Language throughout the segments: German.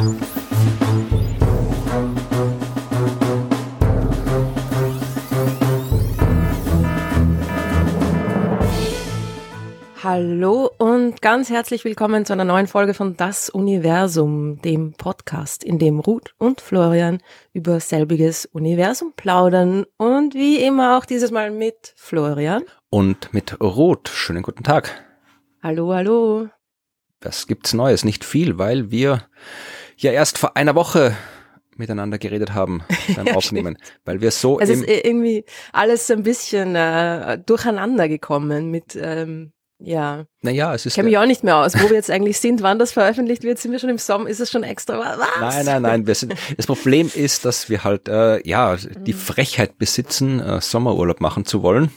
Hallo und ganz herzlich willkommen zu einer neuen Folge von Das Universum, dem Podcast, in dem Ruth und Florian über selbiges Universum plaudern und wie immer auch dieses Mal mit Florian. Und mit Ruth. Schönen guten Tag. Hallo, hallo. Was gibt's Neues? Nicht viel, weil wir ja erst vor einer Woche miteinander geredet haben beim ja, Aufnehmen, stimmt. weil wir so es ist irgendwie alles ein bisschen äh, durcheinander gekommen mit ähm, ja. Naja, es ist. Ich kenne mich auch nicht mehr aus, wo wir jetzt eigentlich sind, wann das veröffentlicht wird. Sind wir schon im Sommer? Ist es schon extra? Was? Nein, nein, nein. Wir sind, das Problem ist, dass wir halt, äh, ja, die mhm. Frechheit besitzen, äh, Sommerurlaub machen zu wollen.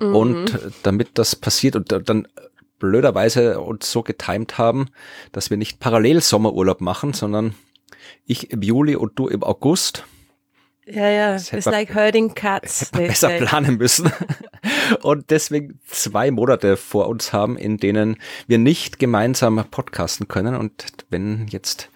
Mhm. Und damit das passiert und dann blöderweise uns so getimt haben, dass wir nicht parallel Sommerurlaub machen, sondern ich im Juli und du im August. Ja, ja, it's like herding cats. Hätte man besser planen müssen. und deswegen zwei Monate vor uns haben, in denen wir nicht gemeinsam podcasten können. Und wenn jetzt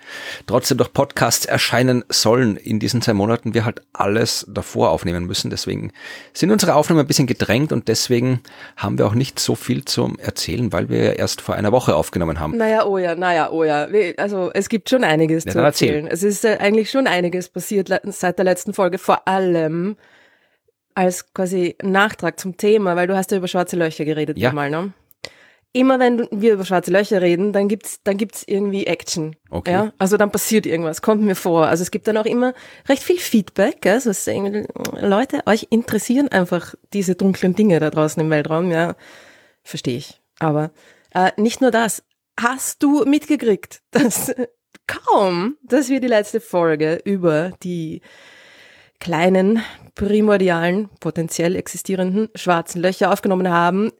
trotzdem doch Podcasts erscheinen sollen in diesen zwei Monaten, wir halt alles davor aufnehmen müssen. Deswegen sind unsere Aufnahmen ein bisschen gedrängt und deswegen haben wir auch nicht so viel zum Erzählen, weil wir erst vor einer Woche aufgenommen haben. Naja, oh ja, naja, oh ja. Also es gibt schon einiges ja, zu erzählen. Erzähl. Es ist äh, eigentlich schon einiges passiert seit der letzten Folge, vor allem als quasi Nachtrag zum Thema, weil du hast ja über schwarze Löcher geredet ja. mal, ne? Immer wenn wir über schwarze Löcher reden, dann gibt's dann gibt's irgendwie Action. Okay. Ja? Also dann passiert irgendwas, kommt mir vor. Also es gibt dann auch immer recht viel Feedback. Also es Leute, euch interessieren einfach diese dunklen Dinge da draußen im Weltraum, ja. Verstehe ich. Aber äh, nicht nur das. Hast du mitgekriegt, dass kaum, dass wir die letzte Folge über die kleinen, primordialen, potenziell existierenden schwarzen Löcher aufgenommen haben,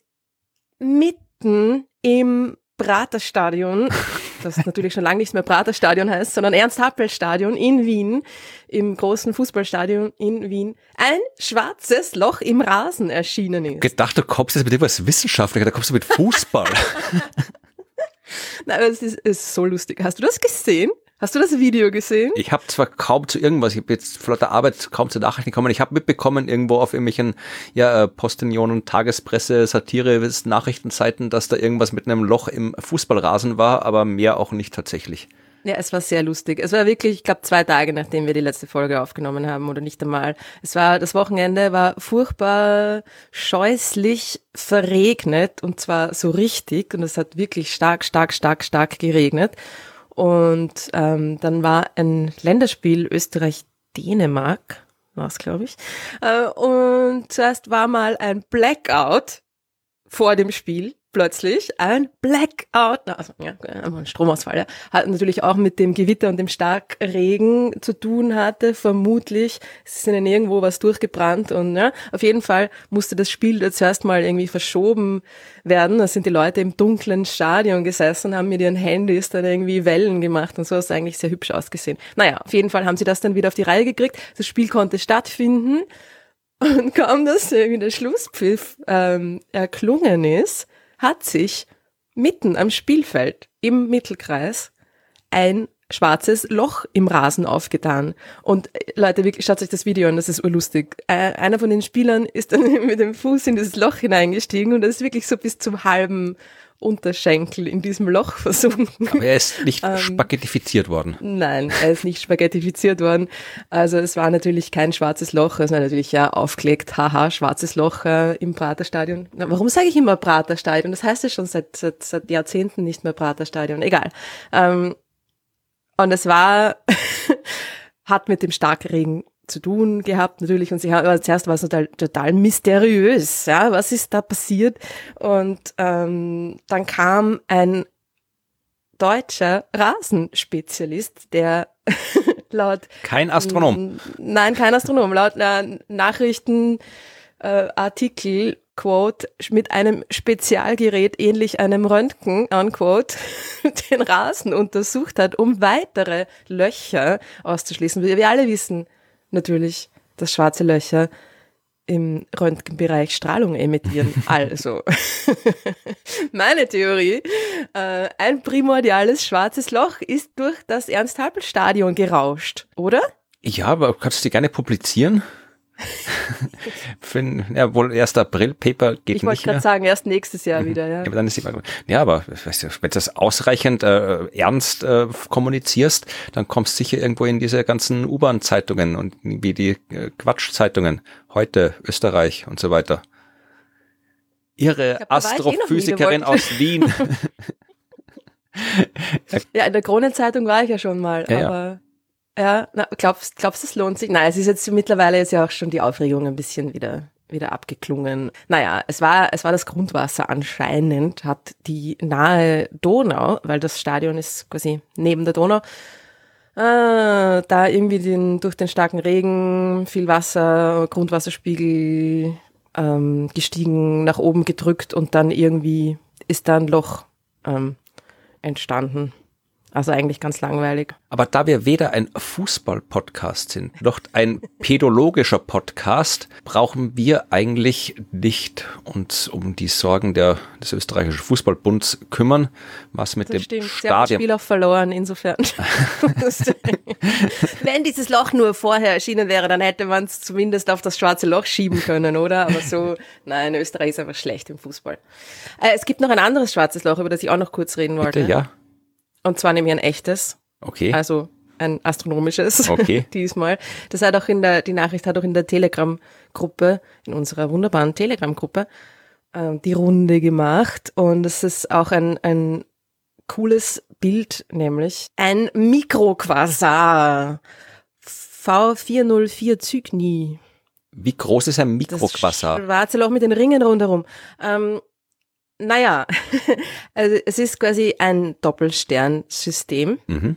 mitten im Praterstadion, das natürlich schon lange nicht mehr Praterstadion heißt, sondern Ernst-Happel-Stadion in Wien, im großen Fußballstadion in Wien, ein schwarzes Loch im Rasen erschienen ist. Gedacht, du kommst jetzt mit irgendwas Wissenschaftlicher, da kommst du mit Fußball. Nein, es ist, ist so lustig. Hast du das gesehen? Hast du das Video gesehen? Ich habe zwar kaum zu irgendwas, ich habe jetzt vor der Arbeit kaum zu Nachrichten gekommen. Ich habe mitbekommen irgendwo auf irgendwelchen ja, äh, Postinionen, Tagespresse, Satire, Nachrichtenseiten, dass da irgendwas mit einem Loch im Fußballrasen war, aber mehr auch nicht tatsächlich. Ja, es war sehr lustig. Es war wirklich, ich glaube, zwei Tage, nachdem wir die letzte Folge aufgenommen haben oder nicht einmal. Es war, das Wochenende war furchtbar scheußlich verregnet und zwar so richtig und es hat wirklich stark, stark, stark, stark geregnet. Und ähm, dann war ein Länderspiel Österreich-Dänemark, war es, glaube ich. Äh, und zuerst war mal ein Blackout vor dem Spiel plötzlich ein Blackout, also ja, ein Stromausfall, ja, hat natürlich auch mit dem Gewitter und dem Starkregen zu tun hatte, vermutlich. Ist ihnen irgendwo was durchgebrannt und ja, auf jeden Fall musste das Spiel zuerst mal irgendwie verschoben werden. Da sind die Leute im dunklen Stadion gesessen, haben mit ihren Handys dann irgendwie Wellen gemacht und so ist eigentlich sehr hübsch ausgesehen. Naja, auf jeden Fall haben sie das dann wieder auf die Reihe gekriegt. Das Spiel konnte stattfinden. Und kaum, dass irgendwie der Schlusspfiff ähm, erklungen ist, hat sich mitten am Spielfeld im Mittelkreis ein schwarzes Loch im Rasen aufgetan. Und äh, Leute, wirklich, schaut euch das Video an, das ist urlustig. Äh, einer von den Spielern ist dann mit dem Fuß in dieses Loch hineingestiegen und das ist wirklich so bis zum halben Unterschenkel in diesem Loch versunken. Aber er ist nicht ähm, spaghettifiziert worden. Nein, er ist nicht spaghettifiziert worden. Also es war natürlich kein schwarzes Loch, es war natürlich ja aufgelegt, haha, schwarzes Loch äh, im Praterstadion. Na, warum sage ich immer Praterstadion? Das heißt ja schon seit, seit, seit Jahrzehnten nicht mehr Praterstadion. Egal. Ähm, und es war, hat mit dem Starkregen zu tun gehabt natürlich und sie haben, aber zuerst war es total, total mysteriös, ja, was ist da passiert? Und ähm, dann kam ein deutscher Rasenspezialist, der laut kein Astronom, nein, kein Astronom, laut äh, Nachrichtenartikel Quote, mit einem Spezialgerät ähnlich einem Röntgen, unquote, den Rasen untersucht hat, um weitere Löcher auszuschließen. Wir alle wissen, natürlich, dass schwarze Löcher im Röntgenbereich Strahlung emittieren. Also, meine Theorie, äh, ein primordiales schwarzes Loch ist durch das Ernst-Happel-Stadion gerauscht, oder? Ja, aber kannst du die gerne publizieren? Für, ja, wohl 1. April, Paper geht Ich wollte gerade sagen, erst nächstes Jahr wieder, ja. Ja, aber dann ist die, ja, aber weißt du, wenn du das ausreichend äh, ernst äh, kommunizierst, dann kommst du sicher irgendwo in diese ganzen U-Bahn-Zeitungen und wie die äh, Quatsch-Zeitungen, heute Österreich und so weiter. Ihre glaub, ich eh Astrophysikerin du aus Wien. Ja, in der Kronenzeitung war ich ja schon mal, ja. aber ja, na, glaubst, glaubst du, es lohnt sich? Nein, es ist jetzt mittlerweile ist ja auch schon die Aufregung ein bisschen wieder wieder abgeklungen. Naja, es war, es war das Grundwasser anscheinend, hat die nahe Donau, weil das Stadion ist quasi neben der Donau, äh, da irgendwie den, durch den starken Regen viel Wasser, Grundwasserspiegel ähm, gestiegen, nach oben gedrückt und dann irgendwie ist da ein Loch ähm, entstanden. Also eigentlich ganz langweilig. Aber da wir weder ein Fußball-Podcast sind, noch ein pädologischer Podcast, brauchen wir eigentlich nicht uns um die Sorgen der, des österreichischen Fußballbunds kümmern, was mit Das dem stimmt. Sie haben das Stadion. Spiel auch verloren, insofern. Wenn dieses Loch nur vorher erschienen wäre, dann hätte man es zumindest auf das schwarze Loch schieben können, oder? Aber so, nein, Österreich ist einfach schlecht im Fußball. Äh, es gibt noch ein anderes schwarzes Loch, über das ich auch noch kurz reden wollte. Bitte, ja. Und zwar nämlich ein echtes, Okay. also ein astronomisches Okay. diesmal. Das hat auch in der, die Nachricht hat auch in der Telegram-Gruppe, in unserer wunderbaren Telegram-Gruppe, ähm, die Runde gemacht. Und es ist auch ein, ein cooles Bild, nämlich ein Mikroquasar. V404 Cygni. Wie groß ist ein Das Mikroquasar? schwarze Loch mit den Ringen rundherum. Ähm, naja, also es ist quasi ein Doppelsternsystem. Mhm.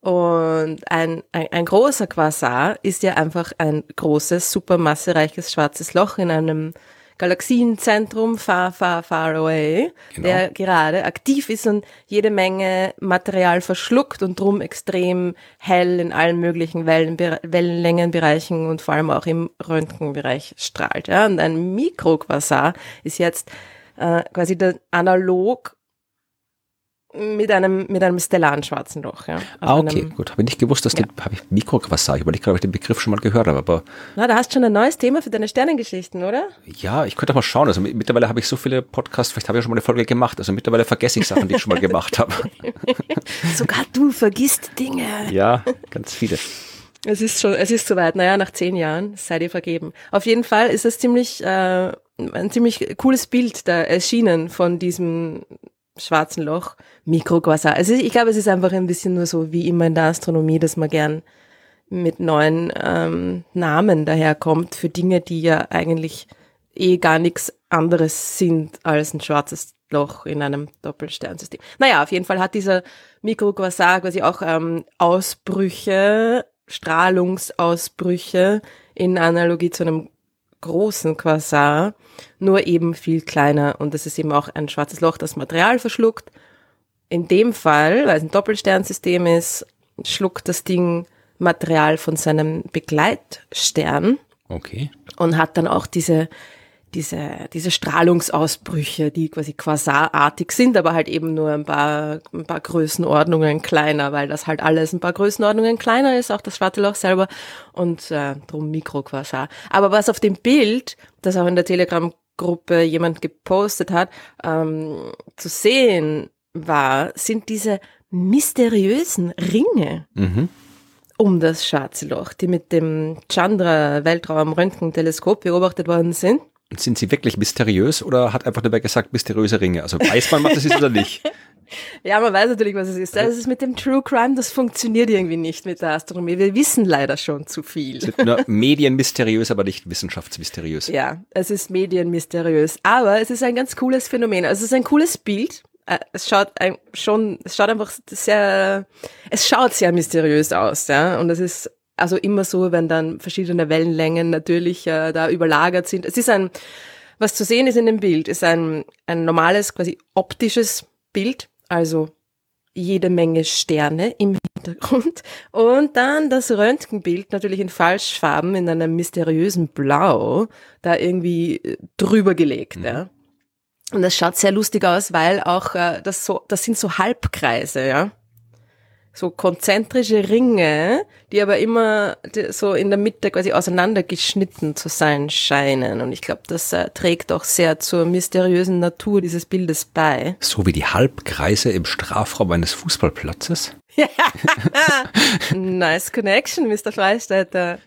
Und ein, ein, ein großer Quasar ist ja einfach ein großes, supermassereiches schwarzes Loch in einem Galaxienzentrum far, far, far away, Genau. der gerade aktiv ist und jede Menge Material verschluckt und drum extrem hell in allen möglichen Wellen, Wellenlängenbereichen und vor allem auch im Röntgenbereich strahlt. Ja. Und ein Mikroquasar ist jetzt äh, quasi der analog mit einem, mit einem stellaren schwarzen Loch. Ja. Ah, okay, gut. Habe ich nicht gewusst, dass Ja. die, habe ich Mikroquasar, ich überlege gerade, ob ich den Begriff schon mal gehört habe, aber na, da hast schon ein neues Thema für deine Sternengeschichten, oder? ja, ich könnte auch mal schauen. Also mit- mittlerweile habe ich so viele Podcasts, vielleicht habe ich ja schon mal eine Folge gemacht. Also mittlerweile vergesse ich Sachen, die ich schon mal gemacht habe. Sogar du vergisst Dinge. Ja, ganz viele. Es ist schon, es ist soweit. Naja, nach zehn Jahren seid ihr vergeben. Auf jeden Fall ist es ziemlich, äh, ein ziemlich cooles Bild da erschienen von diesem schwarzen Loch, Mikroquasar. Also ich glaube, es ist einfach ein bisschen nur so wie immer in der Astronomie, dass man gern mit neuen ähm, Namen daherkommt für Dinge, die ja eigentlich eh gar nichts anderes sind als ein schwarzes Loch in einem Doppelsternsystem. Naja, auf jeden Fall hat dieser Mikroquasar quasi auch ähm, Ausbrüche, Strahlungsausbrüche in Analogie zu einem großen Quasar, nur eben viel kleiner. Und das ist eben auch ein schwarzes Loch, das Material verschluckt. In dem Fall, weil es ein Doppelsternsystem ist, schluckt das Ding Material von seinem Begleitstern Okay. und hat dann auch diese, diese, diese Strahlungsausbrüche, die quasi quasarartig sind, aber halt eben nur ein paar, ein paar Größenordnungen kleiner, weil das halt alles ein paar Größenordnungen kleiner ist, auch das schwarze Loch selber und äh, drum Mikroquasar. Aber was auf dem Bild, das auch in der Telegram-Gruppe jemand gepostet hat, ähm, zu sehen war, sind diese mysteriösen Ringe Mhm. um das schwarze Loch, die mit dem Chandra Weltraum-Röntgenteleskop beobachtet worden sind. Sind sie wirklich mysteriös oder hat einfach dabei gesagt, mysteriöse Ringe? Also weiß man, was es ist oder nicht? Ja, man weiß natürlich, was es ist. Das ist mit dem True Crime, das funktioniert irgendwie nicht mit der Astronomie. Wir wissen leider schon zu viel. Sind nur medienmysteriös, aber nicht wissenschaftsmysteriös. Ja, es ist medienmysteriös, aber es ist ein ganz cooles Phänomen. Also es ist ein cooles Bild. Äh, Es schaut schon, es schaut einfach sehr, es schaut sehr mysteriös aus, ja. Und es ist also immer so, wenn dann verschiedene Wellenlängen natürlich äh, da überlagert sind. Es ist ein, was zu sehen ist in dem Bild, ist ein, ein normales, quasi optisches Bild. Also jede Menge Sterne im Hintergrund und dann das Röntgenbild natürlich in Falschfarben in einem mysteriösen Blau da irgendwie äh, drüber gelegt. Mhm. Ja. Und das schaut sehr lustig aus, weil auch äh, das so, das sind so Halbkreise, ja so konzentrische Ringe, die aber immer so in der Mitte quasi auseinandergeschnitten zu sein scheinen. Und ich glaube, das äh, trägt auch sehr zur mysteriösen Natur dieses Bildes bei. So wie die Halbkreise im Strafraum eines Fußballplatzes? nice connection, Mr. Freistetter.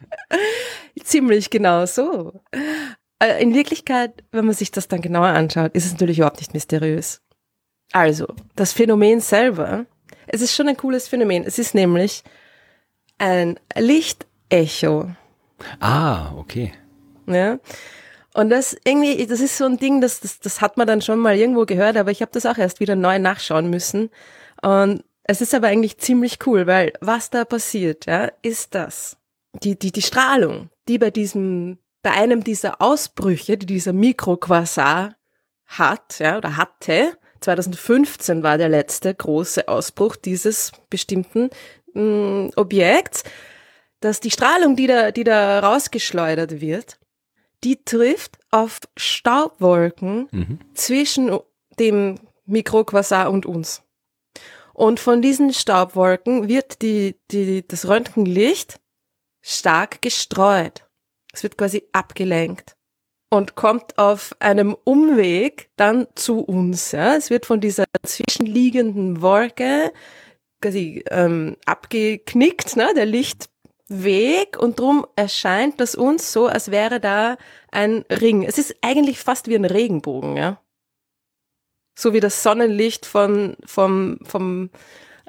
Ziemlich genau so. Äh, in Wirklichkeit, wenn man sich das dann genauer anschaut, ist es natürlich überhaupt nicht mysteriös. Also, das Phänomen selber es ist schon ein cooles Phänomen. Es ist nämlich ein Lichtecho. Ah, okay. Ja. Und das irgendwie, das ist so ein Ding, das, das, das hat man dann schon mal irgendwo gehört, aber ich habe das auch erst wieder neu nachschauen müssen. Und es ist aber eigentlich ziemlich cool, weil was da passiert, ja, ist das. Die, die, die Strahlung, die bei diesem, bei einem dieser Ausbrüche, die dieser Mikroquasar hat, ja, oder hatte, 2015 war der letzte große Ausbruch dieses bestimmten mh, mm, Objekts, dass die Strahlung, die da, die da rausgeschleudert wird, die trifft auf Staubwolken mhm. zwischen dem Mikroquasar und uns. Und von diesen Staubwolken wird die, die, das Röntgenlicht stark gestreut. Es wird quasi abgelenkt und kommt auf einem Umweg dann zu uns. Ja? Es wird von dieser zwischenliegenden Wolke quasi ähm, abgeknickt, ne? der Lichtweg und drum erscheint das uns so, als wäre da ein Ring. Es ist eigentlich fast wie ein Regenbogen, ja. So wie das Sonnenlicht von, vom, vom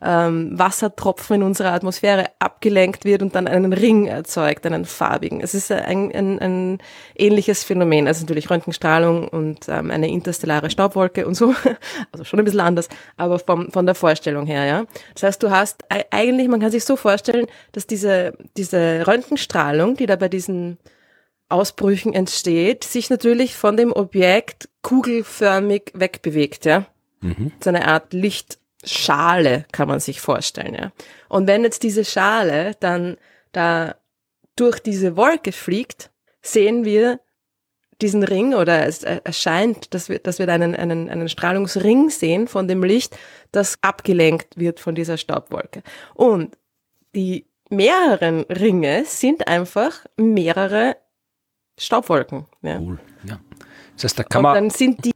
ähm, Wassertropfen in unserer Atmosphäre abgelenkt wird und dann einen Ring erzeugt, einen farbigen. Es ist ein, ein, ein ähnliches Phänomen, also natürlich Röntgenstrahlung und ähm, eine interstellare Staubwolke und so, also schon ein bisschen anders, aber vom, von der Vorstellung her, ja. Das heißt, du hast eigentlich, man kann sich so vorstellen, dass diese, diese Röntgenstrahlung, die da bei diesen Ausbrüchen entsteht, sich natürlich von dem Objekt kugelförmig wegbewegt, ja. Mhm. So eine Art Licht Schale kann man sich vorstellen, ja. Und wenn jetzt diese Schale dann da durch diese Wolke fliegt, sehen wir diesen Ring oder es erscheint, dass wir, dass wir einen, einen, einen Strahlungsring sehen von dem Licht, das abgelenkt wird von dieser Staubwolke. Und die mehreren Ringe sind einfach mehrere Staubwolken. Ja. Cool, ja. Das heißt, da kann man. Und dann sind die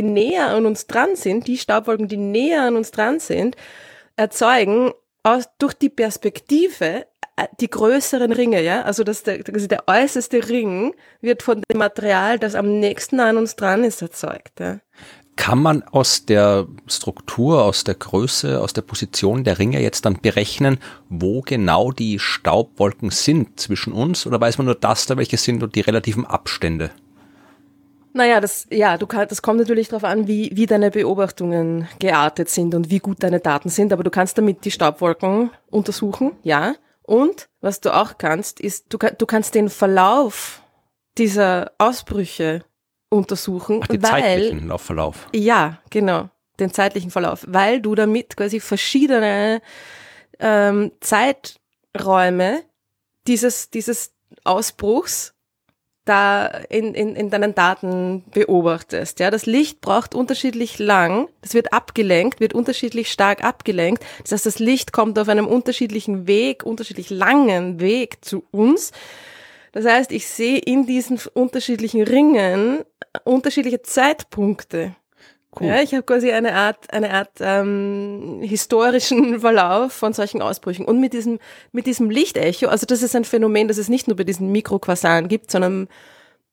die näher an uns dran sind, die Staubwolken, die näher an uns dran sind, erzeugen aus, durch die Perspektive äh, die größeren Ringe, ja, also das der, also der äußerste Ring wird von dem Material, das am nächsten an uns dran ist, erzeugt. Ja. Kann man aus der Struktur, aus der Größe, aus der Position der Ringe jetzt dann berechnen, wo genau die Staubwolken sind zwischen uns, oder weiß man nur, dass da welche sind und die relativen Abstände? Naja, das, ja, du kannst, das kommt natürlich darauf an, wie, wie deine Beobachtungen geartet sind und wie gut deine Daten sind, aber du kannst damit die Staubwolken untersuchen, ja. Und was du auch kannst, ist, du, du kannst den Verlauf dieser Ausbrüche untersuchen, Ach, die weil, zeitlichen Laufverlauf. Ja, genau, den zeitlichen Verlauf, weil du damit quasi verschiedene ähm, Zeiträume dieses, dieses Ausbruchs da in, in, in deinen Daten beobachtest. Ja, das Licht braucht unterschiedlich lang, das wird abgelenkt, wird unterschiedlich stark abgelenkt. Das heißt, das Licht kommt auf einem unterschiedlichen Weg, unterschiedlich langen Weg zu uns. Das heißt, ich sehe in diesen unterschiedlichen Ringen unterschiedliche Zeitpunkte. Cool. Ja, ich habe quasi eine Art, eine Art ähm, historischen Verlauf von solchen Ausbrüchen. Und mit diesem, mit diesem Lichtecho, also das ist ein Phänomen, das es nicht nur bei diesen Mikroquasaren gibt, sondern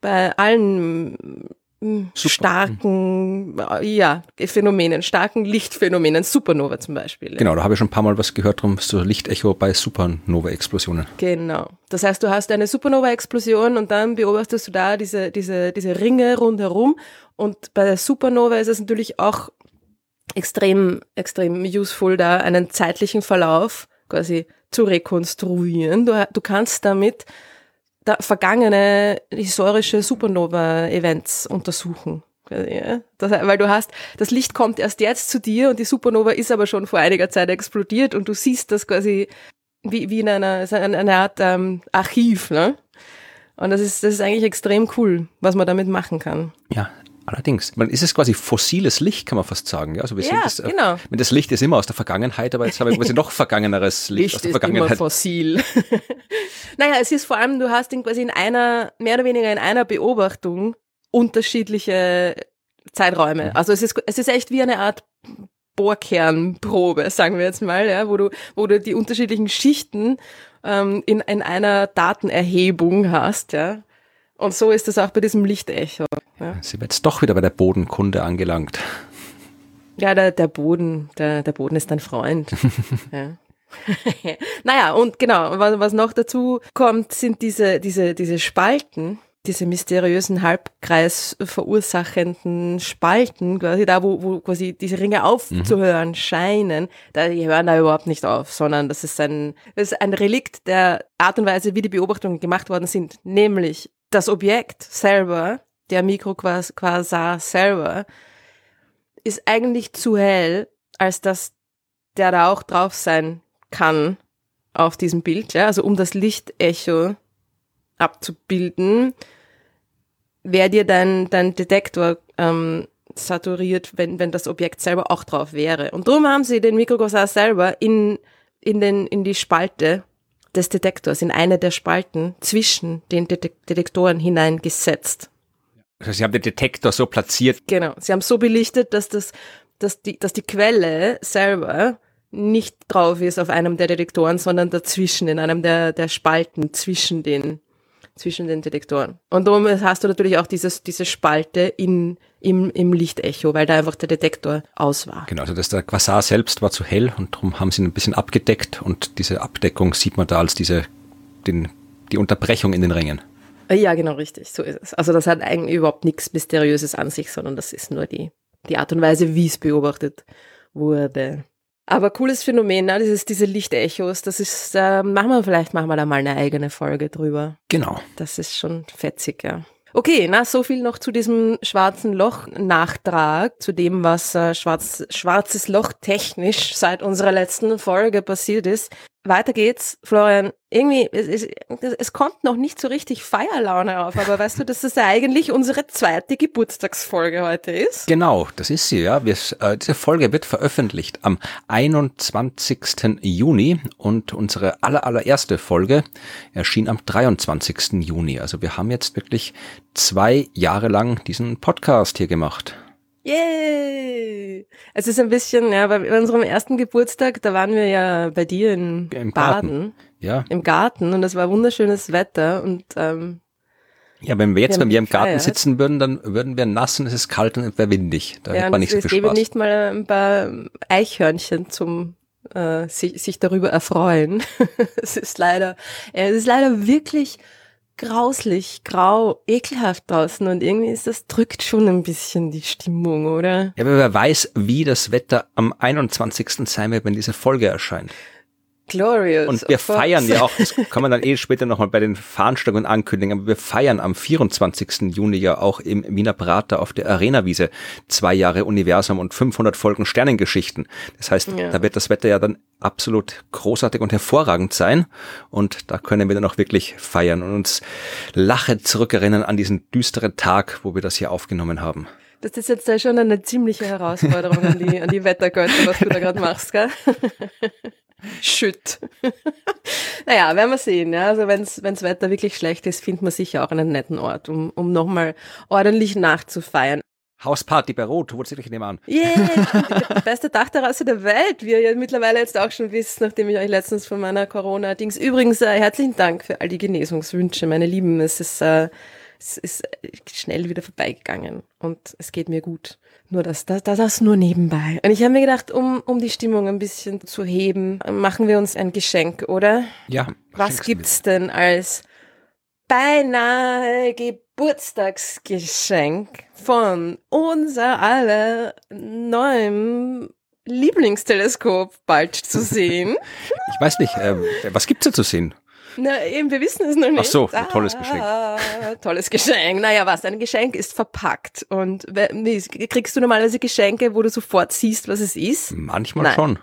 bei allen Super. starken, ja, Phänomenen, starken Lichtphänomenen, Supernova zum Beispiel. Genau, da habe ich schon ein paar Mal was gehört drum, so Lichtecho bei Supernova-Explosionen. Genau. Das heißt, du hast eine Supernova-Explosion und dann beobachtest du da diese, diese, diese Ringe rundherum und bei der Supernova ist es natürlich auch extrem, extrem useful, da einen zeitlichen Verlauf quasi zu rekonstruieren. Du, du kannst damit vergangene historische Supernova-Events untersuchen. Ja, das, weil du hast, das Licht kommt erst jetzt zu dir und die Supernova ist aber schon vor einiger Zeit explodiert und du siehst das quasi wie, wie in einer, eine Art ähm, Archiv, ne? Und das ist, das ist eigentlich extrem cool, was man damit machen kann. Ja, allerdings. Man ist es quasi fossiles Licht, kann man fast sagen. Ja, also wir Ja, sind das, äh, genau. wenn das Licht ist immer aus der Vergangenheit, aber jetzt haben wir quasi noch vergangeneres Licht, aus der ist immer Vergangenheit. fossil. naja, es ist vor allem, du hast in quasi in einer, mehr oder weniger in einer Beobachtung unterschiedliche Zeiträume. Also es ist, es ist echt wie eine Art Bohrkernprobe, sagen wir jetzt mal, ja, wo du, wo du die unterschiedlichen Schichten ähm, in, in einer Datenerhebung hast, ja. Und so ist es auch bei diesem Lichtecho. Ja, Sind wir jetzt doch wieder bei der Bodenkunde angelangt. ja der, der Boden, der, der Boden ist dein Freund. ja. naja, und genau, was, was noch dazu kommt, sind diese, diese, diese Spalten, diese mysteriösen Halbkreis verursachenden Spalten, quasi da, wo, wo quasi diese Ringe aufzuhören scheinen, da, die hören da überhaupt nicht auf, sondern das ist ein, das ist ein Relikt der Art und Weise, wie die Beobachtungen gemacht worden sind, nämlich das Objekt selber, der Mikroquasar selber, ist eigentlich zu hell, als dass der da auch drauf sein kann auf diesem Bild, ja, also um das Lichtecho abzubilden, wäre dir dein, dein Detektor ähm, saturiert, wenn, wenn das Objekt selber auch drauf wäre. Und darum haben sie den Mikroquasar selber in, in, den, in die Spalte des Detektors, in eine der Spalten zwischen den Detek Detektoren hineingesetzt. Also sie haben den Detektor so platziert. Genau. Sie haben so belichtet, dass das, dass die, dass die Quelle selber nicht drauf ist auf einem der Detektoren, sondern dazwischen, in einem der, der Spalten zwischen den, zwischen den Detektoren. Und darum hast du natürlich auch dieses, diese Spalte in, im, im Lichtecho, weil da einfach der Detektor aus war. Genau, also das, der Quasar selbst war zu hell und darum haben sie ihn ein bisschen abgedeckt und diese Abdeckung sieht man da als diese, den, die Unterbrechung in den Ringen. Ja, genau, richtig. So ist es. Also das hat eigentlich überhaupt nichts Mysteriöses an sich, sondern das ist nur die, die Art und Weise, wie es beobachtet wurde. Aber cooles Phänomen, ne? Dieses, diese Lichtechos, das ist, äh, machen wir vielleicht, machen wir da mal eine eigene Folge drüber. Genau. Das ist schon fetzig, ja. Okay, na, so viel noch zu diesem schwarzen Loch-Nachtrag, zu dem, was äh, schwarz, schwarzes Loch technisch seit unserer letzten Folge passiert ist. Weiter geht's, Florian. Irgendwie, es, es, es kommt noch nicht so richtig Feierlaune auf, aber weißt du, dass das eigentlich unsere zweite Geburtstagsfolge heute ist? Genau, das ist sie, ja. Wir, äh, diese Folge wird veröffentlicht am 21. Juni und unsere aller, allererste Folge erschien am 23. Juni. Also wir haben jetzt wirklich zwei Jahre lang diesen Podcast hier gemacht. Yay! Es ist ein bisschen, ja, bei unserem ersten Geburtstag, da waren wir ja bei dir in Im Baden, Garten. Ja, im Garten und es war wunderschönes Wetter und ähm, ja, wenn wir jetzt Wir bei haben mir im Garten gefeiert. sitzen würden, dann würden wir nass und es ist kalt und es wäre windig. Da ja, hätte man nicht so viel Spaß. nicht mal ein paar Eichhörnchen zum äh, sich, sich darüber erfreuen. es ist leider, äh, es ist leider wirklich grauslich, grau, ekelhaft draußen und irgendwie ist das drückt schon ein bisschen die Stimmung, oder? Ja, aber wer weiß, wie das Wetter am 21. sein wird, wenn diese Folge erscheint. Glorious. Und wir feiern ja auch, das kann man dann eh später nochmal bei den Veranstaltungen ankündigen, aber wir feiern am 24. Juni ja auch im Wiener Prater auf der Arenawiese zwei Jahre Universum und 500 Folgen Sternengeschichten. Das heißt, Ja. da wird das Wetter ja dann absolut großartig und hervorragend sein und da können wir dann auch wirklich feiern und uns lachend zurückerinnern an diesen düsteren Tag, wo wir das hier aufgenommen haben. Das ist jetzt schon eine ziemliche Herausforderung an die, an die Wettergötter, was du da gerade machst, gell? Shit. naja, werden wir sehen. Ja? Also wenn's wenn's Wetter wirklich schlecht ist, findet man sicher auch einen netten Ort, um, um nochmal ordentlich nachzufeiern. Hausparty bei Rot, wo sich nehmen an. Yeah, die beste Dachterrasse der Welt, wie ihr ja mittlerweile jetzt auch schon wisst, nachdem ich euch letztens von meiner Corona-Dings. Übrigens, äh, herzlichen Dank für all die Genesungswünsche, meine Lieben. Es ist, äh, es ist schnell wieder vorbeigegangen und es geht mir gut. Nur das, das, das, nur nebenbei. Und ich habe mir gedacht, um, um die Stimmung ein bisschen zu heben, machen wir uns ein Geschenk, oder? Ja. Was mir? gibt's denn als beinahe Geburtstagsgeschenk von unser aller neuem Lieblingsteleskop bald zu sehen? Ich weiß nicht, äh, was gibt's da zu sehen? Na, eben, wir wissen es noch nicht. Ach so, ein tolles Geschenk. Ah, tolles Geschenk. Naja, was? Ein Geschenk ist verpackt. Und kriegst du normalerweise Geschenke, wo du sofort siehst, was es ist? Manchmal Nein. schon.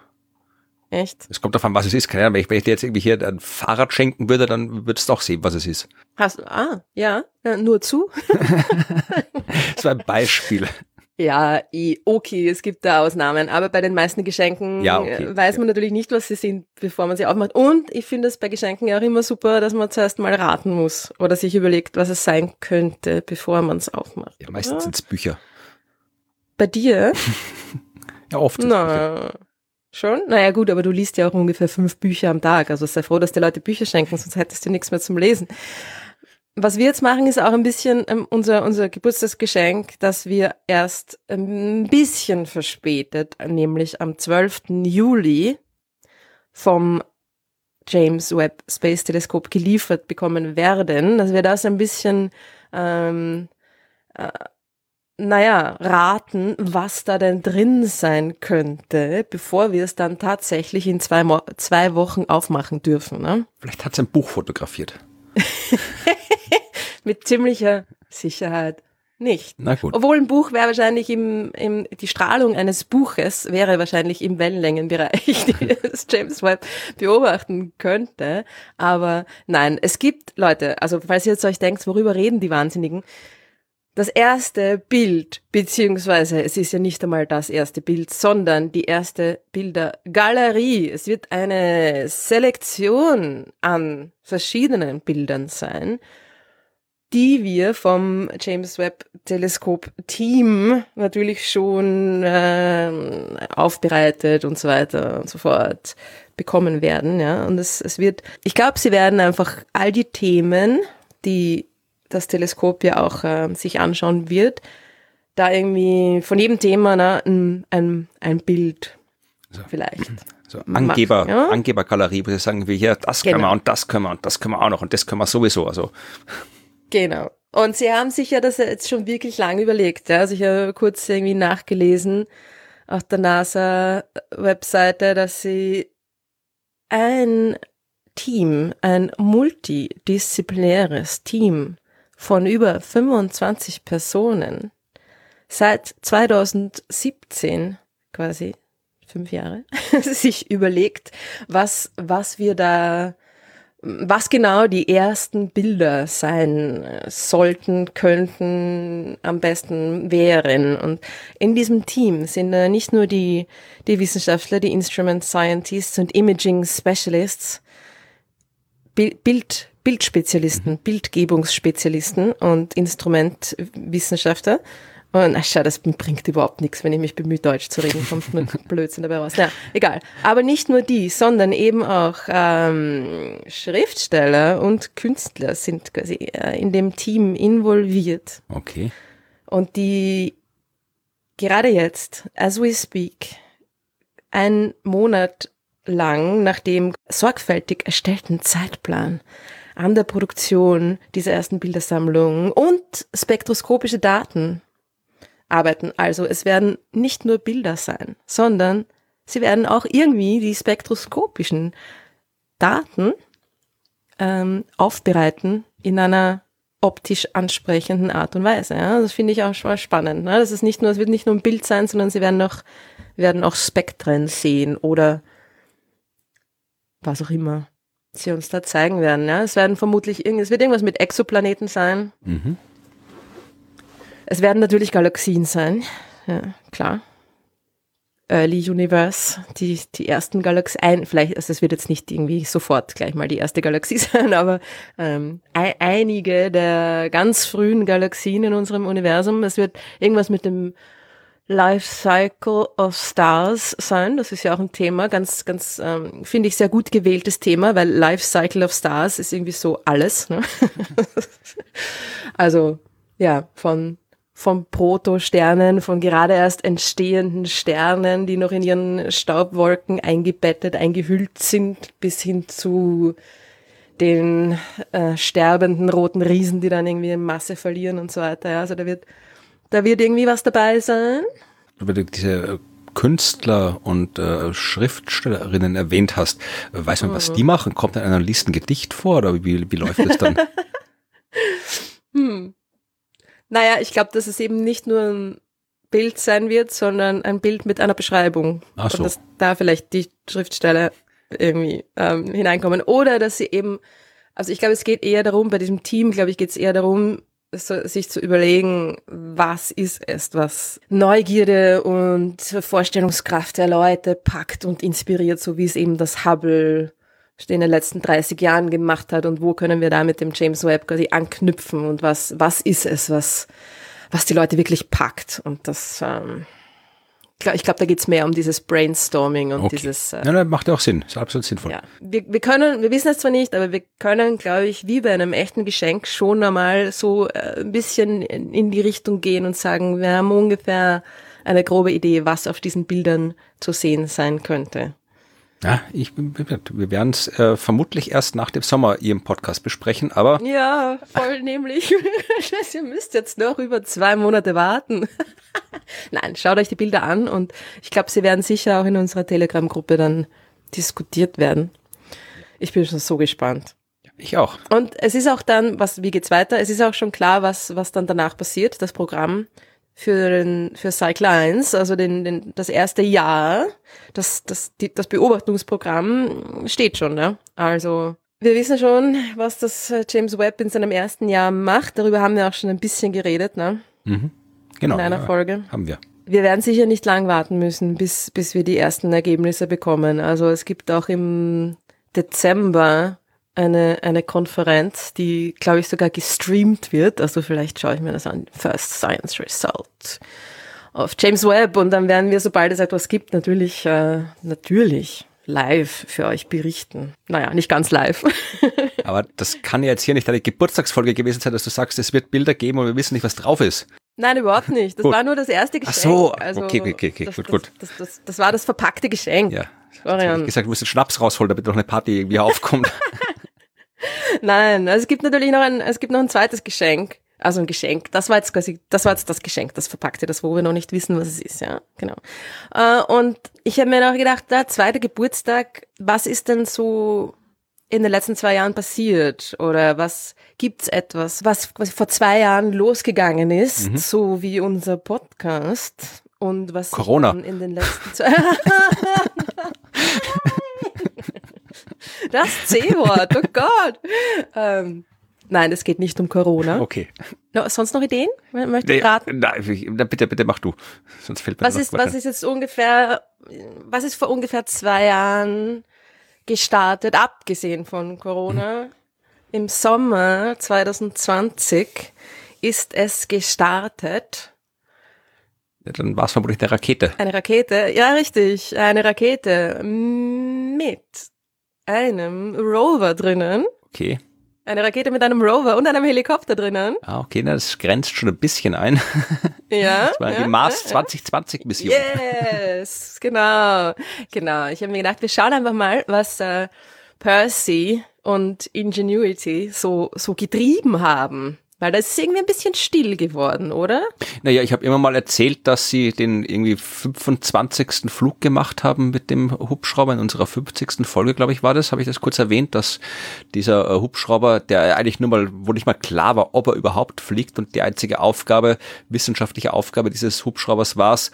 Echt? Es kommt davon, was es ist. Keine Ahnung, wenn ich, wenn ich dir jetzt irgendwie hier ein Fahrrad schenken würde, dann würdest du auch sehen, was es ist. Hast du, ah, ja, ja, nur zu? Das war ein Beispiel. Ja, okay, es gibt da Ausnahmen, aber bei den meisten Geschenken Ja, okay, äh, weiß man natürlich nicht, was sie sind, bevor man sie aufmacht. Und ich finde es bei Geschenken ja auch immer super, dass man zuerst mal raten muss oder sich überlegt, was es sein könnte, bevor man es aufmacht. Ja, meistens sind es Bücher. Bei dir? Ja, oft. sind's Bücher. Na, schon? Naja gut, aber du liest ja auch ungefähr fünf Bücher am Tag. Also sei froh, dass die Leute Bücher schenken, sonst hättest du nichts mehr zum Lesen. Was wir jetzt machen, ist auch ein bisschen ähm, unser, unser Geburtstagsgeschenk, dass wir erst ein bisschen verspätet, nämlich am 12. Juli vom James Webb Space Teleskop geliefert bekommen werden, dass wir das ein bisschen ähm, äh, naja, raten, was da denn drin sein könnte, bevor wir es dann tatsächlich in zwei, Mo zwei Wochen aufmachen dürfen. Ne? Vielleicht hat es ein Buch fotografiert. Mit ziemlicher Sicherheit nicht. Na gut. Obwohl ein Buch wäre wahrscheinlich im, im, die Strahlung eines Buches wäre wahrscheinlich im Wellenlängenbereich, die das James Webb beobachten könnte. Aber nein, es gibt Leute, also falls ihr jetzt euch denkt, worüber reden die Wahnsinnigen? Das erste Bild, beziehungsweise es ist ja nicht einmal das erste Bild, sondern die erste Bildergalerie. Es wird eine Selektion an verschiedenen Bildern sein, die wir vom James Webb Teleskop Team natürlich schon ähm, aufbereitet und so weiter und so fort bekommen werden. Ja, und es, es wird, ich glaube, sie werden einfach all die Themen, die das Teleskop ja auch äh, sich anschauen wird, da irgendwie von jedem Thema ne, ein, ein, ein Bild vielleicht. So Angeber, ja? Angebergalerie, wo sie sagen, wir hier, das können Genau. wir und das können wir und das können wir auch noch und das können wir sowieso. Also Genau. Und sie haben sich ja das jetzt schon wirklich lange überlegt. Ja? Also ich habe kurz irgendwie nachgelesen auf der NASA-Webseite, dass sie ein Team, ein multidisziplinäres Team von über 25 Personen seit 2017 quasi fünf Jahre sich überlegt, was, was wir da was genau die ersten Bilder sein äh, sollten, könnten, am besten wären. Und in diesem Team sind äh, nicht nur die, die Wissenschaftler, die Instrument Scientists und Imaging Specialists, Bil- Bild, Bildspezialisten, Bildgebungsspezialisten und Instrumentwissenschaftler. Und ach, schau, das bringt überhaupt nichts, wenn ich mich bemühe, Deutsch zu reden, kommt nur Blödsinn dabei raus. Ja, egal. Aber nicht nur die, sondern eben auch ähm, Schriftsteller und Künstler sind quasi äh, in dem Team involviert. okay. Und die gerade jetzt, as we speak, ein Monat lang nach dem sorgfältig erstellten Zeitplan an der Produktion dieser ersten Bildersammlung und spektroskopische Daten arbeiten. Also es werden nicht nur Bilder sein, sondern sie werden auch irgendwie die spektroskopischen Daten ähm, aufbereiten in einer optisch ansprechenden Art und Weise. Ja? Das finde ich auch schon mal spannend. Ne? Das ist nicht nur, es wird nicht nur ein Bild sein, sondern sie werden auch, werden auch Spektren sehen oder was auch immer sie uns da zeigen werden. Ja? Es werden vermutlich irgend, es wird irgendwas mit Exoplaneten sein. Mhm. Es werden natürlich Galaxien sein, ja, klar. Early Universe, die, die ersten Galaxien, vielleicht, also es wird jetzt nicht irgendwie sofort gleich mal die erste Galaxie sein, aber ähm, ei- einige der ganz frühen Galaxien in unserem Universum. Es wird irgendwas mit dem Life Cycle of Stars sein. Das ist ja auch ein Thema, ganz, ganz, ähm, finde ich, sehr gut gewähltes Thema, weil Life Cycle of Stars ist irgendwie so alles. Ne? also ja, von von Protosternen, von gerade erst entstehenden Sternen, die noch in ihren Staubwolken eingebettet, eingehüllt sind, bis hin zu den äh, sterbenden roten Riesen, die dann irgendwie Masse verlieren und so weiter. Ja, also da wird, da wird irgendwie was dabei sein. Über die- diese Künstler und äh, Schriftstellerinnen erwähnt hast, weiß man, was die machen? Kommt in einer Liste ein Gedicht vor oder wie, wie läuft das dann? hm. Naja, ich glaube, dass es eben nicht nur ein Bild sein wird, sondern ein Bild mit einer Beschreibung. Ach so. Und dass da vielleicht die Schriftsteller irgendwie ähm, hineinkommen. Oder dass sie eben, also ich glaube, es geht eher darum, bei diesem Team, glaube ich, geht es eher darum, so, sich zu überlegen, was ist es, was Neugierde und Vorstellungskraft der Leute packt und inspiriert, so wie es eben das Hubble in den letzten 30 Jahren gemacht hat und wo können wir da mit dem James Webb quasi anknüpfen und was, was ist es, was, was die Leute wirklich packt. Und das, ähm, ich glaube, da geht's mehr um dieses Brainstorming und Okay. dieses. Äh, Ja, das macht ja auch Sinn. Ist absolut sinnvoll. ja. Wir, wir können, wir wissen es zwar nicht, aber wir können, glaube ich, wie bei einem echten Geschenk schon einmal so äh, ein bisschen in, in die Richtung gehen und sagen, wir haben ungefähr eine grobe Idee, was auf diesen Bildern zu sehen sein könnte. Ja, ich, wir werden es äh, vermutlich erst nach dem Sommer hier im Podcast besprechen, aber Ja, voll nämlich. Ihr müsst jetzt noch über zwei Monate warten. Nein, schaut euch die Bilder an und ich glaube, sie werden sicher auch in unserer Telegram-Gruppe dann diskutiert werden. Ich bin schon so gespannt. ich auch. Und es ist auch dann, was, wie geht's weiter? Es ist auch schon klar, was, was dann danach passiert, das Programm für den, für Cycle 1, also den, den, das erste Jahr, das, das, die, das Beobachtungsprogramm steht schon, ne? Also, wir wissen schon, was das äh, James Webb in seinem ersten Jahr macht. Darüber haben wir auch schon ein bisschen geredet, ne? Mhm. Genau. In einer ja, Folge. Haben wir. Wir werden sicher nicht lang warten müssen, bis, bis wir die ersten Ergebnisse bekommen. Also es gibt auch im Dezember eine, eine Konferenz, die, glaube ich, sogar gestreamt wird. Also vielleicht schaue ich mir das an. First Science Result auf James Webb und dann werden wir, sobald es etwas gibt, natürlich, äh, natürlich live für euch berichten. Naja, nicht ganz live. Aber das kann ja jetzt hier nicht deine Geburtstagsfolge gewesen sein, dass du sagst, es wird Bilder geben und wir wissen nicht, was drauf ist. Nein, überhaupt nicht. Das war nur das erste Ach Geschenk. so, Also okay, okay, okay, das, gut, das, gut. Das, das, das war das verpackte Geschenk. Ja. Florian. ich gesagt, du musst den Schnaps rausholen, damit noch eine Party irgendwie aufkommt. Nein, also es gibt natürlich noch ein, es gibt noch ein zweites Geschenk. Also ein Geschenk. Das war jetzt quasi, das war jetzt das Geschenk, das verpackte, das, wo wir noch nicht wissen, was es ist, ja, genau. Äh, und ich habe mir noch gedacht, der zweite Geburtstag, was ist denn so in den letzten zwei Jahren passiert? Oder was gibt's etwas, was quasi vor zwei Jahren losgegangen ist, so wie unser Podcast? Und was Corona. in den letzten zwei Das C-Wort, oh Gott. Ähm, nein, es geht nicht um Corona. Okay. No, sonst noch Ideen? Möchtest du Nee, raten? nein, bitte, bitte mach du. Sonst fällt mir Was ist, was ist jetzt ungefähr, was ist vor ungefähr zwei Jahren gestartet, abgesehen von Corona? Im Sommer 2020 ist es gestartet. Ja, Dann war es vermutlich eine Rakete. Eine Rakete, ja richtig, eine Rakete mit einem Rover drinnen. Okay. Eine Rakete mit einem Rover und einem Helikopter drinnen. Ah, okay, na, das grenzt schon ein bisschen ein. Ja. Das war ja, die Mars ja, 2020 Mission. Yes, genau, genau. Ich habe mir gedacht, wir schauen einfach mal, was äh, Percy und Ingenuity so so getrieben haben, weil das ist irgendwie ein bisschen still geworden, oder? Naja, ich habe immer mal erzählt, dass sie den irgendwie 25. Flug gemacht haben mit dem Hubschrauber. In unserer 50. Folge, glaube ich, war das, habe ich das kurz erwähnt, dass dieser äh, Hubschrauber, der eigentlich nur mal, wo nicht mal klar war, ob er überhaupt fliegt und die einzige Aufgabe, wissenschaftliche Aufgabe dieses Hubschraubers war es,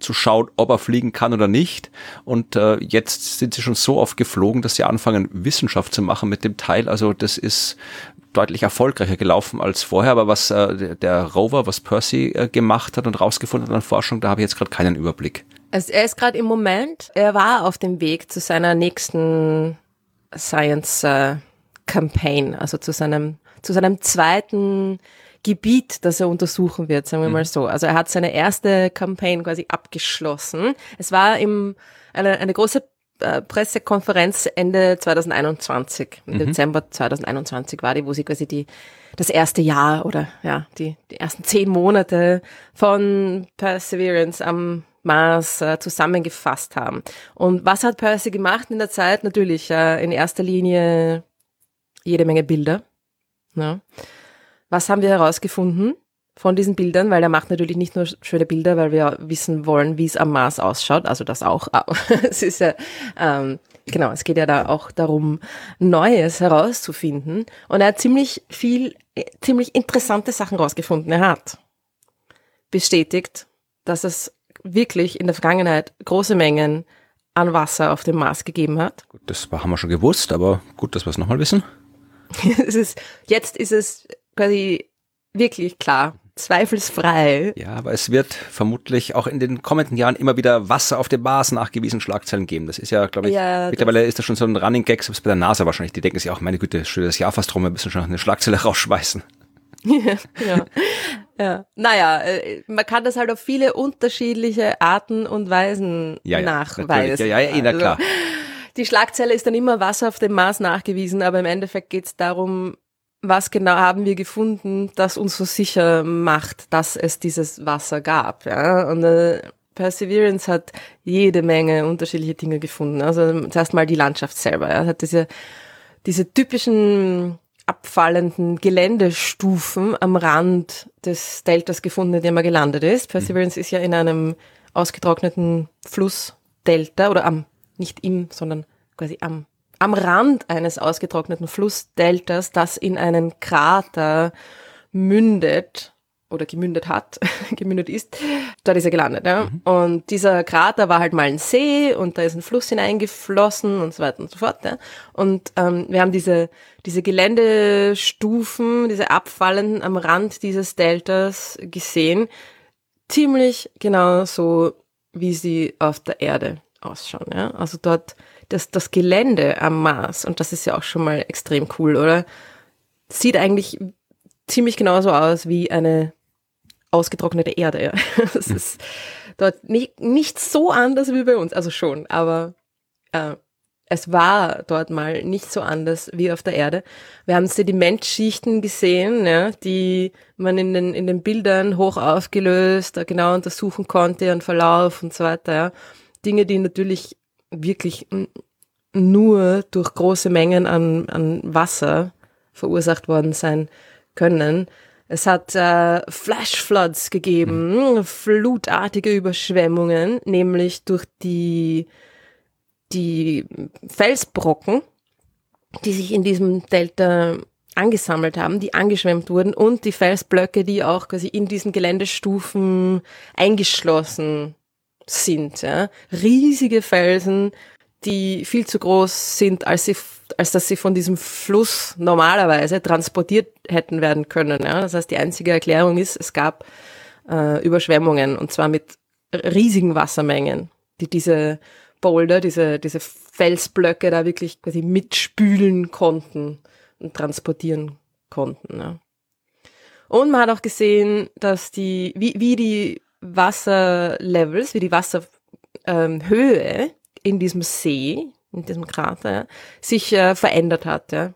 zu schauen, ob er fliegen kann oder nicht. Und äh, jetzt sind sie schon so oft geflogen, dass sie anfangen, Wissenschaft zu machen mit dem Teil. Also das ist deutlich erfolgreicher gelaufen als vorher. Aber was äh, der, Rover, was Percy äh, gemacht hat und rausgefunden hat an Forschung, da habe ich jetzt gerade keinen Überblick. Also er ist gerade im Moment, er war auf dem Weg zu seiner nächsten Science äh, Campaign, also zu seinem zu seinem zweiten Gebiet, das er untersuchen wird, sagen wir mal so. Also er hat seine erste Campaign quasi abgeschlossen. Es war im, eine, eine große äh, Pressekonferenz Ende 2021, im Dezember 2021 war die, wo sie quasi die das erste Jahr oder ja die, die ersten zehn Monate von Perseverance am Mars äh, zusammengefasst haben. Und was hat Percy gemacht in der Zeit? Natürlich äh, in erster Linie jede Menge Bilder. Ja. Was haben wir herausgefunden? Von diesen Bildern, weil er macht natürlich nicht nur schöne Bilder, weil wir wissen wollen, wie es am Mars ausschaut, also das auch. es ist ja, ähm, genau, es geht ja da auch darum, Neues herauszufinden. Und er hat ziemlich viel, ziemlich interessante Sachen rausgefunden. Er hat bestätigt, dass es wirklich in der Vergangenheit große Mengen an Wasser auf dem Mars gegeben hat. Gut, das haben wir schon gewusst, aber gut, dass wir es nochmal wissen. es ist, jetzt ist es quasi wirklich klar zweifelsfrei. Ja, aber es wird vermutlich auch in den kommenden Jahren immer wieder Wasser auf dem Mars nachgewiesen Schlagzeilen geben. Das ist ja, glaube ich, ja, mittlerweile ist das schon so ein Running Gag, selbst bei der NASA wahrscheinlich. Die denken sich auch, meine Güte, schon das Jahr fast rum, wir müssen schon eine Schlagzeile rausschmeißen. ja. ja. Naja, äh, man kann das halt auf viele unterschiedliche Arten und Weisen ja, ja, nachweisen. Ja, ja, ja, eh, klar. Also, die Schlagzeile ist dann immer Wasser auf dem Mars nachgewiesen, aber im Endeffekt geht es darum, was genau haben wir gefunden, das uns so sicher macht, dass es dieses Wasser gab. Ja? Und äh, Perseverance hat jede Menge unterschiedliche Dinge gefunden. Also zuerst mal die Landschaft selber. Ja? Hat diese, diese typischen abfallenden Geländestufen am Rand des Deltas gefunden, in dem er gelandet ist. Perseverance mhm. ist ja in einem ausgetrockneten Flussdelta oder am, nicht im, sondern quasi am am Rand eines ausgetrockneten Flussdeltas, das in einen Krater mündet oder gemündet hat, gemündet ist, dort ist er gelandet. Ja? Mhm. Und dieser Krater war halt mal ein See und da ist ein Fluss hineingeflossen und so weiter und so fort. Ja? Und ähm, wir haben diese, diese Geländestufen, diese abfallenden am Rand dieses Deltas gesehen, ziemlich genau so, wie sie auf der Erde ausschauen. Ja? Also dort das, das Gelände am Mars, und das ist ja auch schon mal extrem cool, oder? Sieht eigentlich ziemlich genauso aus wie eine ausgetrocknete Erde. Ja. Das hm. ist dort nicht, nicht so anders wie bei uns, also schon, aber äh, es war dort mal nicht so anders wie auf der Erde. Wir haben Sedimentschichten gesehen, ja, die man in den, in den Bildern hoch aufgelöst genau untersuchen konnte und Verlauf und so weiter. Ja. Dinge, die natürlich wirklich nur durch große Mengen an, an Wasser verursacht worden sein können. Es hat äh, Flashfloods gegeben, mhm. flutartige Überschwemmungen, nämlich durch die, die Felsbrocken, die sich in diesem Delta angesammelt haben, die angeschwemmt wurden und die Felsblöcke, die auch quasi in diesen Geländestufen eingeschlossen sind. Ja. Riesige Felsen, die viel zu groß sind, als sie, als dass sie von diesem Fluss normalerweise transportiert hätten werden können. Ja. Das heißt, die einzige Erklärung ist, es gab äh, Überschwemmungen und zwar mit riesigen Wassermengen, die diese Boulder, diese, diese Felsblöcke da wirklich quasi mitspülen konnten und transportieren konnten. Ja. Und man hat auch gesehen, dass die, wie, wie die Wasserlevels, wie die Wasserhöhe ähm, in diesem See, in diesem Krater, sich äh, verändert hat. Ja.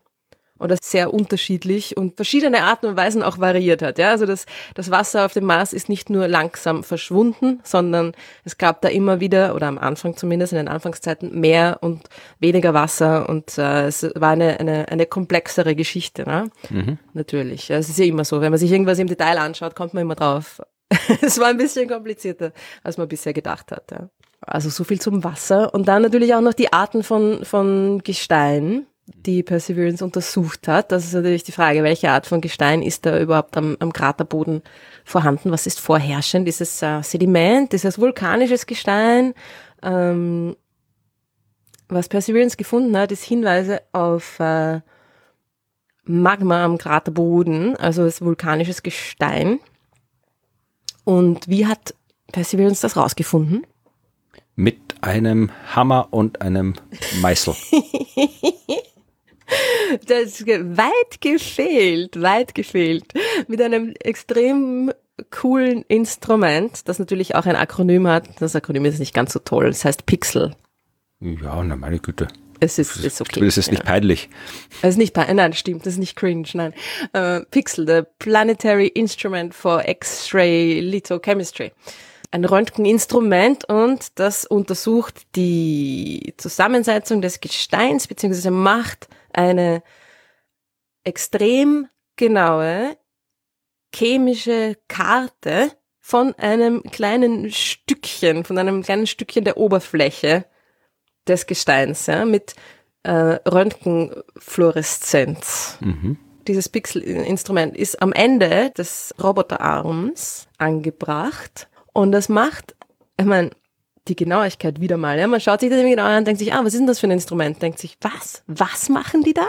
Oder sehr unterschiedlich und verschiedene Arten und Weisen auch variiert hat. Ja. Also das, das Wasser auf dem Mars ist nicht nur langsam verschwunden, sondern es gab da immer wieder, oder am Anfang zumindest in den Anfangszeiten, mehr und weniger Wasser und äh, es war eine, eine, eine komplexere Geschichte. Ne? Mhm. Natürlich. Ja, es ist ja immer so, wenn man sich irgendwas im Detail anschaut, kommt man immer drauf, es war ein bisschen komplizierter, als man bisher gedacht hat. Ja. Also so viel zum Wasser. Und dann natürlich auch noch die Arten von, von Gestein, die Perseverance untersucht hat. Das ist natürlich die Frage, welche Art von Gestein ist da überhaupt am, am Kraterboden vorhanden? Was ist vorherrschend? Ist es äh, Sediment? Ist es vulkanisches Gestein? Ähm, was Perseverance gefunden hat, ist Hinweise auf äh, Magma am Kraterboden, also das vulkanisches Gestein. Und wie hat Perseverance das rausgefunden? Mit einem Hammer und einem Meißel. das weit gefehlt, weit gefehlt. Mit einem extrem coolen Instrument, das natürlich auch ein Akronym hat. Das Akronym ist nicht ganz so toll. Es heißt Pixel. Ja, na meine Güte. Es ist, ist okay. Es ist nicht peinlich. Es ist nicht peinlich, nein, stimmt, das ist nicht cringe, nein. Uh, Pixel, the Planetary Instrument for X-Ray Lithochemistry. Ein Röntgeninstrument und das untersucht die Zusammensetzung des Gesteins, beziehungsweise macht eine extrem genaue chemische Karte von einem kleinen Stückchen, von einem kleinen Stückchen der Oberfläche des Gesteins, ja, mit äh, Röntgenfluoreszenz. Mhm. Dieses Pixel-Instrument ist am Ende des Roboterarms angebracht und das macht, ich meine, die Genauigkeit wieder mal. Ja? Man schaut sich das irgendwie genau an und denkt sich, ah, was ist denn das für ein Instrument? Denkt sich, was? Was machen die da?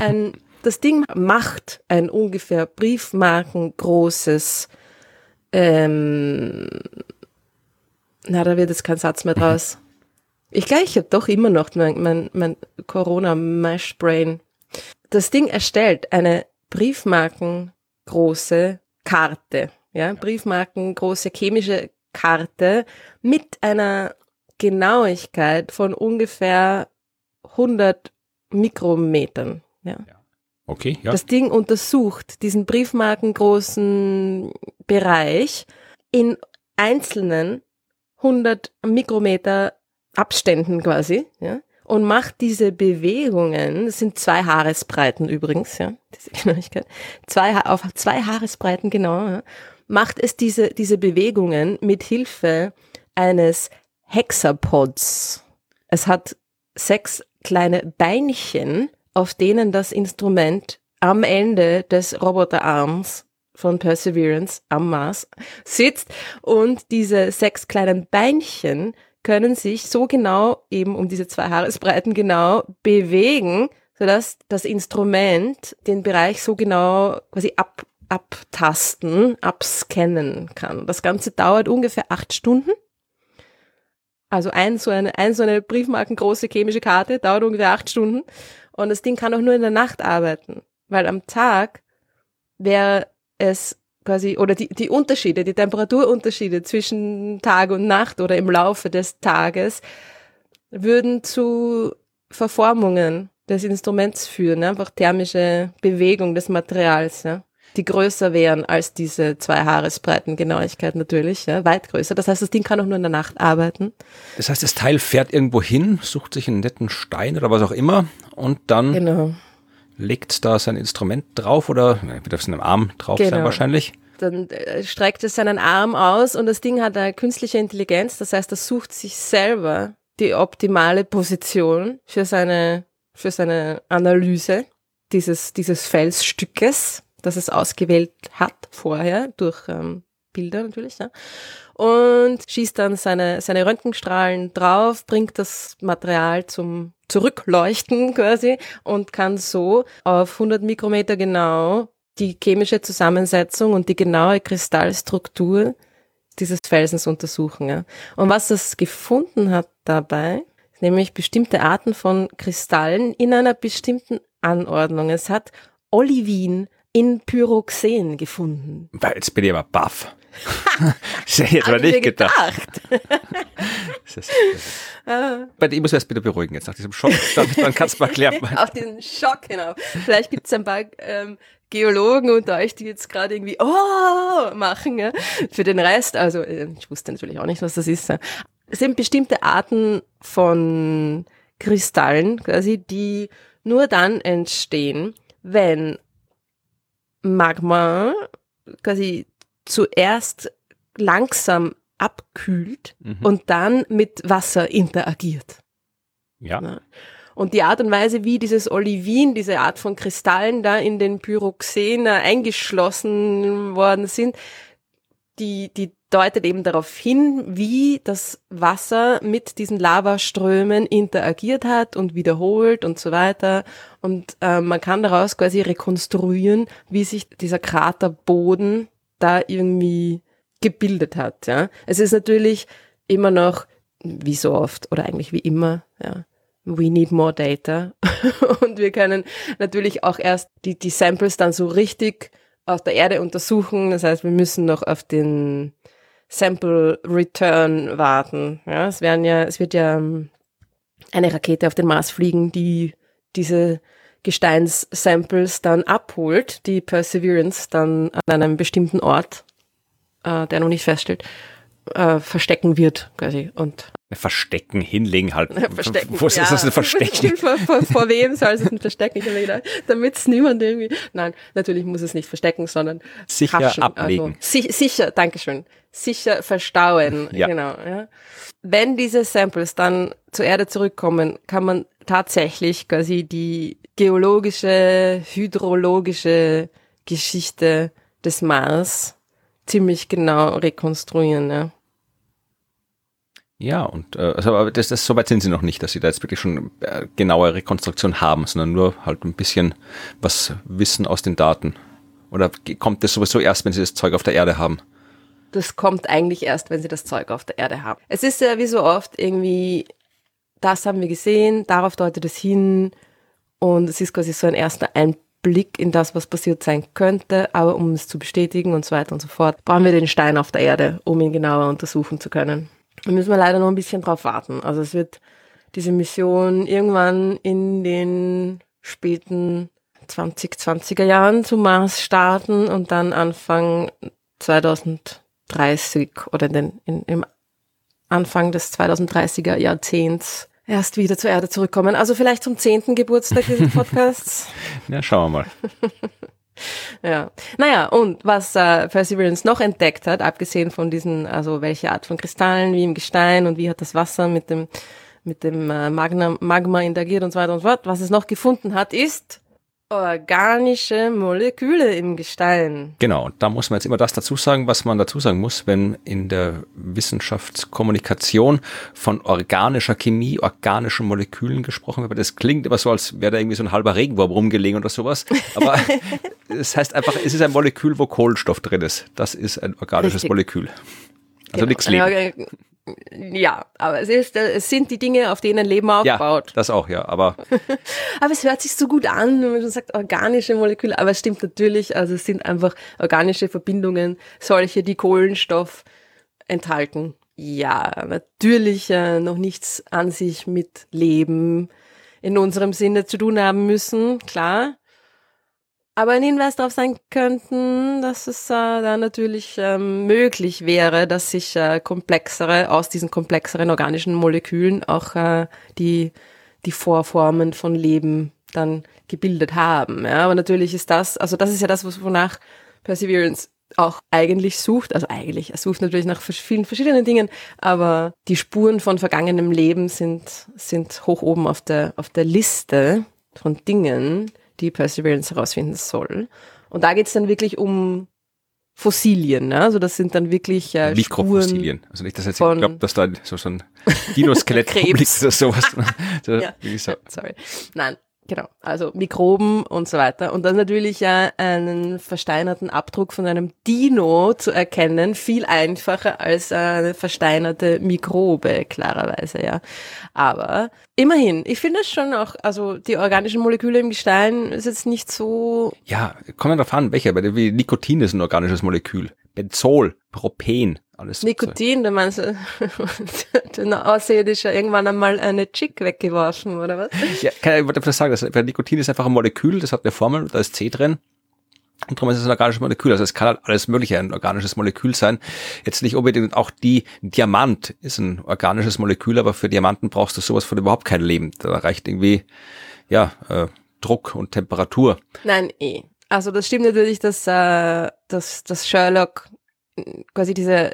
ein, das Ding macht ein ungefähr briefmarkengroßes, ähm, na, da wird jetzt kein Satz mehr draus. Ich glaube, ich habe doch immer noch mein, mein, mein Corona-Mash-Brain. Das Ding erstellt eine briefmarkengroße Karte, ja, briefmarkengroße chemische Karte mit einer Genauigkeit von ungefähr 100 Mikrometern. Ja. Okay, ja. Das Ding untersucht diesen briefmarkengroßen Bereich in einzelnen 100 Mikrometer Abständen quasi, ja, und macht diese Bewegungen, das sind zwei Haaresbreiten übrigens, ja, diese Genauigkeit, zwei, auf zwei Haaresbreiten genau, ja, macht es diese, diese Bewegungen mit Hilfe eines Hexapods. Es hat sechs kleine Beinchen, auf denen das Instrument am Ende des Roboterarms von Perseverance am Mars sitzt und diese sechs kleinen Beinchen können sich so genau eben um diese zwei Haaresbreiten genau bewegen, sodass das Instrument den Bereich so genau quasi ab, abtasten, abscannen kann. Das Ganze dauert ungefähr acht Stunden. Also ein so eine, ein so eine briefmarkengroße chemische Karte dauert ungefähr acht Stunden. Und das Ding kann auch nur in der Nacht arbeiten. Weil am Tag wäre es quasi, oder die, die Unterschiede, die Temperaturunterschiede zwischen Tag und Nacht oder im Laufe des Tages würden zu Verformungen des Instruments führen, ne? einfach thermische Bewegung des Materials, ja? die größer wären als diese zwei Haaresbreiten Genauigkeit natürlich, ja? weit größer. Das heißt, das Ding kann auch nur in der Nacht arbeiten. Das heißt, das Teil fährt irgendwo hin, sucht sich einen netten Stein oder was auch immer und dann Genau. Legt da sein Instrument drauf oder wird auf seinem Arm drauf sein Genau. wahrscheinlich. dann äh, streckt es seinen Arm aus und das Ding hat eine künstliche Intelligenz, das heißt, das sucht sich selber die optimale Position für seine, für seine Analyse dieses, dieses Felsstückes, das es ausgewählt hat vorher durch ähm, Bilder natürlich, ja. Und schießt dann seine, seine Röntgenstrahlen drauf, bringt das Material zum Zurückleuchten quasi und kann so auf 100 Mikrometer genau die chemische Zusammensetzung und die genaue Kristallstruktur dieses Felsens untersuchen. Ja. Und was es gefunden hat dabei, nämlich bestimmte Arten von Kristallen in einer bestimmten Anordnung. Es hat Olivin in Pyroxen gefunden. Weil jetzt bin ich aber baff. Das hätte ich aber ich nicht gedacht. Dir muss ich erst bitte beruhigen jetzt nach diesem Schock. Dann, dann kannst du mal erklären. Auf diesen Schock hinauf. Vielleicht gibt es ein paar ähm, Geologen unter euch, die jetzt gerade irgendwie oh machen. Ja? Für den Rest, also äh, ich wusste natürlich auch nicht, was das ist. Es sind bestimmte Arten von Kristallen, quasi, die nur dann entstehen, wenn Magma quasi zuerst langsam abkühlt Mhm. und dann mit Wasser interagiert. Ja. Ne? Und die Art und Weise, wie dieses Olivin, diese Art von Kristallen da in den Pyroxen eingeschlossen worden sind, die, die deutet eben darauf hin, wie das Wasser mit diesen Lavaströmen interagiert hat und wiederholt und so weiter. Und äh, man kann daraus quasi rekonstruieren, wie sich dieser Kraterboden da irgendwie gebildet hat. Ja. Es ist natürlich immer noch, wie so oft oder eigentlich wie immer, ja, we need more data. und wir können natürlich auch erst die, die Samples dann so richtig auf der Erde untersuchen. Das heißt, wir müssen noch auf den Sample Return warten. Ja, es werden ja, es wird ja ähm, eine Rakete auf den Mars fliegen, die diese Gesteinssamples dann abholt, die Perseverance dann an einem bestimmten Ort, äh, der noch nicht feststeht, äh, verstecken wird, quasi. Und verstecken, hinlegen halt. verstecken. Wo ist ja. das ein Verstecken? vor, vor, vor wem soll es ein Verstecken? Damit es niemand irgendwie. Nein, natürlich muss es nicht verstecken, sondern sicher haschen. ablegen. Also, si sicher, Dankeschön. Sicher verstauen. Ja. Genau. Ja. Wenn diese Samples dann zur Erde zurückkommen, kann man tatsächlich quasi die geologische, hydrologische Geschichte des Mars ziemlich genau rekonstruieren. Ja. Ja, und äh, also, aber das, das, soweit sind sie noch nicht, dass sie da jetzt wirklich schon äh, genaue Rekonstruktion haben, sondern nur halt ein bisschen was wissen aus den Daten. Oder kommt das sowieso erst, wenn sie das Zeug auf der Erde haben? Das kommt eigentlich erst, wenn sie das Zeug auf der Erde haben. Es ist ja wie so oft irgendwie, das haben wir gesehen, darauf deutet es hin und es ist quasi so ein erster Einblick in das, was passiert sein könnte, aber um es zu bestätigen und so weiter und so fort, brauchen wir den Stein auf der Erde, um ihn genauer untersuchen zu können. Da müssen wir leider noch ein bisschen drauf warten. Also es wird diese Mission irgendwann in den späten 2020er Jahren zum Mars starten und dann Anfang 2030 oder in den, in, im Anfang des 2030er Jahrzehnts erst wieder zur Erde zurückkommen. Also vielleicht zum zehnten Geburtstag dieses Podcasts. ja, schauen wir mal. Ja. Naja, und was äh, Perseverance noch entdeckt hat, abgesehen von diesen, also welche Art von Kristallen, wie im Gestein und wie hat das Wasser mit dem, mit dem äh, Magna, Magma interagiert und so weiter und so fort, was es noch gefunden hat, ist organische Moleküle im Gestein. Genau, da muss man jetzt immer das dazu sagen, was man dazu sagen muss, wenn in der Wissenschaftskommunikation von organischer Chemie, organischen Molekülen gesprochen wird. Das klingt immer so, als wäre da irgendwie so ein halber Regenwurm rumgelegen oder sowas. Aber es heißt einfach, es ist ein Molekül, wo Kohlenstoff drin ist. Das ist ein organisches Richtig. Molekül. Also Genau. nichts Leben. Ja, Ja, aber es, ist, äh, es sind die Dinge, auf denen Leben Ja, aufbaut. das auch, ja. Aber Aber es hört sich so gut an, wenn man schon sagt organische Moleküle. Aber es stimmt natürlich, also es sind einfach organische Verbindungen, solche, die Kohlenstoff enthalten. Ja, natürlich äh, noch nichts an sich mit Leben in unserem Sinne zu tun haben müssen, klar. Aber ein Hinweis darauf sein könnten, dass es äh, da natürlich ähm, möglich wäre, dass sich äh, komplexere, aus diesen komplexeren organischen Molekülen auch äh, die, die Vorformen von Leben dann gebildet haben. Ja, aber natürlich ist das, also das ist ja das, wonach Perseverance auch eigentlich sucht. Also eigentlich, er sucht natürlich nach vielen verschiedenen Dingen, aber die Spuren von vergangenem Leben sind, sind hoch oben auf der, auf der Liste von Dingen, die Perseverance herausfinden soll. Und da geht's dann wirklich um Fossilien. Ne? Also das sind dann wirklich äh. Mikrofossilien. Also nicht, dass jetzt ich glaube, dass da so, so ein Dinoskelett rumliegt oder sowas. so, Ja. so. Sorry. Nein, genau. Also Mikroben und so weiter. Und dann natürlich äh, einen versteinerten Abdruck von einem Dino zu erkennen, viel einfacher als eine versteinerte Mikrobe, klarerweise, ja. Aber immerhin, ich finde es schon auch, also die organischen Moleküle im Gestein ist jetzt nicht so Ja, kommt darauf an, welcher. Weil Nikotin ist ein organisches Molekül. Benzol, Propen, alles. so- Nikotin, da meinst du, ein Außerirdischer irgendwann einmal eine Chick weggeworfen, oder was? Ja, kann, ich wollte sagen, das, Nikotin ist einfach ein Molekül, das hat eine Formel, da ist C drin. Und darum ist es ein organisches Molekül. Also es kann halt alles mögliche ein organisches Molekül sein. Jetzt nicht unbedingt auch die Diamant ist ein organisches Molekül, aber für Diamanten brauchst du sowas von überhaupt kein Leben. Da reicht irgendwie, ja, äh, Druck und Temperatur. Nein, eh. Also das stimmt natürlich, dass, äh, dass, dass Sherlock äh, quasi diese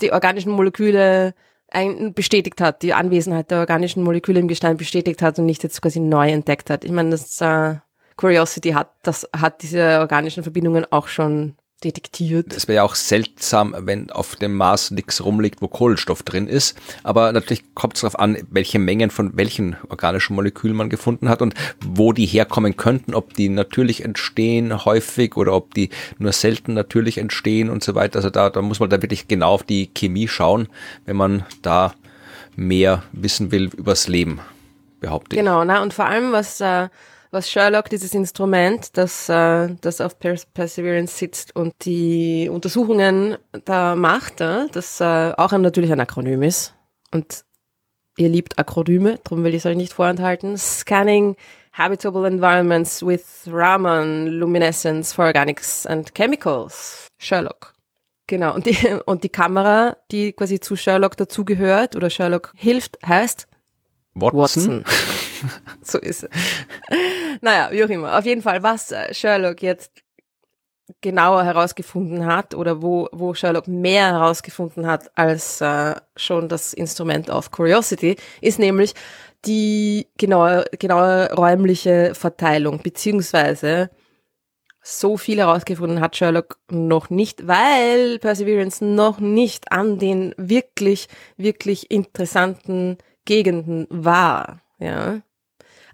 die organischen Moleküle ein, bestätigt hat, die Anwesenheit der organischen Moleküle im Gestein bestätigt hat und nicht jetzt quasi neu entdeckt hat. Ich meine, das äh, Curiosity hat das hat diese organischen Verbindungen auch schon detektiert. Es wäre ja auch seltsam, wenn auf dem Mars nichts rumliegt, wo Kohlenstoff drin ist. Aber natürlich kommt es darauf an, welche Mengen von welchen organischen Molekülen man gefunden hat und wo die herkommen könnten, ob die natürlich entstehen häufig oder ob die nur selten natürlich entstehen und so weiter. Also da, da muss man da wirklich genau auf die Chemie schauen, wenn man da mehr wissen will übers Leben, behaupte ich. Genau, na und vor allem was äh, was Sherlock, dieses Instrument, das, äh, das auf Pers Perseverance sitzt und die Untersuchungen da macht, äh, das äh, auch ein, natürlich ein Akronym ist. Und ihr liebt Akronyme, darum will ich es euch nicht vorenthalten. Scanning Habitable Environments with Raman Luminescence for Organics and Chemicals. Sherlock. Genau, und die, und die Kamera, die quasi zu Sherlock dazugehört oder Sherlock hilft, heißt Watson. Watson. so ist es. Naja, wie auch immer. Auf jeden Fall, was äh, Sherlock jetzt genauer herausgefunden hat oder wo, wo Sherlock mehr herausgefunden hat als äh, schon das Instrument of Curiosity, ist nämlich die genaue, genaue räumliche Verteilung, beziehungsweise so viel herausgefunden hat Sherlock noch nicht, weil Perseverance noch nicht an den wirklich, wirklich interessanten Gegenden war, ja.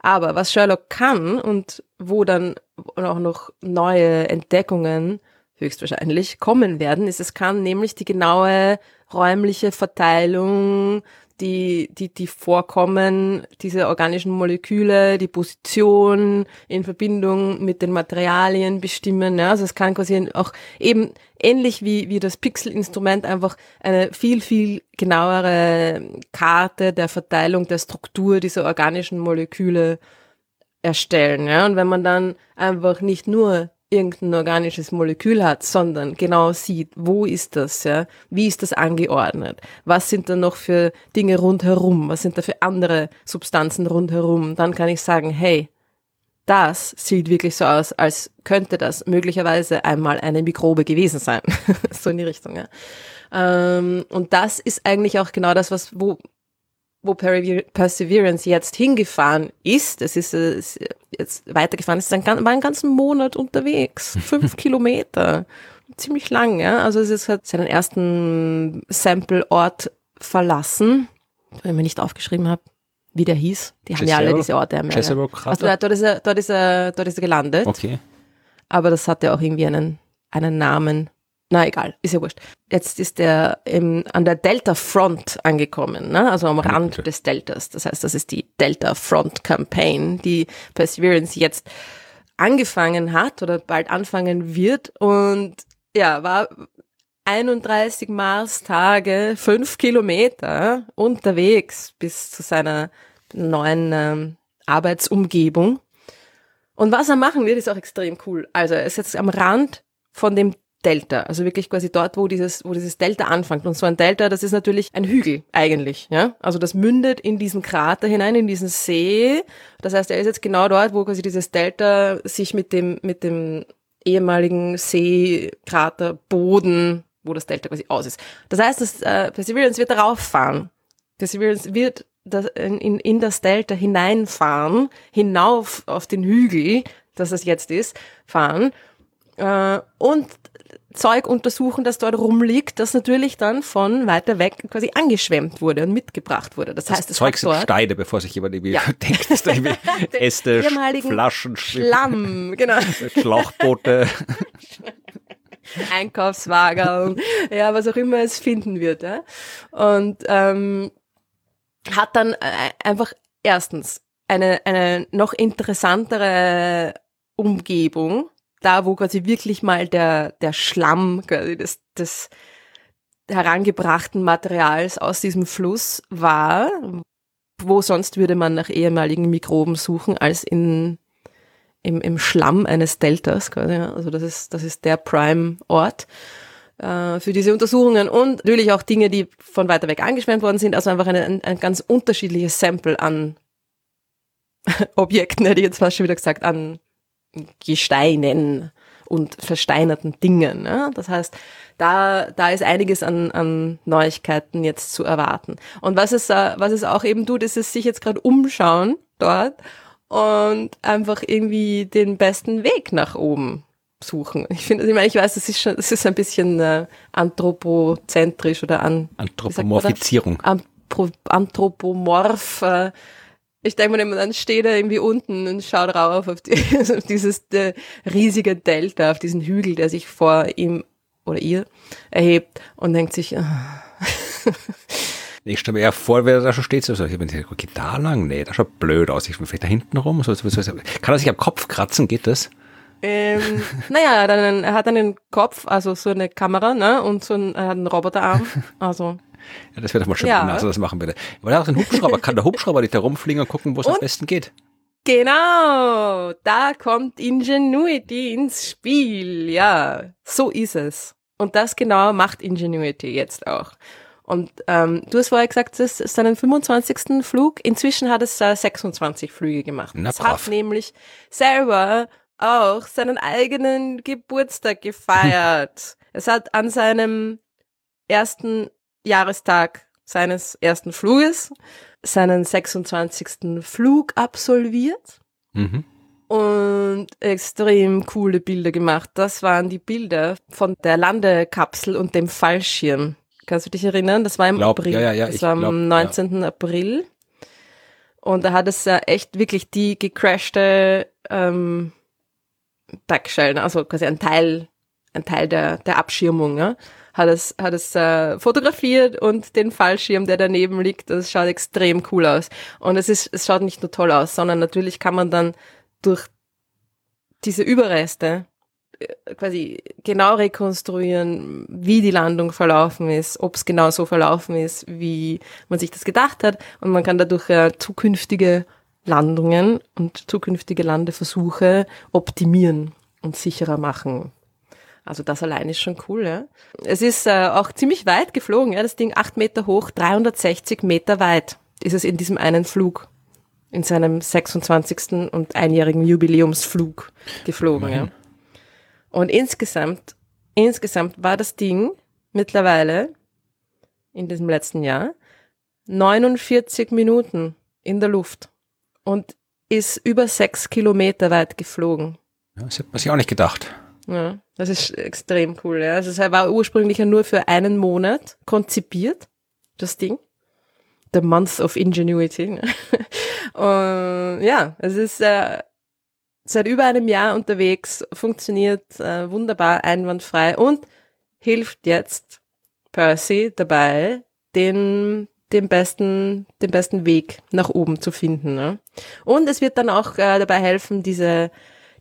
Aber was Sherlock kann und wo dann auch noch neue Entdeckungen höchstwahrscheinlich kommen werden, ist, es kann nämlich die genaue räumliche Verteilung die, die, die vorkommen, diese organischen Moleküle, die Position in Verbindung mit den Materialien bestimmen. Ja? Also es kann quasi auch eben ähnlich wie, wie das Pixel-Instrument einfach eine viel, viel genauere Karte der Verteilung der Struktur dieser organischen Moleküle erstellen. Ja? Und wenn man dann einfach nicht nur irgendein organisches Molekül hat, sondern genau sieht, wo ist das, ja, wie ist das angeordnet, was sind da noch für Dinge rundherum, was sind da für andere Substanzen rundherum, dann kann ich sagen, hey, das sieht wirklich so aus, als könnte das möglicherweise einmal eine Mikrobe gewesen sein, so in die Richtung, ja. Ähm, und das ist eigentlich auch genau das, was wo wo Perseverance jetzt hingefahren ist, es ist, ist jetzt weitergefahren, es ist ein, war einen ganzen Monat unterwegs, fünf Kilometer, ziemlich lang, ja. Also es ist halt seinen ersten Sample-Ort verlassen, wenn ich mir nicht aufgeschrieben habe, wie der hieß. Die haben ja alle diese Orte. Also, dort, ist er, dort, ist er, dort ist er gelandet. Okay. Aber das hat ja auch irgendwie einen, einen Namen. Na egal, ist ja wurscht. Jetzt ist er im, an der Delta Front angekommen, ne? also am Rand des Deltas. Das heißt, das ist die Delta Front Campaign, die Perseverance jetzt angefangen hat oder bald anfangen wird und ja, war 31 Mars-Tage, fünf Kilometer unterwegs bis zu seiner neuen ähm, Arbeitsumgebung. Und was er machen wird, ist auch extrem cool. Also er ist jetzt am Rand von dem Delta, also wirklich quasi dort, wo dieses, wo dieses Delta anfängt. Und so ein Delta, das ist natürlich ein Hügel eigentlich, ja. Also das mündet in diesen Krater hinein, in diesen See. Das heißt, er ist jetzt genau dort, wo quasi dieses Delta sich mit dem, mit dem ehemaligen Seekrater Boden, wo das Delta quasi aus ist. Das heißt, das äh, Perseverance wird darauf fahren. Perseverance wird das, in, in das Delta hineinfahren, hinauf auf den Hügel, das es jetzt ist, fahren äh, und Zeug untersuchen, das dort rumliegt, das natürlich dann von weiter weg quasi angeschwemmt wurde und mitgebracht wurde. Das, das heißt, es Zeug sind Steine, bevor sich jemand irgendwie ja. denkt, dass da irgendwie Äste, Flaschen, Schlamm, genau. Schlauchboote. Einkaufswagen, ja, was auch immer es finden wird. Ja. Und ähm, hat dann äh, einfach erstens eine, eine noch interessantere Umgebung, da, wo quasi wirklich mal der, der Schlamm quasi des, des herangebrachten Materials aus diesem Fluss war, wo sonst würde man nach ehemaligen Mikroben suchen, als in, im, im Schlamm eines Deltas. Quasi. Also das ist, das ist der Prime-Ort äh, für diese Untersuchungen und natürlich auch Dinge, die von weiter weg angeschwemmt worden sind, also einfach eine, ein, ein ganz unterschiedliches Sample an Objekten, hätte ich jetzt fast schon wieder gesagt, an Gesteinen und versteinerten Dingen. Ne? Das heißt, da, da ist einiges an, an Neuigkeiten jetzt zu erwarten. Und was es, äh, was es auch eben tut, ist es sich jetzt gerade umschauen dort und einfach irgendwie den besten Weg nach oben suchen. Ich finde, ich meine, ich weiß, das ist schon, das ist ein bisschen äh, anthropozentrisch oder an Anthropomorphizierung. Anthropomorph. Äh, ich denke mir dann steht er irgendwie unten und schaut rauf auf, die, auf dieses äh, riesige Delta, auf diesen Hügel, der sich vor ihm oder ihr erhebt und denkt sich, ah. Ich stelle mir eher vor, wer da schon steht, so, ich bin okay, da lang? Nee, das schaut blöd aus. Ich bin vielleicht da hinten rum. So, so, so. Kann er sich am Kopf kratzen? Geht das? Ähm, naja, dann, er hat einen Kopf, also so eine Kamera, ne, und so einen, er hat einen Roboterarm. Also ja, das wäre doch mal schön, ja. NASA das machen würde. Weil er auch den Hubschrauber kann der Hubschrauber nicht da rumfliegen und gucken, wo es am besten geht. Genau, da kommt Ingenuity ins Spiel. Ja, so ist es. Und das genau macht Ingenuity jetzt auch. Und ähm, du hast vorher gesagt, es ist seinen 25. Flug. Inzwischen hat es äh, 26 Flüge gemacht. Na, es hat nämlich selber auch seinen eigenen Geburtstag gefeiert. es hat an seinem ersten Jahrestag seines ersten Fluges seinen 26. Flug absolviert Mhm. und extrem coole Bilder gemacht. Das waren die Bilder von der Landekapsel und dem Fallschirm. Kannst du dich erinnern? Das war im Glaub, April. ja, ja, ja, das war am glaub, ja. 19. April. Und da hat es ja echt wirklich die gecrashte ähm, Backschellen, also quasi ein Teil, ein Teil der, der Abschirmung, ja, hat es, hat es äh, fotografiert und den Fallschirm, der daneben liegt, das schaut extrem cool aus. Und es ist, es schaut nicht nur toll aus, sondern natürlich kann man dann durch diese Überreste äh, quasi genau rekonstruieren, wie die Landung verlaufen ist, ob es genau so verlaufen ist, wie man sich das gedacht hat. Und man kann dadurch äh, zukünftige Landungen und zukünftige Landeversuche optimieren und sicherer machen. Also das allein ist schon cool, ja. Es ist äh, auch ziemlich weit geflogen, ja. Das Ding acht Meter hoch, 360 Meter weit ist es in diesem einen Flug, in seinem 26. und einjährigen Jubiläumsflug geflogen, ja. Und insgesamt, insgesamt war das Ding mittlerweile in diesem letzten Jahr 49 Minuten in der Luft und ist über sechs Kilometer weit geflogen. Ja, das hätte man sich auch nicht gedacht. Ja, das ist extrem cool. Ja. Also es war ursprünglich ja nur für einen Monat konzipiert, das Ding. The Month of Ingenuity. ne? Und ja, es ist äh, seit über einem Jahr unterwegs, funktioniert äh, wunderbar, einwandfrei und hilft jetzt Percy dabei, den den besten, den besten Weg nach oben zu finden. Ne? Und es wird dann auch äh, dabei helfen, diese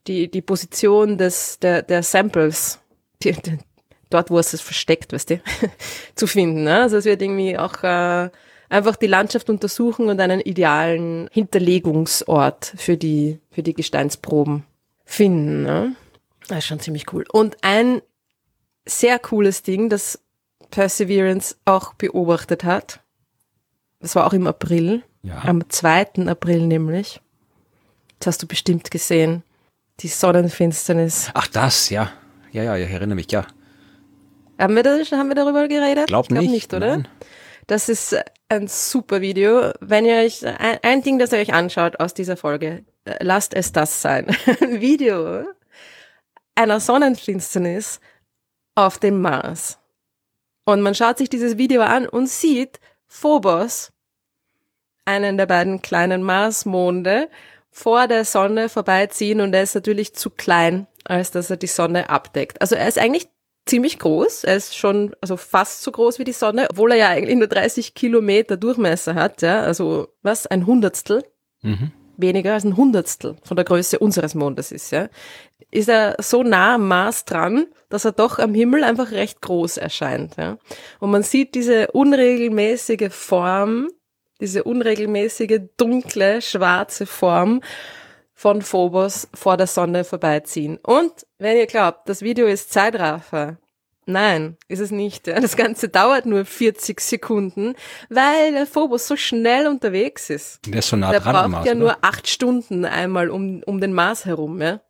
die, die Position des, der, der Samples, die, die, dort, wo es es versteckt, weißt du, zu finden. Ne? Also es wird irgendwie auch äh, einfach die Landschaft untersuchen und einen idealen Hinterlegungsort für die, für die Gesteinsproben finden. Ne? Das ist schon ziemlich cool. Und ein sehr cooles Ding, das Perseverance auch beobachtet hat, das war auch im April, Ja. am 2. April nämlich, das hast du bestimmt gesehen, die Sonnenfinsternis. Ach, das, ja. Ja, ja, ich erinnere mich, ja. Haben wir, das, haben wir darüber geredet? Glaub Ich glaub nicht, nicht, oder? nein. Das ist ein super Video. Wenn ihr euch, ein, ein Ding, das ihr euch anschaut aus dieser Folge, äh, lasst es das sein. Ein Video einer Sonnenfinsternis auf dem Mars. Und man schaut sich dieses Video an und sieht Phobos, einen der beiden kleinen Marsmonde, vor der Sonne vorbeiziehen und er ist natürlich zu klein, als dass er die Sonne abdeckt. Also er ist eigentlich ziemlich groß. Er ist schon, also fast so groß wie die Sonne, obwohl er ja eigentlich nur 30 Kilometer Durchmesser hat, ja. Also, was? Ein Hundertstel? Mhm. Weniger als ein Hundertstel von der Größe unseres Mondes ist, ja. Ist er so nah am Mars dran, dass er doch am Himmel einfach recht groß erscheint, ja. Und man sieht diese unregelmäßige Form, diese unregelmäßige, dunkle, schwarze Form von Phobos vor der Sonne vorbeiziehen. Und wenn ihr glaubt, das Video ist Zeitraffer, nein, ist es nicht. Das Ganze dauert nur 40 Sekunden, weil der Phobos so schnell unterwegs ist. Der ist so nah Der dran braucht am Mars, ja oder? nur acht Stunden einmal um, um den Mars herum, ja.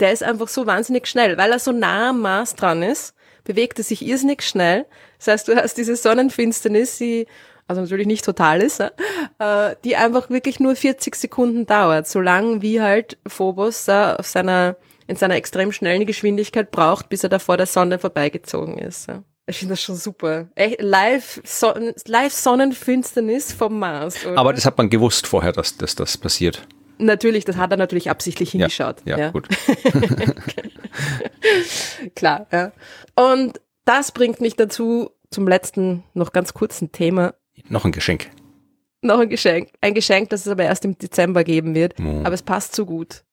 Der ist einfach so wahnsinnig schnell, weil er so nah am Mars dran ist, bewegt er sich irrsinnig schnell. Das heißt, du hast diese Sonnenfinsternis, die also natürlich nicht total ist, ja, äh, die einfach wirklich nur 40 Sekunden dauert, so lang wie halt Phobos äh, auf seiner, in seiner extrem schnellen Geschwindigkeit braucht, bis er da vor der Sonne vorbeigezogen ist. Ja. Ich finde das schon super. Echt, live, Son live Sonnenfinsternis vom Mars. Oder? Aber das hat man gewusst vorher, dass, dass das passiert. Natürlich, das hat er natürlich absichtlich hingeschaut. Ja, ja, gut. Klar, ja. Und das bringt mich dazu, zum letzten, noch ganz kurzen Thema. Noch ein Geschenk. Noch ein Geschenk. Ein Geschenk, das es aber erst im Dezember geben wird. Oh. Aber es passt so gut.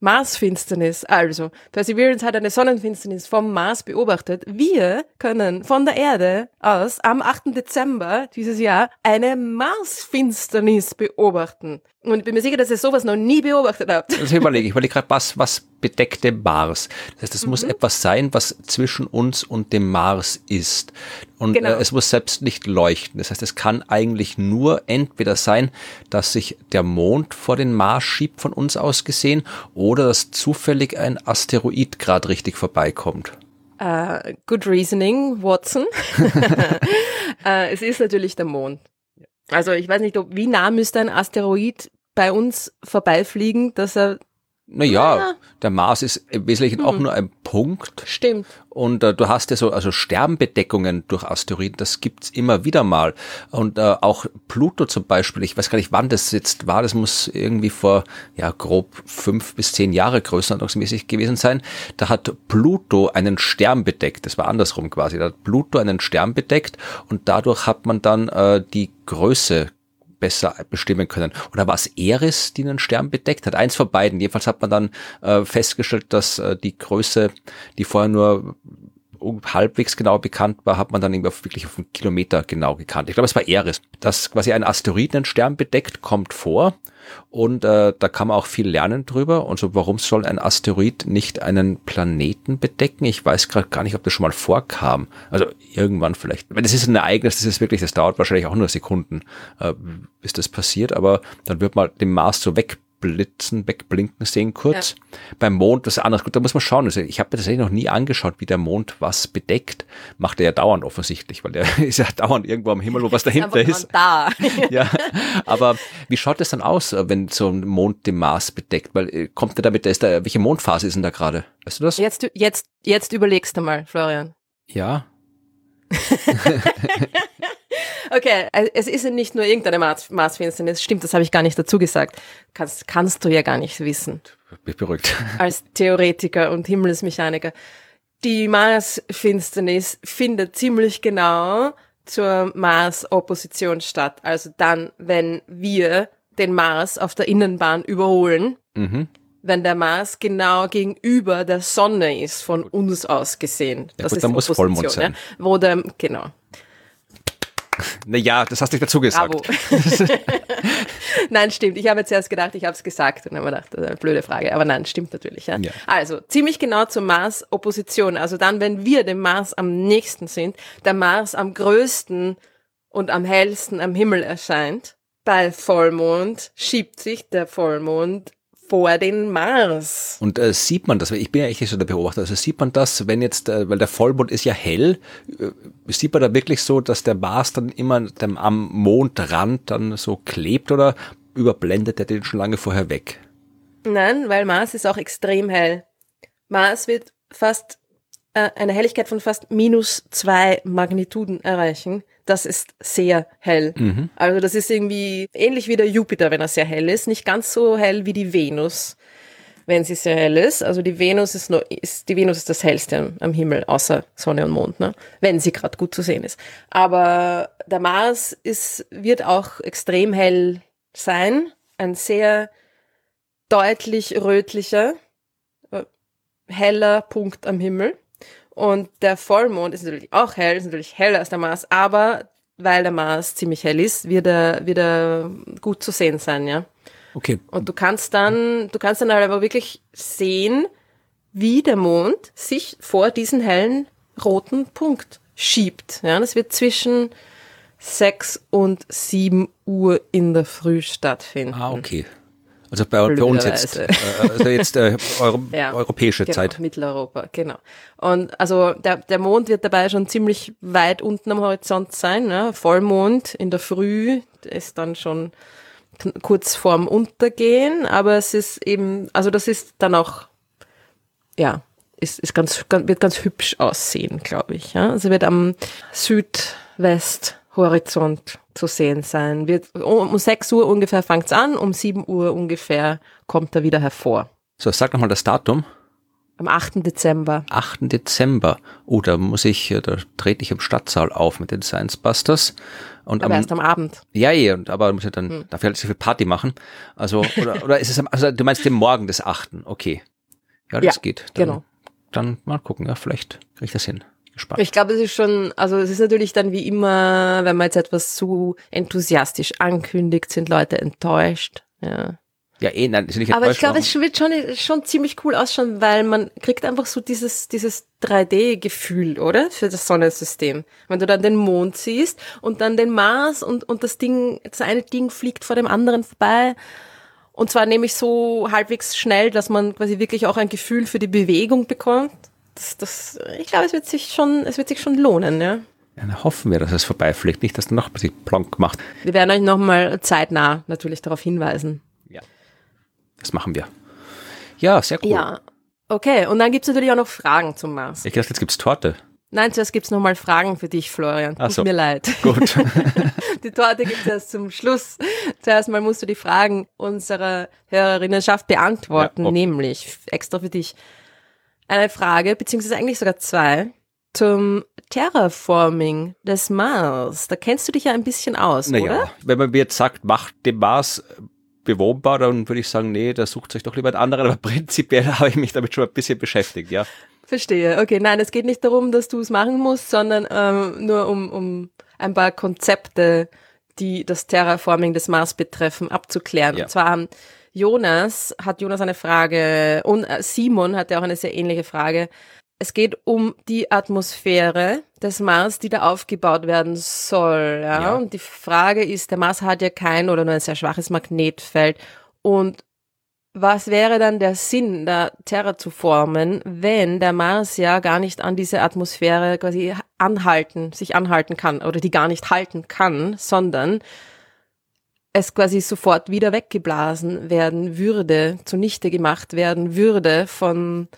Marsfinsternis. Also, Perseverance hat eine Sonnenfinsternis vom Mars beobachtet. Wir können von der Erde aus am 8. Dezember dieses Jahr eine Marsfinsternis beobachten. Und ich bin mir sicher, dass ihr sowas noch nie beobachtet habt. Also überlege ich, überlege gerade, was, was bedeckte Mars. Das heißt, es mhm. muss etwas sein, was zwischen uns und dem Mars ist. Und genau. äh, es muss selbst nicht leuchten. Das heißt, es kann eigentlich nur entweder sein, dass sich der Mond vor den Mars schiebt von uns aus gesehen oder dass zufällig ein Asteroid gerade richtig vorbeikommt. Uh, good reasoning, Watson. uh, es ist natürlich der Mond. Also ich weiß nicht, ob, wie nah müsste ein Asteroid bei uns vorbeifliegen, dass er naja, ja. der Mars ist im Wesentlichen hm. auch nur ein Punkt. Stimmt. Und äh, du hast ja so also Sternbedeckungen durch Asteroiden, das gibt's immer wieder mal. Und äh, auch Pluto zum Beispiel, ich weiß gar nicht, wann das jetzt war, das muss irgendwie vor ja grob fünf bis zehn Jahre größenordnungsmäßig gewesen sein. Da hat Pluto einen Stern bedeckt, das war andersrum quasi. Da hat Pluto einen Stern bedeckt und dadurch hat man dann äh, die Größe besser bestimmen können. Oder war es Eris, die einen Stern bedeckt hat? Eins von beiden. Jedenfalls hat man dann äh, festgestellt, dass äh, die Größe, die vorher nur halbwegs genau bekannt war, hat man dann irgendwie auf, wirklich auf einen Kilometer genau gekannt. Ich glaube, es war Eris. Dass quasi ein Asteroidenstern bedeckt, kommt vor und äh, da kann man auch viel lernen drüber. Und so, warum soll ein Asteroid nicht einen Planeten bedecken? Ich weiß gerade gar nicht, ob das schon mal vorkam. Also irgendwann vielleicht. Das ist ein Ereignis, das ist wirklich, das dauert wahrscheinlich auch nur Sekunden, äh, bis das passiert, aber dann wird man den Mars so weg Blitzen wegblinken sehen kurz. Ja. Beim Mond das ist anders. Gut, da muss man schauen. Also ich habe mir tatsächlich noch nie angeschaut, wie der Mond was bedeckt. Macht er ja dauernd offensichtlich, weil der ist ja dauernd irgendwo am Himmel, wo was dahinter ist. Da. ja, aber wie schaut es dann aus, wenn so ein Mond den Mars bedeckt? Weil äh, kommt der damit, ist da, welche Mondphase ist denn da gerade? Weißt du das? Jetzt, jetzt, jetzt überlegst du mal, Florian. Ja. Okay, also es ist nicht nur irgendeine Mars Marsfinsternis. Stimmt, das habe ich gar nicht dazu gesagt. Kannst, kannst du ja gar nicht wissen. Bin beruhigt. Als Theoretiker und Himmelsmechaniker. Die Marsfinsternis findet ziemlich genau zur Mars-Opposition statt. Also dann, wenn wir den Mars auf der Innenbahn überholen, mhm. wenn der Mars genau gegenüber der Sonne ist, von uns aus gesehen. Ja, das gut, ist dann muss Vollmond sein. Ja, wo der, genau. Naja, das hast du nicht dazu gesagt. nein, stimmt. Ich habe jetzt erst gedacht, ich habe es gesagt und habe mir gedacht, das ist eine blöde Frage. Aber nein, stimmt natürlich. Ja? ja. Also ziemlich genau zur Mars-Opposition. Also dann, wenn wir dem Mars am nächsten sind, der Mars am größten und am hellsten am Himmel erscheint, bei Vollmond schiebt sich der Vollmond vor den Mars. Und äh, sieht man das, ich bin ja echt nicht so der Beobachter, also sieht man das, wenn jetzt, äh, weil der Vollmond ist ja hell, äh, sieht man da wirklich so, dass der Mars dann immer dem, am Mondrand dann so klebt oder überblendet er den schon lange vorher weg? Nein, weil Mars ist auch extrem hell. Mars wird fast äh, eine Helligkeit von fast minus zwei Magnituden erreichen. Das ist sehr hell. Mhm. Also das ist irgendwie ähnlich wie der Jupiter, wenn er sehr hell ist. Nicht ganz so hell wie die Venus, wenn sie sehr hell ist. Also die Venus ist nur, ist, die Venus ist das hellste am Himmel, außer Sonne und Mond, ne? wenn sie gerade gut zu sehen ist. Aber der Mars ist, wird auch extrem hell sein. Ein sehr deutlich rötlicher, äh, heller Punkt am Himmel. Und der Vollmond ist natürlich auch hell, ist natürlich heller als der Mars, aber weil der Mars ziemlich hell ist, wird er, wird er gut zu sehen sein, ja. Okay. Und du kannst dann, du kannst dann aber wirklich sehen, wie der Mond sich vor diesen hellen roten Punkt schiebt. Ja, das wird zwischen sechs und sieben Uhr in der Früh stattfinden. Ah, okay. Also bei, bei uns jetzt, äh, also jetzt äh, Euro, ja, europäische genau, Zeit. Mitteleuropa, genau. Und also der, der Mond wird dabei schon ziemlich weit unten am Horizont sein. Ne? Vollmond in der Früh ist dann schon kurz vorm Untergehen, aber es ist eben, also das ist dann auch, ja, ist, ist ganz, wird ganz hübsch aussehen, glaube ich. Ja? Also wird am Südwest Horizont zu sehen sein. Wird, um 6 Uhr ungefähr fängt's an, um 7 Uhr ungefähr kommt er wieder hervor. So, sag nochmal das Datum. Am 8. Dezember. 8. Dezember. Oh, da muss ich, da trete ich im Stadtsaal auf mit den Science Busters. Und aber am, erst am Abend. Ja, ja, und aber muss ja dann hm. dafür halt so viel Party machen. Also, oder, oder ist es am, also du meinst den Morgen des 8. Okay. Ja, das ja, geht. Dann, genau. Dann mal gucken, ja, vielleicht kriege ich das hin gespannt. Ich glaube, es ist schon, also es ist natürlich dann wie immer, wenn man jetzt etwas zu enthusiastisch ankündigt, sind Leute enttäuscht. Ja. Ja, eh, nein, ist nicht Aber ich glaube, es wird schon, schon ziemlich cool ausschauen, weil man kriegt einfach so dieses, dieses 3D-Gefühl, oder? Für das Sonnensystem. Wenn du dann den Mond siehst und dann den Mars und, und das Ding, das eine Ding fliegt vor dem anderen vorbei. Und zwar nämlich so halbwegs schnell, dass man quasi wirklich auch ein Gefühl für die Bewegung bekommt. Das, das, ich glaube, es wird sich schon, es wird sich schon lohnen, ja. Ja, dann hoffen wir, dass es vorbeifliegt, nicht, dass du noch ein bisschen plonk macht. Wir werden euch nochmal zeitnah natürlich darauf hinweisen. Das machen wir. Ja, sehr cool. Ja, okay. Und dann gibt's natürlich auch noch Fragen zum Mars. Ich dachte, jetzt gibt's Torte. Nein, zuerst gibt's nochmal Fragen für dich, Florian. Tut so. mir leid. Gut. die Torte gibt's erst zum Schluss. Zuerst mal musst du die Fragen unserer Hörerinnenschaft beantworten, Ja, nämlich extra für dich eine Frage, beziehungsweise eigentlich sogar zwei, zum Terraforming des Mars. Da kennst du dich ja ein bisschen aus, Naja, oder? wenn man mir jetzt sagt, macht den Mars bewohnbar, dann würde ich sagen, nee, da sucht sich doch lieber einen anderen, aber prinzipiell habe ich mich damit schon ein bisschen beschäftigt, ja. Verstehe. Okay, nein, es geht nicht darum, dass du es machen musst, sondern ähm, nur um, um ein paar Konzepte, die das Terraforming des Mars betreffen, abzuklären. Ja. Und zwar haben Jonas, hat Jonas eine Frage und äh, Simon hat ja auch eine sehr ähnliche Frage. Es geht um die Atmosphäre des Mars, die da aufgebaut werden soll. Ja? Ja. Und die Frage ist, der Mars hat ja kein oder nur ein sehr schwaches Magnetfeld. Und was wäre dann der Sinn, da Terra zu formen, wenn der Mars ja gar nicht an diese Atmosphäre quasi anhalten, sich anhalten kann oder die gar nicht halten kann, sondern es quasi sofort wieder weggeblasen werden würde, zunichte gemacht werden würde von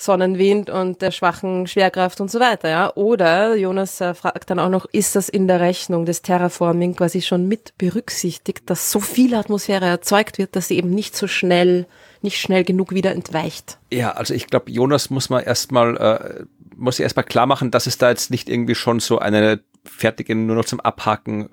Sonnenwind und der schwachen Schwerkraft und so weiter, ja. Oder Jonas fragt dann auch noch, ist das in der Rechnung des Terraforming quasi schon mit berücksichtigt, dass so viel Atmosphäre erzeugt wird, dass sie eben nicht so schnell, nicht schnell genug wieder entweicht? Ja, also ich glaube, Jonas muss man erstmal, äh, muss erstmal klar machen, dass es da jetzt nicht irgendwie schon so eine fertige, nur noch zum Abhaken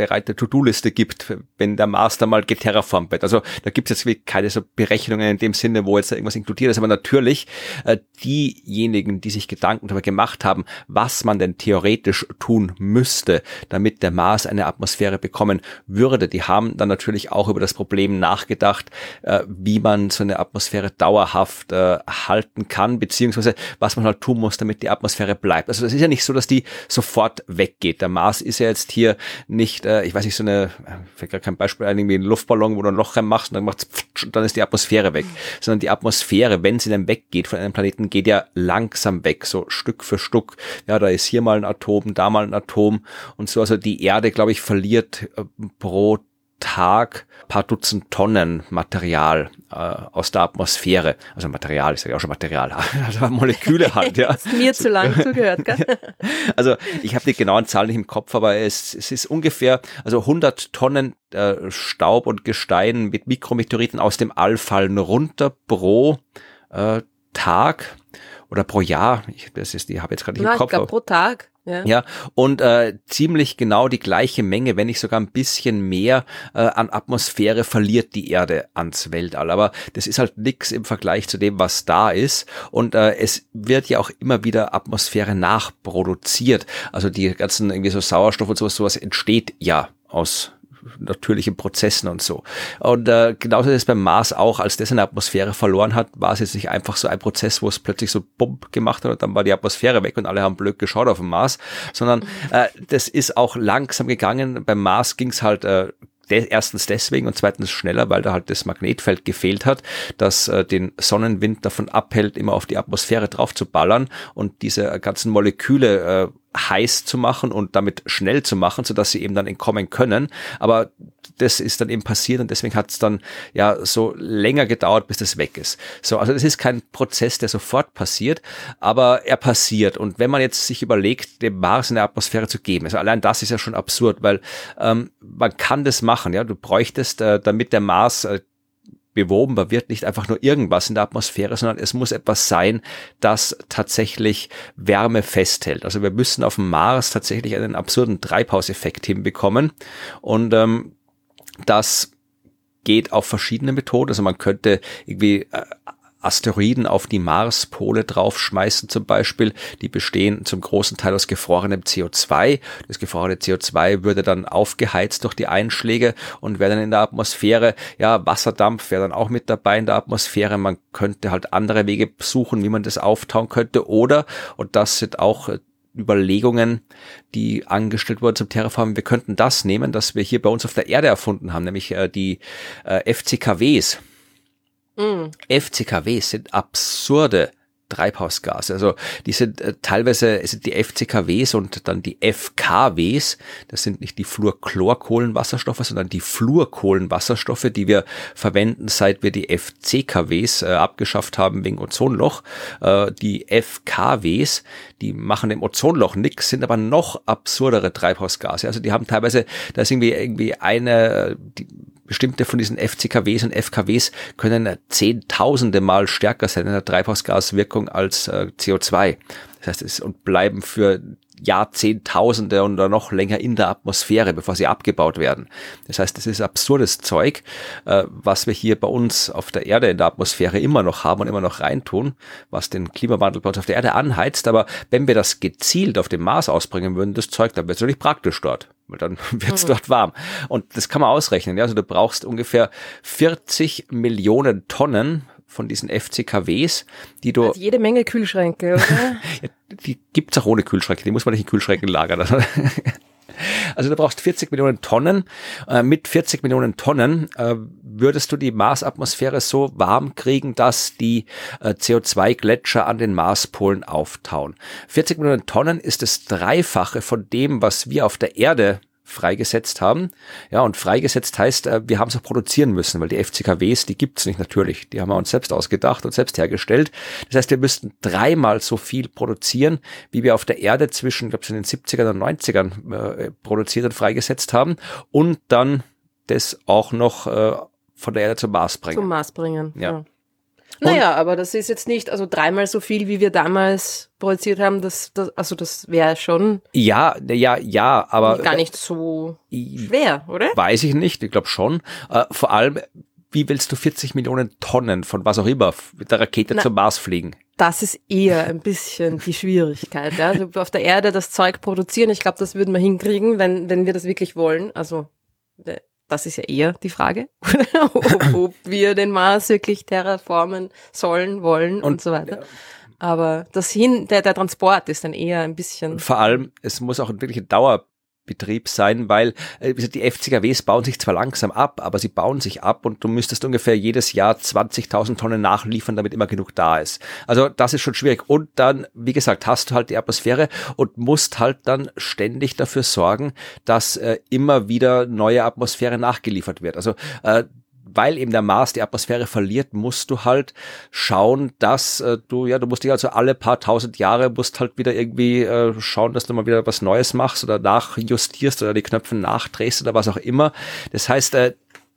bereite To-Do-Liste gibt, wenn der da mal geterraformt wird. Also da gibt es jetzt keine so Berechnungen in dem Sinne, wo jetzt irgendwas inkludiert ist, aber natürlich äh, diejenigen, die sich Gedanken darüber gemacht haben, was man denn theoretisch tun müsste, damit der Mars eine Atmosphäre bekommen würde, die haben dann natürlich auch über das Problem nachgedacht, äh, wie man so eine Atmosphäre dauerhaft äh, halten kann, beziehungsweise was man halt tun muss, damit die Atmosphäre bleibt. Also es ist ja nicht so, dass die sofort weggeht. Der Mars ist ja jetzt hier nicht, äh, ich weiß nicht, so eine, fällt gar kein Beispiel ein, irgendwie ein Luftballon, wo du ein Loch reinmachst und dann macht's pftsch und dann ist die Atmosphäre weg. Sondern die Atmosphäre, wenn sie dann weggeht von einem Planeten, geht ja langsam weg, so Stück für Stück. Ja, da ist hier mal ein Atom, da mal ein Atom und so. Also die Erde, glaube ich, verliert äh, pro Tag paar Dutzend Tonnen Material äh, aus der Atmosphäre. Also Material, ich sage ja auch schon Material, also Moleküle halt, ja. Mir zu lang zugehört, gell? Also ich habe die genauen Zahlen nicht im Kopf, aber es, es ist ungefähr, also 100 Tonnen äh, Staub und Gestein mit Mikrometeoriten aus dem All fallen runter pro äh, Tag oder pro Jahr. Ich, das ist, die habe jetzt gerade nicht im ich Kopf. aber- pro Tag. Ja. ja, und äh, ziemlich genau die gleiche Menge, wenn nicht sogar ein bisschen mehr äh, an Atmosphäre verliert die Erde ans Weltall. Aber das ist halt nix im Vergleich zu dem, was da ist. Und äh, es wird ja auch immer wieder Atmosphäre nachproduziert. Also die ganzen irgendwie so Sauerstoff und sowas, sowas entsteht ja aus natürlichen Prozessen und so. Und äh, genauso ist es beim Mars auch, als das seine Atmosphäre verloren hat, war es jetzt nicht einfach so ein Prozess, wo es plötzlich so bump gemacht hat und dann war die Atmosphäre weg und alle haben blöd geschaut auf den Mars, sondern äh, das ist auch langsam gegangen. Beim Mars ging es halt äh, erstens deswegen und zweitens schneller, weil da halt das Magnetfeld gefehlt hat, das äh, den Sonnenwind davon abhält, immer auf die Atmosphäre drauf zu ballern und diese ganzen Moleküle äh, heiß zu machen und damit schnell zu machen, sodass sie eben dann entkommen können. Aber das ist dann eben passiert und deswegen hat es dann ja so länger gedauert, bis das weg ist. So, also das ist kein Prozess, der sofort passiert, aber er passiert. Und wenn man jetzt sich überlegt, dem Mars eine Atmosphäre zu geben, also allein das ist ja schon absurd, weil ähm, man kann das machen, ja, du bräuchtest, äh, damit der Mars äh, bewobenbar wird, nicht einfach nur irgendwas in der Atmosphäre, sondern es muss etwas sein, das tatsächlich Wärme festhält. Also wir müssen auf dem Mars tatsächlich einen absurden Treibhauseffekt hinbekommen und ähm, das geht auf verschiedene Methoden. Also man könnte irgendwie äh, Asteroiden auf die Marspole draufschmeißen zum Beispiel. Die bestehen zum großen Teil aus gefrorenem CO2. Das gefrorene CO2 würde dann aufgeheizt durch die Einschläge und wäre dann in der Atmosphäre. Ja, Wasserdampf wäre dann auch mit dabei in der Atmosphäre. Man könnte halt andere Wege suchen, wie man das auftauen könnte. Oder, und das sind auch äh, Überlegungen, die angestellt wurden zum Terraformen. Wir könnten das nehmen, das wir hier bei uns auf der Erde erfunden haben, nämlich äh, die äh, FCKWs. Mm. FCKWs sind absurde Treibhausgase. Also die sind äh, teilweise sind die FCKWs und dann die FKWs, das sind nicht die Fluorchlorkohlenwasserstoffe, sondern die Fluorkohlenwasserstoffe, die wir verwenden, seit wir die FCKWs äh, abgeschafft haben wegen Ozonloch. Äh, die FKWs, die machen im Ozonloch nichts, sind aber noch absurdere Treibhausgase. Also die haben teilweise, da ist irgendwie irgendwie eine die, bestimmte von diesen FCKWs und FKWs können zehntausende Mal stärker sein in der Treibhausgaswirkung als äh, CO2. Das heißt, es und bleiben für Jahrzehntausende und noch länger in der Atmosphäre, bevor sie abgebaut werden. Das heißt, das ist absurdes Zeug, äh, was wir hier bei uns auf der Erde in der Atmosphäre immer noch haben und immer noch reintun, was den Klimawandel bei uns auf der Erde anheizt. Aber wenn wir das gezielt auf dem Mars ausbringen würden, das Zeug, dann wäre es natürlich praktisch dort weil dann wird es mhm. dort warm. Und das kann man ausrechnen. Ja? Also du brauchst ungefähr 40 Millionen Tonnen von diesen FCKWs, die du... Also jede Menge Kühlschränke, oder? die gibt's auch ohne Kühlschränke, die muss man nicht in Kühlschränken lagern. Also du brauchst 40 Millionen Tonnen. Äh, mit 40 Millionen Tonnen äh, würdest du die Marsatmosphäre so warm kriegen, dass die äh, CO2-Gletscher an den Marspolen auftauen. 40 Millionen Tonnen ist das Dreifache von dem, was wir auf der Erde freigesetzt haben. Ja, und freigesetzt heißt, äh, wir haben es auch produzieren müssen, weil die FCKWs, die gibt's nicht natürlich. Die haben wir uns selbst ausgedacht und selbst hergestellt. Das heißt, wir müssten dreimal so viel produzieren, wie wir auf der Erde zwischen, ich glaube, in den 70ern und 90ern äh, produziert und freigesetzt haben. Und dann das auch noch äh, von der Erde zum Mars bringen. Zum Mars bringen, ja. ja. Naja, aber das ist jetzt nicht, also dreimal so viel, wie wir damals produziert haben, das, das also das wäre schon. Ja, ja, ja, aber. Gar nicht so schwer, oder? Weiß ich nicht, ich glaube schon. Äh, vor allem, wie willst du 40 Millionen Tonnen von was auch immer mit der Rakete Na, zum Mars fliegen? Das ist eher ein bisschen die Schwierigkeit. Ja? Also auf der Erde das Zeug produzieren, ich glaube, das würden wir hinkriegen, wenn, wenn wir das wirklich wollen. Also das ist ja eher die Frage, ob, ob, wir den Mars wirklich terraformen sollen, wollen und, und so weiter. Aber das hin, der, der Transport ist dann eher ein bisschen. vor allem, es muss auch wirklich ein Dauer Betrieb sein, weil äh, die FCKWs bauen sich zwar langsam ab, aber sie bauen sich ab und du müsstest ungefähr jedes Jahr 20.000 Tonnen nachliefern, damit immer genug da ist. Also das ist schon schwierig. Und dann, wie gesagt, hast du halt die Atmosphäre und musst halt dann ständig dafür sorgen, dass äh, immer wieder neue Atmosphäre nachgeliefert wird. Also äh, weil eben der Mars die Atmosphäre verliert, musst du halt schauen, dass äh, du, ja, du musst dich also alle paar tausend Jahre musst halt wieder irgendwie äh, schauen, dass du mal wieder was Neues machst oder nachjustierst oder die Knöpfe nachdrehst oder was auch immer. Das heißt, äh,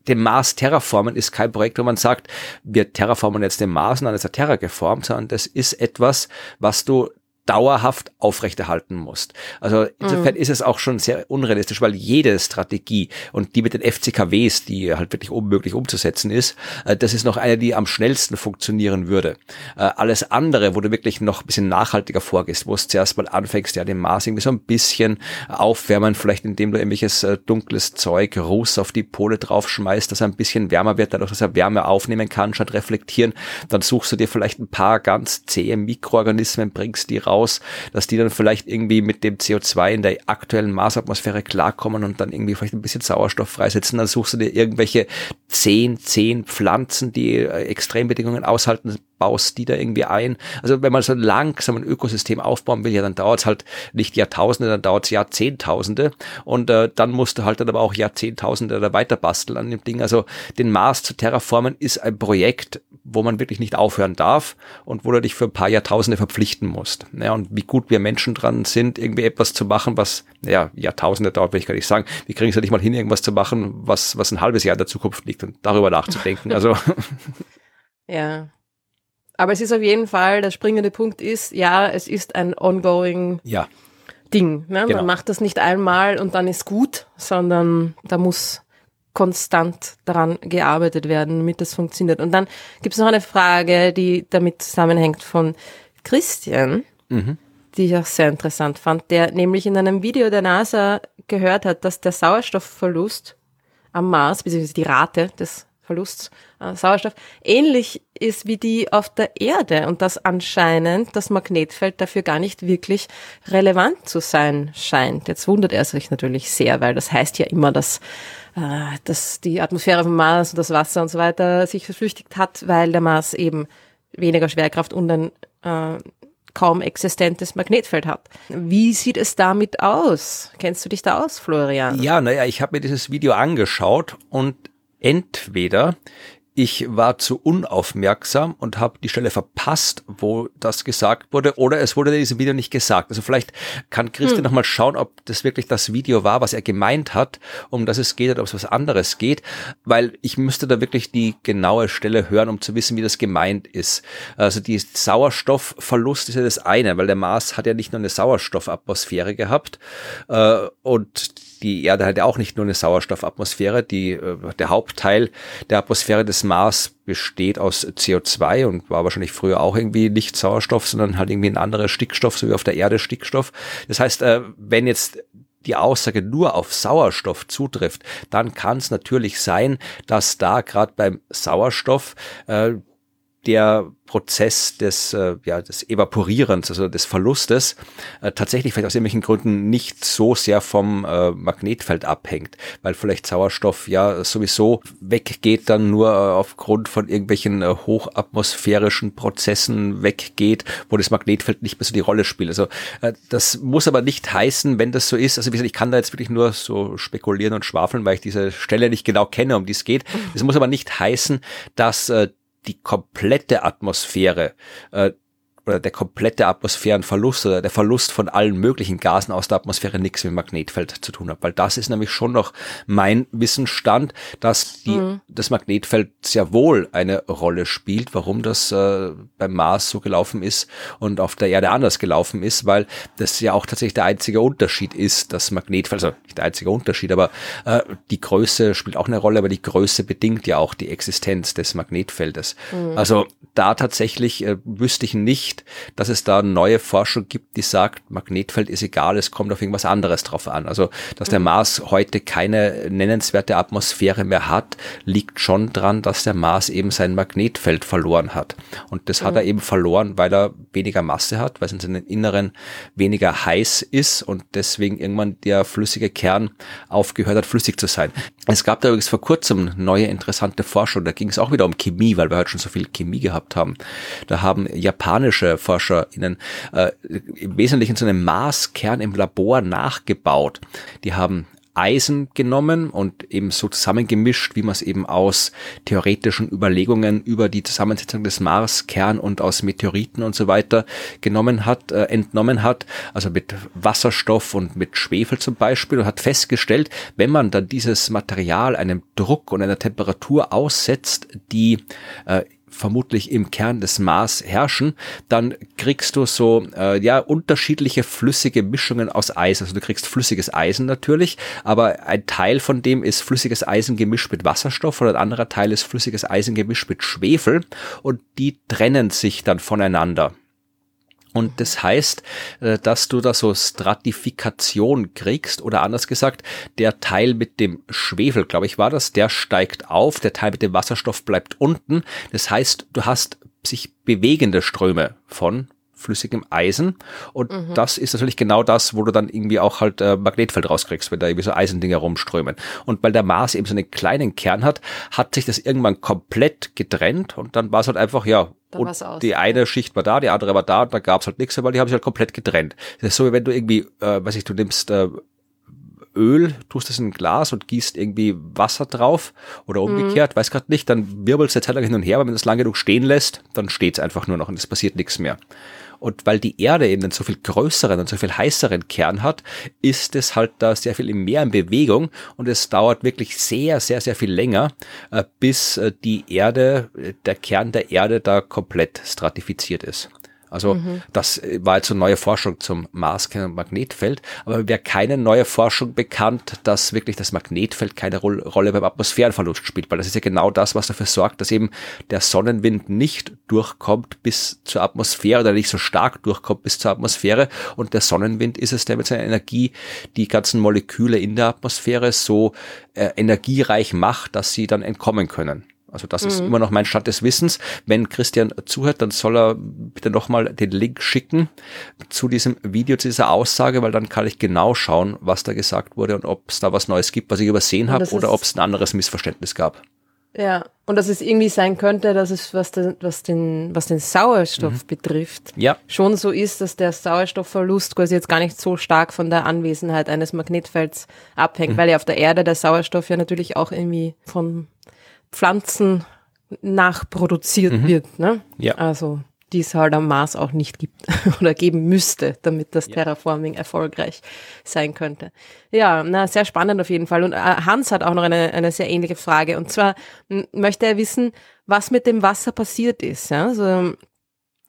den Mars terraformen ist kein Projekt, wo man sagt, wir terraformen jetzt den Mars und dann ist er Terra geformt, sondern das ist etwas, was du dauerhaft aufrechterhalten musst. Also insofern mhm. ist es auch schon sehr unrealistisch, weil jede Strategie und die mit den FCKWs, die halt wirklich unmöglich umzusetzen ist, äh, das ist noch eine, die am schnellsten funktionieren würde. Äh, alles andere, wo du wirklich noch ein bisschen nachhaltiger vorgehst, wo es zuerst mal anfängst, ja, den Mars irgendwie so ein bisschen aufwärmen, vielleicht indem du irgendwelches äh, dunkles Zeug, Ruß auf die Pole draufschmeißt, dass er ein bisschen wärmer wird, dadurch, dass er Wärme aufnehmen kann, statt reflektieren, dann suchst du dir vielleicht ein paar ganz zähe Mikroorganismen, bringst die raus, raus, dass die dann vielleicht irgendwie mit dem CO2 in der aktuellen Marsatmosphäre klarkommen und dann irgendwie vielleicht ein bisschen Sauerstoff freisetzen. Dann suchst du dir irgendwelche zehn, zehn Pflanzen, die äh, Extrembedingungen aushalten, baust die da irgendwie ein. Also wenn man so langsam ein Ökosystem aufbauen will, ja, dann dauert es halt nicht Jahrtausende, dann dauert es Jahrzehntausende und äh, dann musst du halt dann aber auch Jahrzehntausende da weiter basteln an dem Ding. Also den Mars zu terraformen ist ein Projekt, wo man wirklich nicht aufhören darf und wo du dich für ein paar Jahrtausende verpflichten musst. Ja, und wie gut wir Menschen dran sind, irgendwie etwas zu machen, was ja, Jahrtausende dauert, will ich gar nicht sagen. Wir kriegen es ja nicht mal hin, irgendwas zu machen, was, was ein halbes Jahr in der Zukunft liegt und darüber nachzudenken. Also ja. Aber es ist auf jeden Fall, der springende Punkt ist, ja, es ist ein ongoing ja. Ding. Ne? Genau. Man macht das nicht einmal und dann ist gut, sondern da muss konstant daran gearbeitet werden, damit das funktioniert. Und dann gibt es noch eine Frage, die damit zusammenhängt von Christian, mhm. die ich auch sehr interessant fand, der nämlich in einem Video der NASA gehört hat, dass der Sauerstoffverlust am Mars, beziehungsweise die Rate des Verlusts an Sauerstoff, ähnlich ist wie die auf der Erde und dass anscheinend das Magnetfeld dafür gar nicht wirklich relevant zu sein scheint. Jetzt wundert er sich natürlich sehr, weil das heißt ja immer, dass, äh, dass die Atmosphäre vom Mars und das Wasser und so weiter sich verflüchtigt hat, weil der Mars eben weniger Schwerkraft und ein äh, kaum existentes Magnetfeld hat. Wie sieht es damit aus? Kennst du dich da aus, Florian? Ja, naja, ich habe mir dieses Video angeschaut und entweder ich war zu unaufmerksam und habe die Stelle verpasst, wo das gesagt wurde, oder es wurde in diesem Video nicht gesagt. Also vielleicht kann Christian hm. nochmal schauen, ob das wirklich das Video war, was er gemeint hat, um das es geht oder ob es was anderes geht, weil ich müsste da wirklich die genaue Stelle hören, um zu wissen, wie das gemeint ist. Also die Sauerstoffverlust ist ja das eine, weil der Mars hat ja nicht nur eine Sauerstoffatmosphäre gehabt äh, und die Erde hat ja auch nicht nur eine Sauerstoffatmosphäre. Die, äh, der Hauptteil der Atmosphäre des Mars besteht aus CO2 und war wahrscheinlich früher auch irgendwie nicht Sauerstoff, sondern halt irgendwie ein anderer Stickstoff, so wie auf der Erde Stickstoff. Das heißt, äh, wenn jetzt die Aussage nur auf Sauerstoff zutrifft, dann kann es natürlich sein, dass da gerade beim Sauerstoff äh, der Prozess des, äh, ja, des Evaporierens, also des Verlustes, äh, tatsächlich vielleicht aus irgendwelchen Gründen nicht so sehr vom äh, Magnetfeld abhängt, weil vielleicht Sauerstoff ja sowieso weggeht, dann nur äh, aufgrund von irgendwelchen äh, hochatmosphärischen Prozessen weggeht, wo das Magnetfeld nicht mehr so die Rolle spielt. Also äh, das muss aber nicht heißen, wenn das so ist. Also wie gesagt, ich kann da jetzt wirklich nur so spekulieren und schwafeln, weil ich diese Stelle nicht genau kenne, um die es geht. Das muss aber nicht heißen, dass äh, die komplette Atmosphäre äh, oder der komplette Atmosphärenverlust oder der Verlust von allen möglichen Gasen aus der Atmosphäre nichts mit Magnetfeld zu tun hat. Weil das ist nämlich schon noch mein Wissensstand, dass die, mhm. das Magnetfeld sehr wohl eine Rolle spielt, warum das äh, beim Mars so gelaufen ist und auf der Erde anders gelaufen ist, weil das ja auch tatsächlich der einzige Unterschied ist, das Magnetfeld, also nicht der einzige Unterschied, aber äh, die Größe spielt auch eine Rolle, aber die Größe bedingt ja auch die Existenz des Magnetfeldes. Mhm. Also da tatsächlich äh, wüsste ich nicht, dass es da neue Forschung gibt, die sagt, Magnetfeld ist egal, es kommt auf irgendwas anderes drauf an. Also, dass der mhm. Mars heute keine nennenswerte Atmosphäre mehr hat, liegt schon dran, dass der Mars eben sein Magnetfeld verloren hat. Und das mhm. hat er eben verloren, weil er weniger Masse hat, weil es in seinem Inneren weniger heiß ist und deswegen irgendwann der flüssige Kern aufgehört hat, flüssig zu sein. Es gab da übrigens vor kurzem neue interessante Forschung, da ging es auch wieder um Chemie, weil wir heute schon so viel Chemie gehabt haben. Da haben japanische ForscherInnen äh, im Wesentlichen so einen Marskern im Labor nachgebaut. Die haben Eisen genommen und eben so zusammengemischt, wie man es eben aus theoretischen Überlegungen über die Zusammensetzung des Marskern und aus Meteoriten und so weiter genommen hat, äh, entnommen hat, also mit Wasserstoff und mit Schwefel zum Beispiel und hat festgestellt, wenn man dann dieses Material einem Druck und einer Temperatur aussetzt, die äh, vermutlich im Kern des Mars herrschen, dann kriegst du so äh, ja unterschiedliche flüssige Mischungen aus Eis. Also du kriegst flüssiges Eisen natürlich, aber ein Teil von dem ist flüssiges Eisen gemischt mit Wasserstoff und ein anderer Teil ist flüssiges Eisen gemischt mit Schwefel und die trennen sich dann voneinander. Und das heißt, äh, dass du da so Stratifikation kriegst oder anders gesagt, der Teil mit dem Schwefel, glaube ich, war das, der steigt auf, der Teil mit dem Wasserstoff bleibt unten. Das heißt, du hast sich bewegende Ströme von flüssigem Eisen. Und mhm. das ist natürlich genau das, wo du dann irgendwie auch halt äh, Magnetfeld rauskriegst, wenn da irgendwie so Eisendinger rumströmen. Und weil der Mars eben so einen kleinen Kern hat, hat sich das irgendwann komplett getrennt und dann war es halt einfach, ja, und die eine Schicht war da, die andere war da und da gab's halt nichts, weil die haben sich halt komplett getrennt. Das ist so, wie wenn du irgendwie, äh, weiß ich, du nimmst äh, Öl, tust es in ein Glas und gießt irgendwie Wasser drauf oder mhm. umgekehrt, mhm. weiß gerade nicht, dann wirbelst du Zeit lang hin und her, aber wenn du es lange genug stehen lässt, dann steht's einfach nur noch und es passiert nichts mehr. Und weil die Erde eben einen so viel größeren und so viel heißeren Kern hat, ist es halt da sehr viel mehr in Bewegung und es dauert wirklich sehr, sehr, sehr viel länger, äh, bis äh, die Erde, äh, der Kern der Erde da komplett stratifiziert ist. Also mhm. das war jetzt so neue Forschung zum Marskern und Magnetfeld, aber wäre keine neue Forschung bekannt, dass wirklich das Magnetfeld keine Rolle beim Atmosphärenverlust spielt, weil das ist ja genau das, was dafür sorgt, dass eben der Sonnenwind nicht durchkommt bis zur Atmosphäre oder nicht so stark durchkommt bis zur Atmosphäre und der Sonnenwind ist es, der mit seiner Energie die ganzen Moleküle in der Atmosphäre so äh, energiereich macht, dass sie dann entkommen können. Also das mhm. ist immer noch mein Stand des Wissens. Wenn Christian zuhört, dann soll er bitte nochmal den Link schicken zu diesem Video, zu dieser Aussage, weil dann kann ich genau schauen, was da gesagt wurde und ob es da was Neues gibt, was ich übersehen habe oder ob es ein anderes Missverständnis gab. Ja, und dass es irgendwie sein könnte, dass es, was den, was den, was den Sauerstoff mhm. betrifft, ja. schon so ist, dass der Sauerstoffverlust quasi jetzt gar nicht so stark von der Anwesenheit eines Magnetfelds abhängt, mhm. weil ja auf der Erde der Sauerstoff ja natürlich auch irgendwie von Pflanzen nachproduziert mhm. wird. Ne? Ja. Also die es halt am Mars auch nicht gibt oder geben müsste, damit das. Terraforming erfolgreich sein könnte. Ja, na, sehr spannend auf jeden Fall. Und äh, Hans hat auch noch eine, eine sehr ähnliche Frage. Und zwar möchte er wissen, was mit dem Wasser passiert ist. Ja? Also,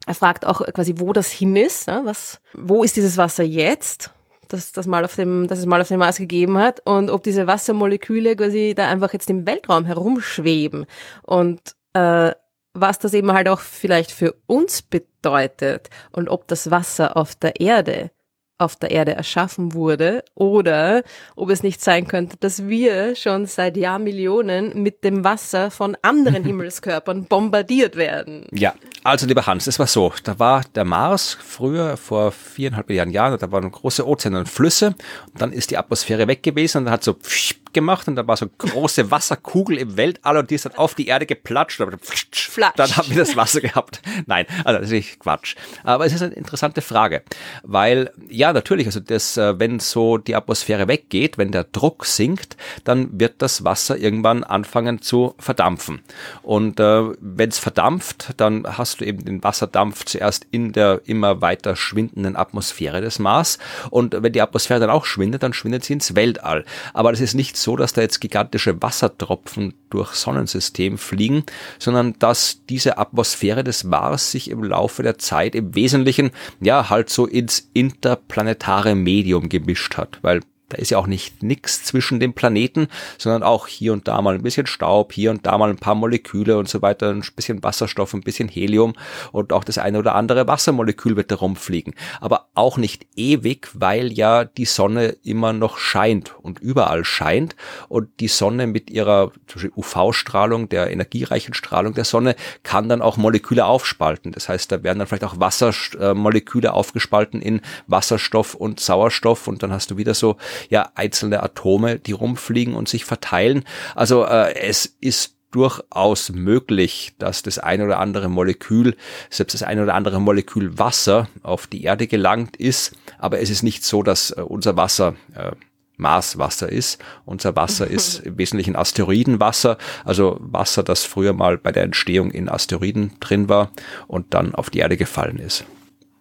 er fragt auch quasi, wo das hin ist. Ja? Was, wo ist dieses Wasser jetzt? Dass das mal auf dem, dass es mal auf dem Mars gegeben hat. Und ob diese Wassermoleküle quasi da einfach jetzt im Weltraum herumschweben und äh, was das eben halt auch vielleicht für uns bedeutet und ob das Wasser auf der Erde auf der Erde erschaffen wurde oder ob es nicht sein könnte, dass wir schon seit Jahrmillionen mit dem Wasser von anderen Himmelskörpern bombardiert werden. Ja, also lieber Hans, es war so, da war der Mars früher vor viereinhalb Milliarden Jahren, da waren große Ozeane und Flüsse und dann ist die Atmosphäre weg gewesen und dann hat so gemacht und da war so eine große Wasserkugel im Weltall und die ist dann auf die Erde geplatscht. Und dann haben wir das Wasser gehabt. Nein, also das ist Quatsch. Aber es ist eine interessante Frage, weil ja natürlich, also das, äh, wenn so die Atmosphäre weggeht, wenn der Druck sinkt, dann wird das Wasser irgendwann anfangen zu verdampfen. Und äh, wenn es verdampft, dann hast du eben den Wasserdampf zuerst in der immer weiter schwindenden Atmosphäre des Mars. Und wenn die Atmosphäre dann auch schwindet, dann schwindet sie ins Weltall. Aber das ist nicht so, dass da jetzt gigantische Wassertropfen durch Sonnensystem fliegen, sondern dass diese Atmosphäre des Mars sich im Laufe der Zeit im Wesentlichen ja halt so ins interplanetare Medium gemischt hat, weil da ist ja auch nicht nix zwischen den Planeten, sondern auch hier und da mal ein bisschen Staub, hier und da mal ein paar Moleküle und so weiter, ein bisschen Wasserstoff, ein bisschen Helium und auch das eine oder andere Wassermolekül wird da rumfliegen. Aber auch nicht ewig, weil ja die Sonne immer noch scheint und überall scheint und die Sonne mit ihrer UV-Strahlung, der energiereichen Strahlung der Sonne, kann dann auch Moleküle aufspalten. Das heißt, da werden dann vielleicht auch Wassermoleküle aufgespalten in Wasserstoff und Sauerstoff und dann hast du wieder so ja einzelne Atome, die rumfliegen und sich verteilen. Also äh, es ist durchaus möglich, dass das ein oder andere Molekül, selbst das ein oder andere Molekül Wasser auf die Erde gelangt ist. Aber es ist nicht so, dass äh, unser Wasser äh, Marswasser ist. Unser Wasser ist im Wesentlichen Asteroidenwasser, also Wasser, das früher mal bei der Entstehung in Asteroiden drin war und dann auf die Erde gefallen ist.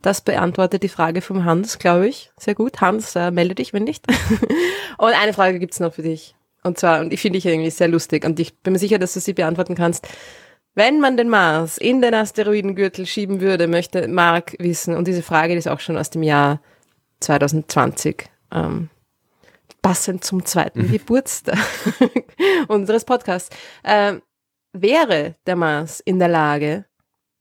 Das beantwortet die Frage vom Hans, glaube ich. Sehr gut. Hans, äh, melde dich, wenn nicht. und eine Frage gibt's noch für dich. Und zwar, und ich finde ich irgendwie sehr lustig und ich bin mir sicher, dass du sie beantworten kannst. Wenn man den Mars in den Asteroidengürtel schieben würde, möchte Mark wissen, und diese Frage ist auch schon aus dem Jahr 2020, ähm, passend zum zweiten mhm. Geburtstag unseres Podcasts, äh, wäre der Mars in der Lage,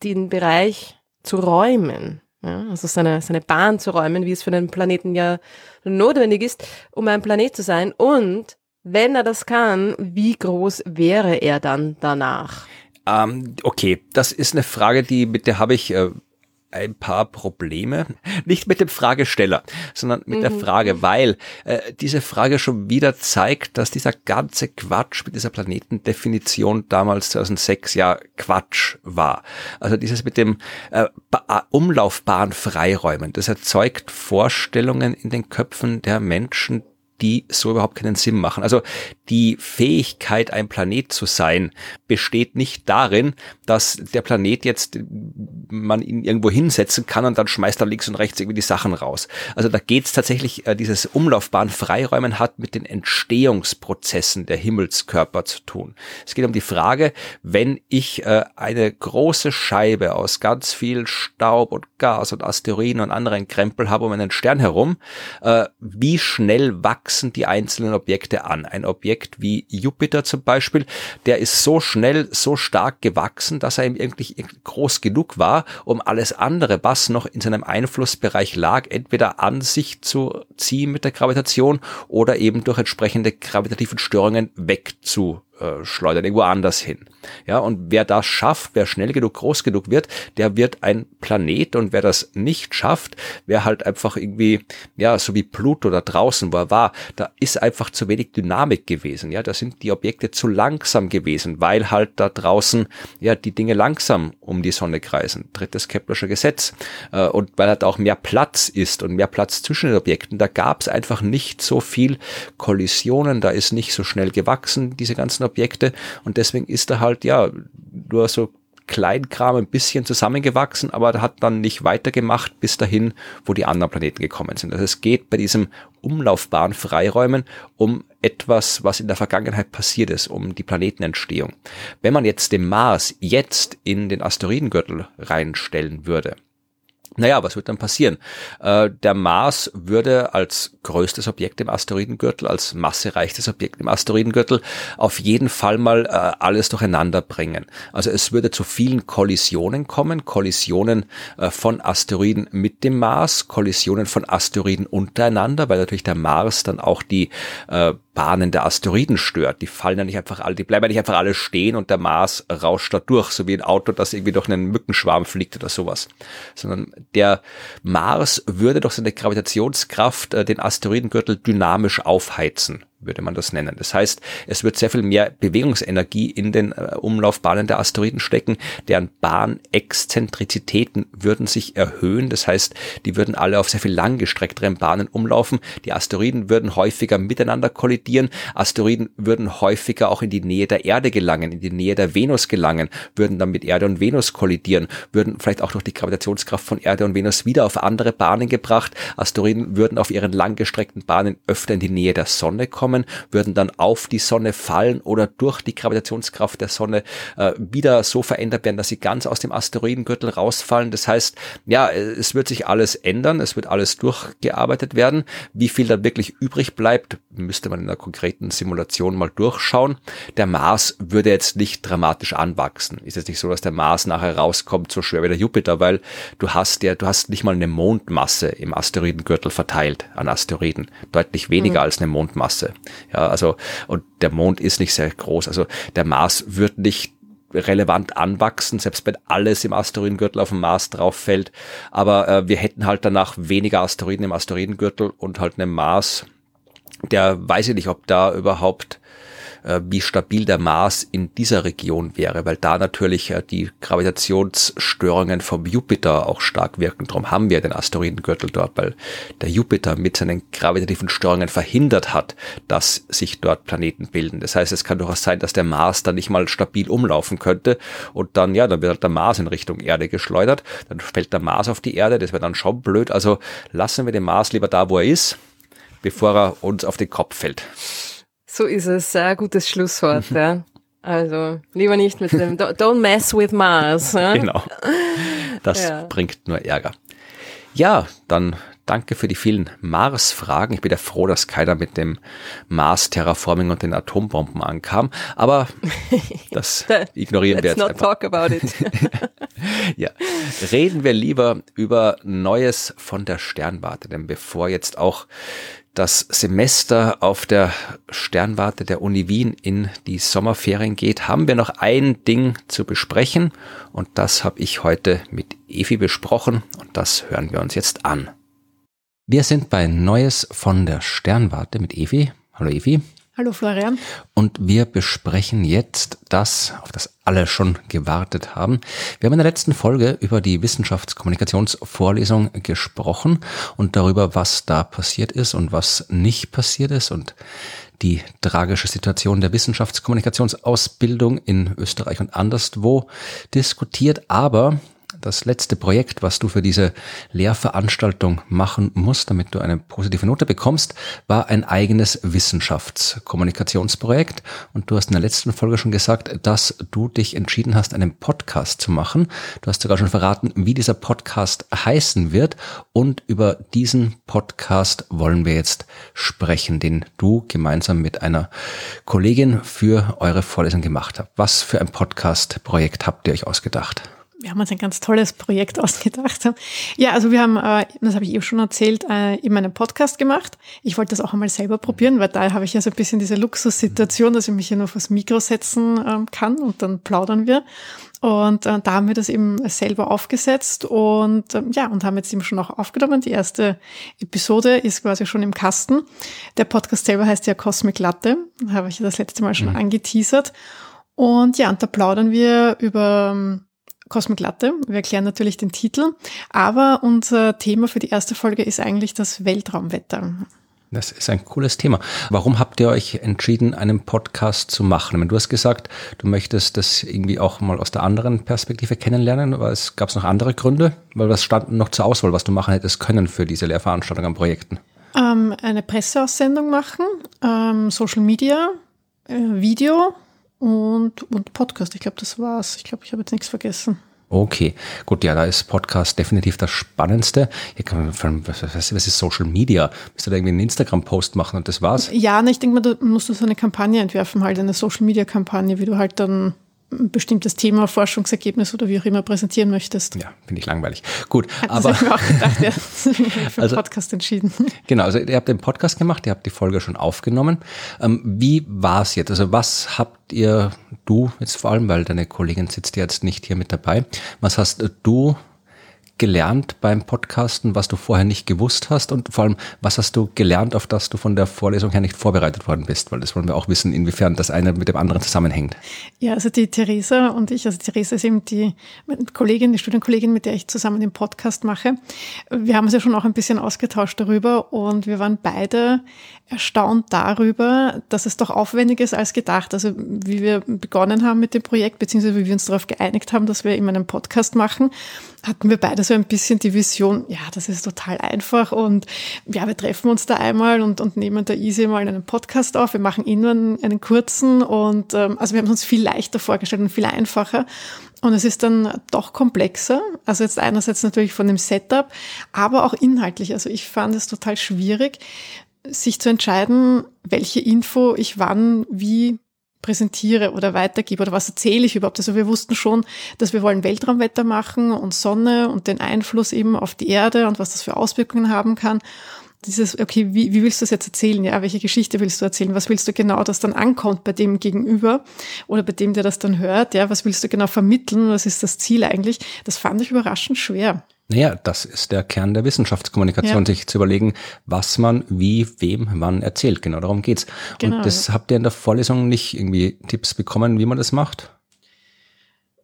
den Bereich zu räumen, ja, also seine, seine Bahn zu räumen, wie es für den Planeten ja notwendig ist, um ein Planet zu sein. Und wenn er das kann, wie groß wäre er dann danach? Ähm, okay, das ist eine Frage, die mit der habe ich äh, ein paar Probleme. Nicht mit dem Fragesteller, sondern mit mhm. der Frage, weil äh, diese Frage schon wieder zeigt, dass dieser ganze Quatsch mit dieser Planetendefinition damals 2006 ja Quatsch war. Also dieses mit dem äh, äh, Umlaufbahn freiräumen, das erzeugt Vorstellungen in den Köpfen der Menschen, die so überhaupt keinen Sinn machen. Also die Fähigkeit, ein Planet zu sein, besteht nicht darin, dass der Planet jetzt man ihn irgendwo hinsetzen kann und dann schmeißt er links und rechts irgendwie die Sachen raus. Also da geht es tatsächlich, äh, dieses Umlaufbahn Freiräumen hat mit den Entstehungsprozessen der Himmelskörper zu tun. Es geht um die Frage, wenn ich äh, eine große Scheibe aus ganz viel Staub und Gas und Asteroiden und anderen Krempel habe um einen Stern herum, äh, wie schnell wachsen die einzelnen Objekte an? Ein Objekt wie Jupiter zum Beispiel, der ist so schnell, so stark gewachsen, dass er ihm irgendwie groß genug war, um alles andere, was noch in seinem Einflussbereich lag, entweder an sich zu ziehen mit der Gravitation oder eben durch entsprechende gravitativen Störungen wegzu äh, schleudern, irgendwo anders hin. Ja, und wer das schafft, wer schnell genug groß genug wird, der wird ein Planet und wer das nicht schafft, wer halt einfach irgendwie, ja, so wie Pluto da draußen, wo er war, da ist einfach zu wenig Dynamik gewesen. Ja, da sind die Objekte zu langsam gewesen, weil halt da draußen, ja, die Dinge langsam um die Sonne kreisen. Drittes Keplersche Gesetz. Äh, und weil halt auch mehr Platz ist und mehr Platz zwischen den Objekten, da gab es einfach nicht so viel Kollisionen, da ist nicht so schnell gewachsen, diese ganzen Objekte. Und deswegen ist er halt, ja, nur so Kleinkram ein bisschen zusammengewachsen, aber hat dann nicht weitergemacht bis dahin, wo die anderen Planeten gekommen sind. Also es geht bei diesem Umlaufbahn Freiräumen um etwas, was in der Vergangenheit passiert ist, um die Planetenentstehung. Wenn man jetzt den Mars jetzt in den Asteroidengürtel reinstellen würde, naja, was wird dann passieren? Äh, der Mars würde als größtes Objekt im Asteroidengürtel, als massereichstes Objekt im Asteroidengürtel auf jeden Fall mal äh, alles durcheinander bringen. Also es würde zu vielen Kollisionen kommen, Kollisionen äh, von Asteroiden mit dem Mars, Kollisionen von Asteroiden untereinander, weil natürlich der Mars dann auch die Bahnen der Asteroiden stört. Die fallen ja nicht einfach alle, die bleiben ja nicht einfach alle stehen und der Mars rauscht da durch, so wie ein Auto, das irgendwie durch einen Mückenschwarm fliegt oder sowas. Sondern der Mars würde durch seine Gravitationskraft äh, den Asteroidengürtel dynamisch aufheizen würde man das nennen. Das heißt, es wird sehr viel mehr Bewegungsenergie in den äh, Umlaufbahnen der Asteroiden stecken, deren Bahnexzentrizitäten würden sich erhöhen. Das heißt, die würden alle auf sehr viel langgestreckteren Bahnen umlaufen. Die Asteroiden würden häufiger miteinander kollidieren. Asteroiden würden häufiger auch in die Nähe der Erde gelangen, in die Nähe der Venus gelangen, würden dann mit Erde und Venus kollidieren, würden vielleicht auch durch die Gravitationskraft von Erde und Venus wieder auf andere Bahnen gebracht. Asteroiden würden auf ihren langgestreckten Bahnen öfter in die Nähe der Sonne kommen kommen, würden dann auf die Sonne fallen oder durch die Gravitationskraft der Sonne äh, wieder so verändert werden, dass sie ganz aus dem Asteroidengürtel rausfallen. Das heißt, ja, es wird sich alles ändern, es wird alles durchgearbeitet werden. Wie viel dann wirklich übrig bleibt, müsste man in einer konkreten Simulation mal durchschauen. Der Mars würde jetzt nicht dramatisch anwachsen. Ist jetzt nicht so, dass der Mars nachher rauskommt so schwer wie der Jupiter, weil du hast ja, du hast nicht mal eine Mondmasse im Asteroidengürtel verteilt an Asteroiden. Deutlich weniger mhm. als eine Mondmasse. Ja, also, und der Mond ist nicht sehr groß. Also der Mars wird nicht relevant anwachsen, selbst wenn alles im Asteroidengürtel auf dem Mars drauf fällt. Aber äh, wir hätten halt danach weniger Asteroiden im Asteroidengürtel und halt einen Mars, der weiß ich nicht, ob da überhaupt wie stabil der Mars in dieser Region wäre, weil da natürlich äh, die Gravitationsstörungen vom Jupiter auch stark wirken. Darum haben wir den Asteroidengürtel dort, weil der Jupiter mit seinen gravitativen Störungen verhindert hat, dass sich dort Planeten bilden. Das heißt, es kann durchaus sein, dass der Mars dann nicht mal stabil umlaufen könnte und dann, ja, dann wird halt der Mars in Richtung Erde geschleudert, dann fällt der Mars auf die Erde, das wäre dann schon blöd. Also lassen wir den Mars lieber da, wo er ist, bevor er uns auf den Kopf fällt. So ist es. Sehr gutes Schlusswort, ja. Also, lieber nicht mit dem, don't mess with Mars. Ja? Genau. Das ja. bringt nur Ärger. Ja, dann danke für die vielen Mars-Fragen. Ich bin ja froh, dass keiner mit dem Mars-Terraforming und den Atombomben ankam. Aber das ignorieren wir jetzt not einfach. talk about it. ja, reden wir lieber über Neues von der Sternwarte, denn bevor jetzt auch das Semester auf der Sternwarte der Uni Wien in die Sommerferien geht, haben wir noch ein Ding zu besprechen und das habe ich heute mit Evi besprochen und das hören wir uns jetzt an. Wir sind bei Neues von der Sternwarte mit Evi. Hallo Evi. Hallo Florian. Und wir besprechen jetzt das, auf das alle schon gewartet haben. Wir haben in der letzten Folge über die Wissenschaftskommunikationsvorlesung gesprochen und darüber, was da passiert ist und was nicht passiert ist und die tragische Situation der Wissenschaftskommunikationsausbildung in Österreich und anderswo diskutiert. Aber das letzte Projekt, was du für diese Lehrveranstaltung machen musst, damit du eine positive Note bekommst, war ein eigenes Wissenschaftskommunikationsprojekt. Und du hast in der letzten Folge schon gesagt, dass du dich entschieden hast, einen Podcast zu machen. Du hast sogar schon verraten, wie dieser Podcast heißen wird. Und über diesen Podcast wollen wir jetzt sprechen, den du gemeinsam mit einer Kollegin für eure Vorlesung gemacht habt. Was für ein Podcast-Projekt habt ihr euch ausgedacht? Wir haben uns ein ganz tolles Projekt ausgedacht. Ja, also wir haben, äh, das habe ich eben schon erzählt, äh, eben einen Podcast gemacht. Ich wollte das auch einmal selber probieren, weil da habe ich ja so ein bisschen diese Luxussituation, dass ich mich hier nur aufs Mikro setzen ähm, kann und dann plaudern wir. Und äh, da haben wir das eben selber aufgesetzt und ähm, ja, und haben jetzt eben schon auch aufgenommen. Die erste Episode ist quasi schon im Kasten. Der Podcast selber heißt ja Cosmic Latte, habe ich das letzte Mal schon mhm. angeteasert. Und ja, und da plaudern wir über ähm, Cosmic Latte. Wir erklären natürlich den Titel, aber unser Thema für die erste Folge ist eigentlich das Weltraumwetter. Das ist ein cooles Thema. Warum habt ihr euch entschieden, einen Podcast zu machen? Du hast gesagt, du möchtest das irgendwie auch mal aus der anderen Perspektive kennenlernen, aber es gab noch andere Gründe, weil was stand noch zur Auswahl, was du machen hättest können für diese Lehrveranstaltung an Projekten? Ähm, eine Presseaussendung machen, ähm, Social Media, äh, Video und, und Podcast. Ich glaube, das war's. Ich glaube, ich habe jetzt nichts vergessen. Okay, gut, ja, da ist Podcast definitiv das Spannendste. Hier kann man, was, was, was ist Social Media? Müsst ihr da irgendwie einen Instagram-Post machen und das war's? Ja, ich denke mal, du musst du so eine Kampagne entwerfen, halt eine Social Media-Kampagne, wie du halt dann ein bestimmtes Thema, Forschungsergebnis oder wie auch immer präsentieren möchtest. Ja, finde ich langweilig. Gut, das aber ich mir auch gedacht, ja, für den also, Podcast entschieden. Genau, also ihr habt den Podcast gemacht, ihr habt die Folge schon aufgenommen. Ähm, wie war es jetzt? Also was habt ihr, du jetzt vor allem, weil deine Kollegin sitzt jetzt nicht hier mit dabei, was hast du gelernt beim Podcasten, was du vorher nicht gewusst hast und vor allem, was hast du gelernt, auf das du von der Vorlesung her nicht vorbereitet worden bist? Weil das wollen wir auch wissen, inwiefern das eine mit dem anderen zusammenhängt. Ja, also die Theresa und ich, also Theresa ist eben die Kollegin, die Studienkollegin, mit der ich zusammen den Podcast mache. Wir haben uns ja schon auch ein bisschen ausgetauscht darüber und wir waren beide erstaunt darüber, dass es doch aufwendiger ist als gedacht. Also wie wir begonnen haben mit dem Projekt, beziehungsweise wie wir uns darauf geeinigt haben, dass wir eben einen Podcast machen, hatten wir beide so ein bisschen die Vision, ja, das ist total einfach und ja, wir treffen uns da einmal und, und nehmen da easy mal einen Podcast auf. Wir machen nur einen, einen kurzen und ähm, also wir haben es uns viel leichter vorgestellt und viel einfacher. Und es ist dann doch komplexer. Also jetzt einerseits natürlich von dem Setup, aber auch inhaltlich. Also ich fand es total schwierig, sich zu entscheiden, welche Info ich wann wie präsentiere oder weitergebe oder was erzähle ich überhaupt. Also wir wussten schon, dass wir wollen Weltraumwetter machen und Sonne und den Einfluss eben auf die Erde und was das für Auswirkungen haben kann. Dieses, okay, wie, wie willst du das jetzt erzählen? Ja, welche Geschichte willst du erzählen? Was willst du genau, dass dann ankommt bei dem Gegenüber oder bei dem, der das dann hört? Ja, was willst du genau vermitteln? Was ist das Ziel eigentlich? Das fand ich überraschend schwer. Naja, das ist der Kern der Wissenschaftskommunikation, ja. sich zu überlegen, was man wie, wem, wann erzählt. Genau darum geht's. Genau. Und das habt ihr in der Vorlesung nicht irgendwie Tipps bekommen, wie man das macht?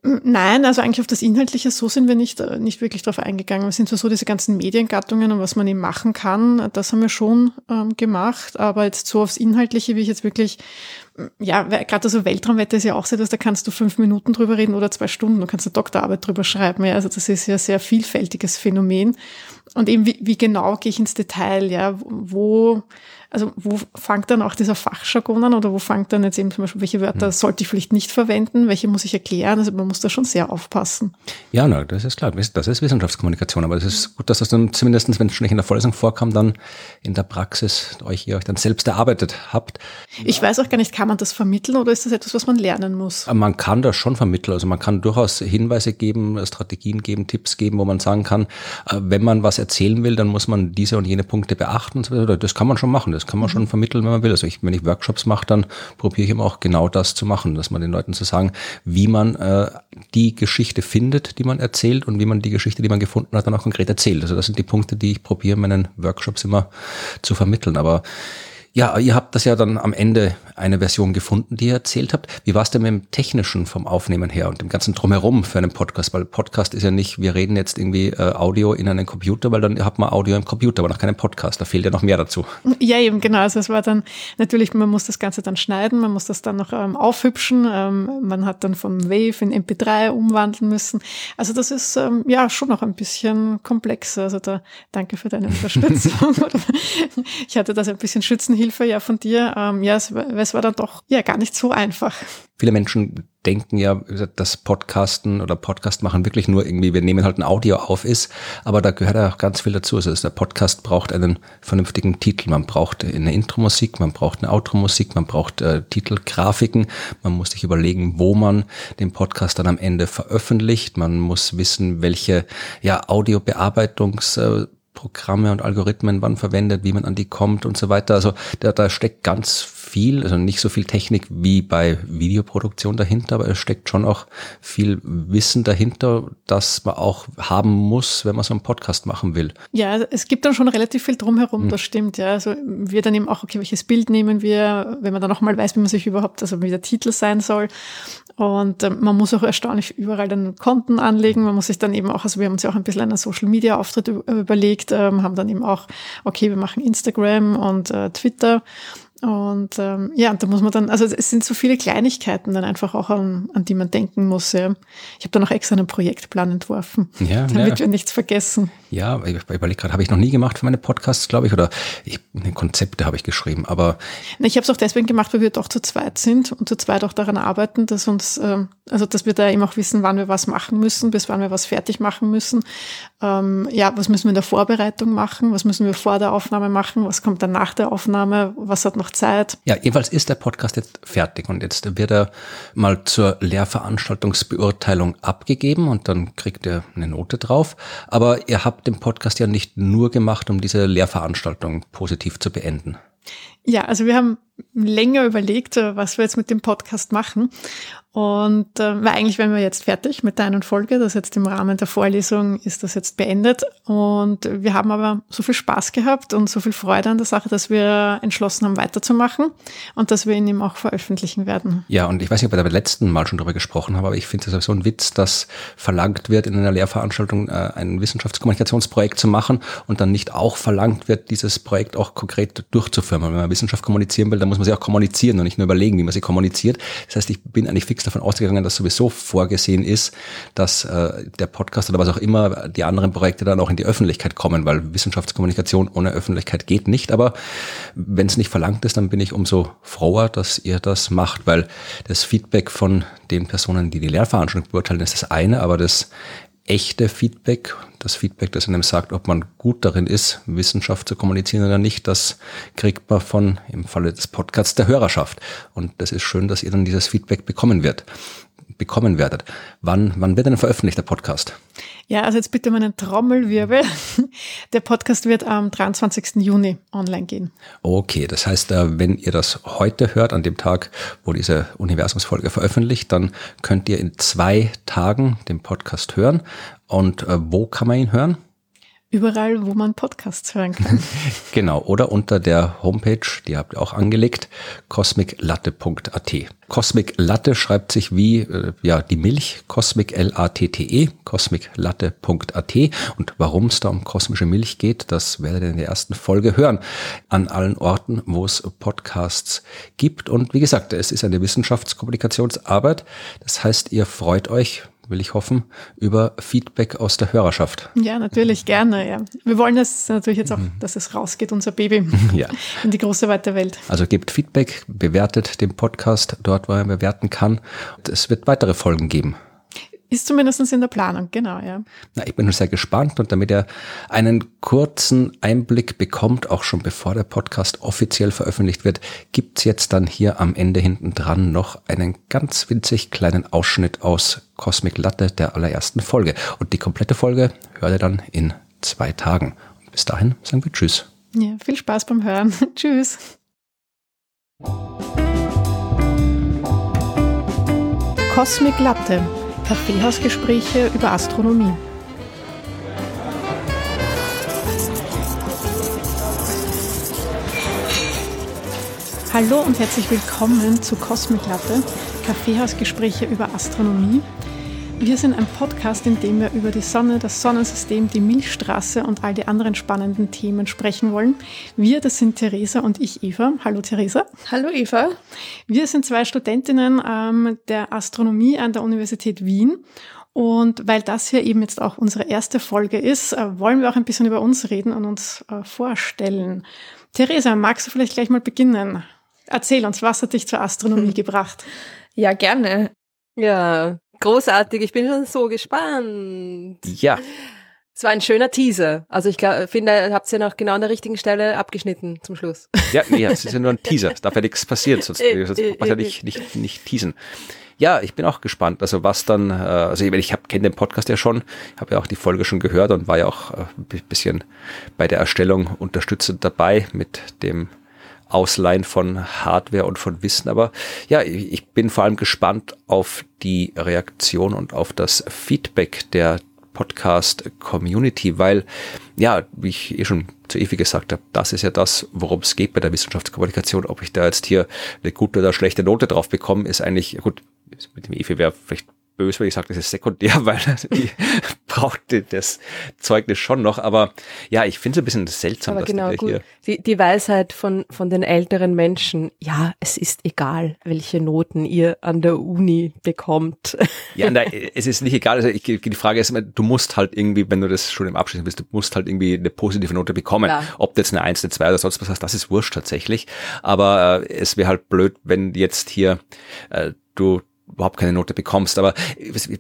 Nein, also eigentlich auf das Inhaltliche, so sind wir nicht, äh, nicht wirklich drauf eingegangen. Wir sind zwar so diese ganzen Mediengattungen und was man eben machen kann, das haben wir schon ähm, gemacht, aber jetzt so aufs Inhaltliche, wie ich jetzt wirklich ja, gerade so Weltraumwetter ist ja auch so etwas, da kannst du fünf Minuten drüber reden oder zwei Stunden, du kannst eine Doktorarbeit drüber schreiben. Ja, also das ist ja sehr vielfältiges Phänomen. Und eben, wie, wie genau gehe ich ins Detail, ja, wo, also wo fängt dann auch dieser Fachjargon an oder wo fängt dann jetzt eben zum Beispiel, welche Wörter mhm. sollte ich vielleicht nicht verwenden, welche muss ich erklären? Also man muss da schon sehr aufpassen. Ja, na, das ist klar, das ist Wissenschaftskommunikation, aber es ist gut, dass das dann zumindest, wenn es schon nicht in der Vorlesung vorkam, dann in der Praxis euch ihr euch dann selbst erarbeitet habt. Ich weiß auch gar nicht, kann man das vermitteln oder ist das etwas, was man lernen muss? Man kann das schon vermitteln, also man kann durchaus Hinweise geben, Strategien geben, Tipps geben, wo man sagen kann, äh, wenn man was erzählen will, dann muss man diese und jene Punkte beachten. Das kann man schon machen. Das kann man schon vermitteln, wenn man will. Also ich, wenn ich Workshops mache, dann probiere ich immer auch genau das zu machen, dass man den Leuten zu sagen, wie man äh, die Geschichte findet, die man erzählt und wie man die Geschichte, die man gefunden hat, dann auch konkret erzählt. Also das sind die Punkte, die ich probiere, meinen Workshops immer zu vermitteln. Aber Ja, ihr habt das ja dann am Ende eine Version gefunden, die ihr erzählt habt. Wie war es denn mit dem Technischen vom Aufnehmen her und dem ganzen Drumherum für einen Podcast? Weil Podcast ist ja nicht, wir reden jetzt irgendwie äh, Audio in einen Computer, weil dann hat man Audio im Computer, aber noch keinen Podcast. Da fehlt ja noch mehr dazu. Ja, eben, genau. Also es war dann natürlich, man muss das Ganze dann schneiden, man muss das dann noch ähm, aufhübschen. Ähm, man hat dann von Wave in MP3 umwandeln müssen. Also das ist ähm, ja schon noch ein bisschen komplexer. Also da danke für deine Unterstützung. ich hatte das ein bisschen Schützenhilfe ja von dir. Ähm, ja, es, es war dann doch ja gar nicht so einfach. Viele Menschen denken ja, dass Podcasten oder Podcast machen wirklich nur irgendwie, wir nehmen halt ein Audio auf ist, aber da gehört ja auch ganz viel dazu. Also der Podcast braucht einen vernünftigen Titel. Man braucht eine Intro-Musik, man braucht eine Outro-Musik, man braucht äh, Titelgrafiken, man muss sich überlegen, wo man den Podcast dann am Ende veröffentlicht. Man muss wissen, welche ja, Audiobearbeitungs äh, Programme und Algorithmen wann verwendet, wie man an die kommt und so weiter. Also da, da steckt ganz viel, also nicht so viel Technik wie bei Videoproduktion dahinter, aber es steckt schon auch viel Wissen dahinter, das man auch haben muss, wenn man so einen Podcast machen will. Ja, es gibt dann schon relativ viel drumherum, hm. das stimmt, ja. Also wir dann eben auch, okay, welches Bild nehmen wir, wenn man dann nochmal weiß, wie man sich überhaupt, also wie der Titel sein soll. Und äh, man muss auch erstaunlich überall dann Konten anlegen. Man muss sich dann eben auch, also wir haben uns ja auch ein bisschen einen Social Media Auftritt überlegt, äh, haben dann eben auch, okay, wir machen Instagram und äh, Twitter und ähm, ja, und da muss man dann, also es sind so viele Kleinigkeiten dann einfach auch, an, an die man denken muss. Ja. Ich habe dann auch extra einen Projektplan entworfen, ja, damit ja. wir nichts vergessen. Ja, ich überlege gerade, habe ich noch nie gemacht für meine Podcasts, glaube ich, oder ich, Konzepte habe ich geschrieben, aber. Na, ich habe es auch deswegen gemacht, weil wir doch zu zweit sind und zu zweit auch daran arbeiten, dass uns, ähm, also dass wir da eben auch wissen, wann wir was machen müssen, bis wann wir was fertig machen müssen. Ähm, ja, was müssen wir in der Vorbereitung machen, was müssen wir vor der Aufnahme machen, was kommt dann nach der Aufnahme, was hat noch noch. Ja, jedenfalls ist der Podcast jetzt fertig und jetzt wird er mal zur Lehrveranstaltungsbeurteilung abgegeben und dann kriegt er eine Note drauf. Aber ihr habt den Podcast ja nicht nur gemacht, um diese Lehrveranstaltung positiv zu beenden. Ja, also wir haben länger überlegt, was wir jetzt mit dem Podcast machen. Und äh, weil eigentlich wären wir jetzt fertig mit der einen Folge, das jetzt im Rahmen der Vorlesung ist das jetzt beendet. Und wir haben aber so viel Spaß gehabt und so viel Freude an der Sache, dass wir entschlossen haben, weiterzumachen und dass wir ihn eben auch veröffentlichen werden. Ja, und ich weiß nicht, ob wir beim letzten Mal schon darüber gesprochen haben, aber ich finde es so ein Witz, dass verlangt wird, in einer Lehrveranstaltung äh, ein Wissenschaftskommunikationsprojekt zu machen und dann nicht auch verlangt wird, dieses Projekt auch konkret durchzuführen. Wenn man Wissenschaft kommunizieren will, dann muss man sie auch kommunizieren und nicht nur überlegen, wie man sie kommuniziert. Das heißt, ich bin eigentlich fix davon ausgegangen, dass sowieso vorgesehen ist, dass äh, der Podcast oder was auch immer, die anderen Projekte dann auch in die Öffentlichkeit kommen, weil Wissenschaftskommunikation ohne Öffentlichkeit geht nicht. Aber wenn es nicht verlangt ist, dann bin ich umso froher, dass ihr das macht, weil das Feedback von den Personen, die die Lehrveranstaltung beurteilen, ist das eine, aber das echte Feedback, das Feedback, das einem sagt, ob man gut darin ist, Wissenschaft zu kommunizieren oder nicht, das kriegt man von, im Falle des Podcasts, der Hörerschaft. Und das ist schön, dass ihr dann dieses Feedback bekommen wird bekommen werdet. Wann, wann wird denn veröffentlicht der Podcast? Ja, also jetzt bitte meinen Trommelwirbel. Der Podcast wird am 23. Juni online gehen. Okay, das heißt, äh, wenn ihr das heute hört, an dem Tag, wo diese Universumsfolge veröffentlicht, dann könnt ihr in zwei Tagen den Podcast hören. Und äh, wo kann man ihn hören? Überall, wo man Podcasts hören kann. genau, oder unter der Homepage, die habt ihr auch angelegt, cosmiclatte.at. Cosmic Latte schreibt sich wie äh, ja die Milch, Cosmic L-A-T-T-E, cosmiclatte.at. Und warum es da um kosmische Milch geht, das werdet ihr in der ersten Folge hören. An allen Orten, wo es Podcasts gibt. Und wie gesagt, es ist eine Wissenschaftskommunikationsarbeit. Das heißt, ihr freut euch, will ich hoffen, über Feedback aus der Hörerschaft. Ja, natürlich gerne. Ja. Wir wollen es natürlich jetzt auch, mhm. dass es rausgeht, unser Baby, ja. in die große weite Welt. Also gebt Feedback, bewertet den Podcast dort, wo er bewerten kann. Es wird weitere Folgen geben. Ist zumindest in der Planung, genau, ja. Na, ich bin schon sehr gespannt und damit ihr einen kurzen Einblick bekommt, auch schon bevor der Podcast offiziell veröffentlicht wird, gibt's jetzt dann hier am Ende hinten dran noch einen ganz winzig kleinen Ausschnitt aus Cosmic Latte der allerersten Folge. Und die komplette Folge hört ihr dann in zwei Tagen. Und bis dahin sagen wir Tschüss. Ja, viel Spaß beim Hören. Tschüss. Cosmic Latte Kaffeehausgespräche über Astronomie. Hallo und herzlich willkommen zu Cosmic Latte, Kaffeehausgespräche über Astronomie. Wir sind ein Podcast, in dem wir über die Sonne, das Sonnensystem, die Milchstraße und all die anderen spannenden Themen sprechen wollen. Wir, das sind Theresa und ich, Eva. Hallo Theresa. Hallo Eva. Wir sind zwei Studentinnen ähm, der Astronomie an der Universität Wien. Und weil das hier eben jetzt auch unsere erste Folge ist, äh, wollen wir auch ein bisschen über uns reden und uns äh, vorstellen. Theresa, magst du vielleicht gleich mal beginnen? Erzähl uns, was hat dich zur Astronomie gebracht? Ja, gerne. Ja, Großartig, ich bin schon so gespannt. Ja. Es war ein schöner Teaser. Also ich glaub, finde, ihr habt ja noch genau an der richtigen Stelle abgeschnitten zum Schluss. Ja, ja, es ist ja nur ein Teaser. Es darf ja nichts passieren, sonst, äh, sonst äh, man ja nicht, nicht, nicht teasen. Ja, ich bin auch gespannt. Also was dann, äh, also ich, ich kenne den Podcast ja schon, habe ja auch die Folge schon gehört und war ja auch ein bisschen bei der Erstellung unterstützend dabei mit dem Ausleihen von Hardware und von Wissen. Aber ja, ich bin vor allem gespannt auf die Reaktion und auf das Feedback der Podcast-Community, weil, ja, wie ich eh schon zu Evi gesagt habe, das ist ja das, worum es geht bei der Wissenschaftskommunikation. Ob ich da jetzt hier eine gute oder schlechte Note drauf bekomme, ist eigentlich, gut, mit dem Evi wäre vielleicht böse, wenn ich sage, das ist sekundär, weil die braucht das Zeugnis schon noch. Aber ja, ich finde es ein bisschen seltsam, Aber dass genau, die hier. Die, die Weisheit von, von den älteren Menschen, ja, es ist egal, welche Noten ihr an der Uni bekommt. Ja, nein, es ist nicht egal. Also ich, die Frage ist immer, du musst halt irgendwie, wenn du das schon im Abschluss bist, du musst halt irgendwie eine positive Note bekommen. Ja. Ob du jetzt eine Eins, eine Zwei oder sonst was hast, das ist wurscht tatsächlich. Aber äh, es wäre halt blöd, wenn jetzt hier äh, du überhaupt keine Note bekommst. Aber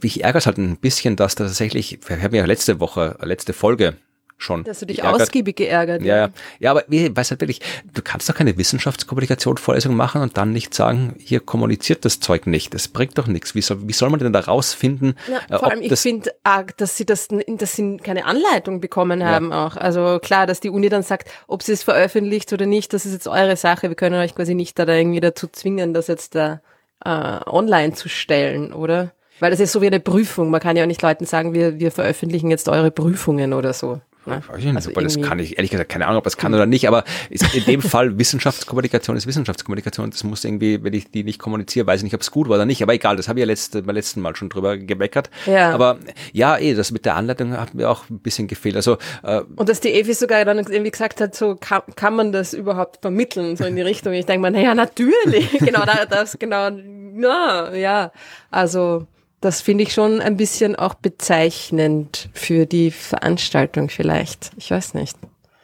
mich ärgert halt ein bisschen, dass da tatsächlich, wir haben ja letzte Woche, letzte Folge schon. Dass du dich geärgert. ausgiebig geärgert. Ja, ja. Ja, aber wie, weiß halt wirklich, du kannst doch keine Wissenschaftskommunikation Vorlesung machen und dann nicht sagen, hier kommuniziert das Zeug nicht. Das bringt doch nichts. Wie soll, wie soll man denn da rausfinden? Ja, äh, vor allem, ich finde arg, dass sie das, dass sie keine Anleitung bekommen haben ja. auch. Also klar, dass die Uni dann sagt, ob sie es veröffentlicht oder nicht, das ist jetzt eure Sache. Wir können euch quasi nicht da irgendwie dazu zwingen, dass jetzt da äh, online zu stellen, oder? Weil das ist so wie eine Prüfung. Man kann ja auch nicht Leuten sagen, wir, wir veröffentlichen jetzt eure Prüfungen oder so. Ne? Weiß ich nicht, also das kann ich, ehrlich gesagt, keine Ahnung, ob das kann oder nicht, aber in dem Fall Wissenschaftskommunikation ist Wissenschaftskommunikation. Das muss irgendwie, wenn ich die nicht kommuniziere, weiß ich nicht, ob es gut war oder nicht. Aber egal, das habe ich ja letzte, beim letzten Mal schon drüber gemeckert. Ja. Aber ja, eh, das mit der Anleitung hat mir auch ein bisschen gefehlt. Also, äh, Und dass die Evi sogar dann irgendwie gesagt hat, so kann, kann man das überhaupt vermitteln, so in die Richtung. Ich denke mal, naja, natürlich. genau, das, genau, na, ja. Also, das finde ich schon ein bisschen auch bezeichnend für die Veranstaltung vielleicht. Ich weiß nicht.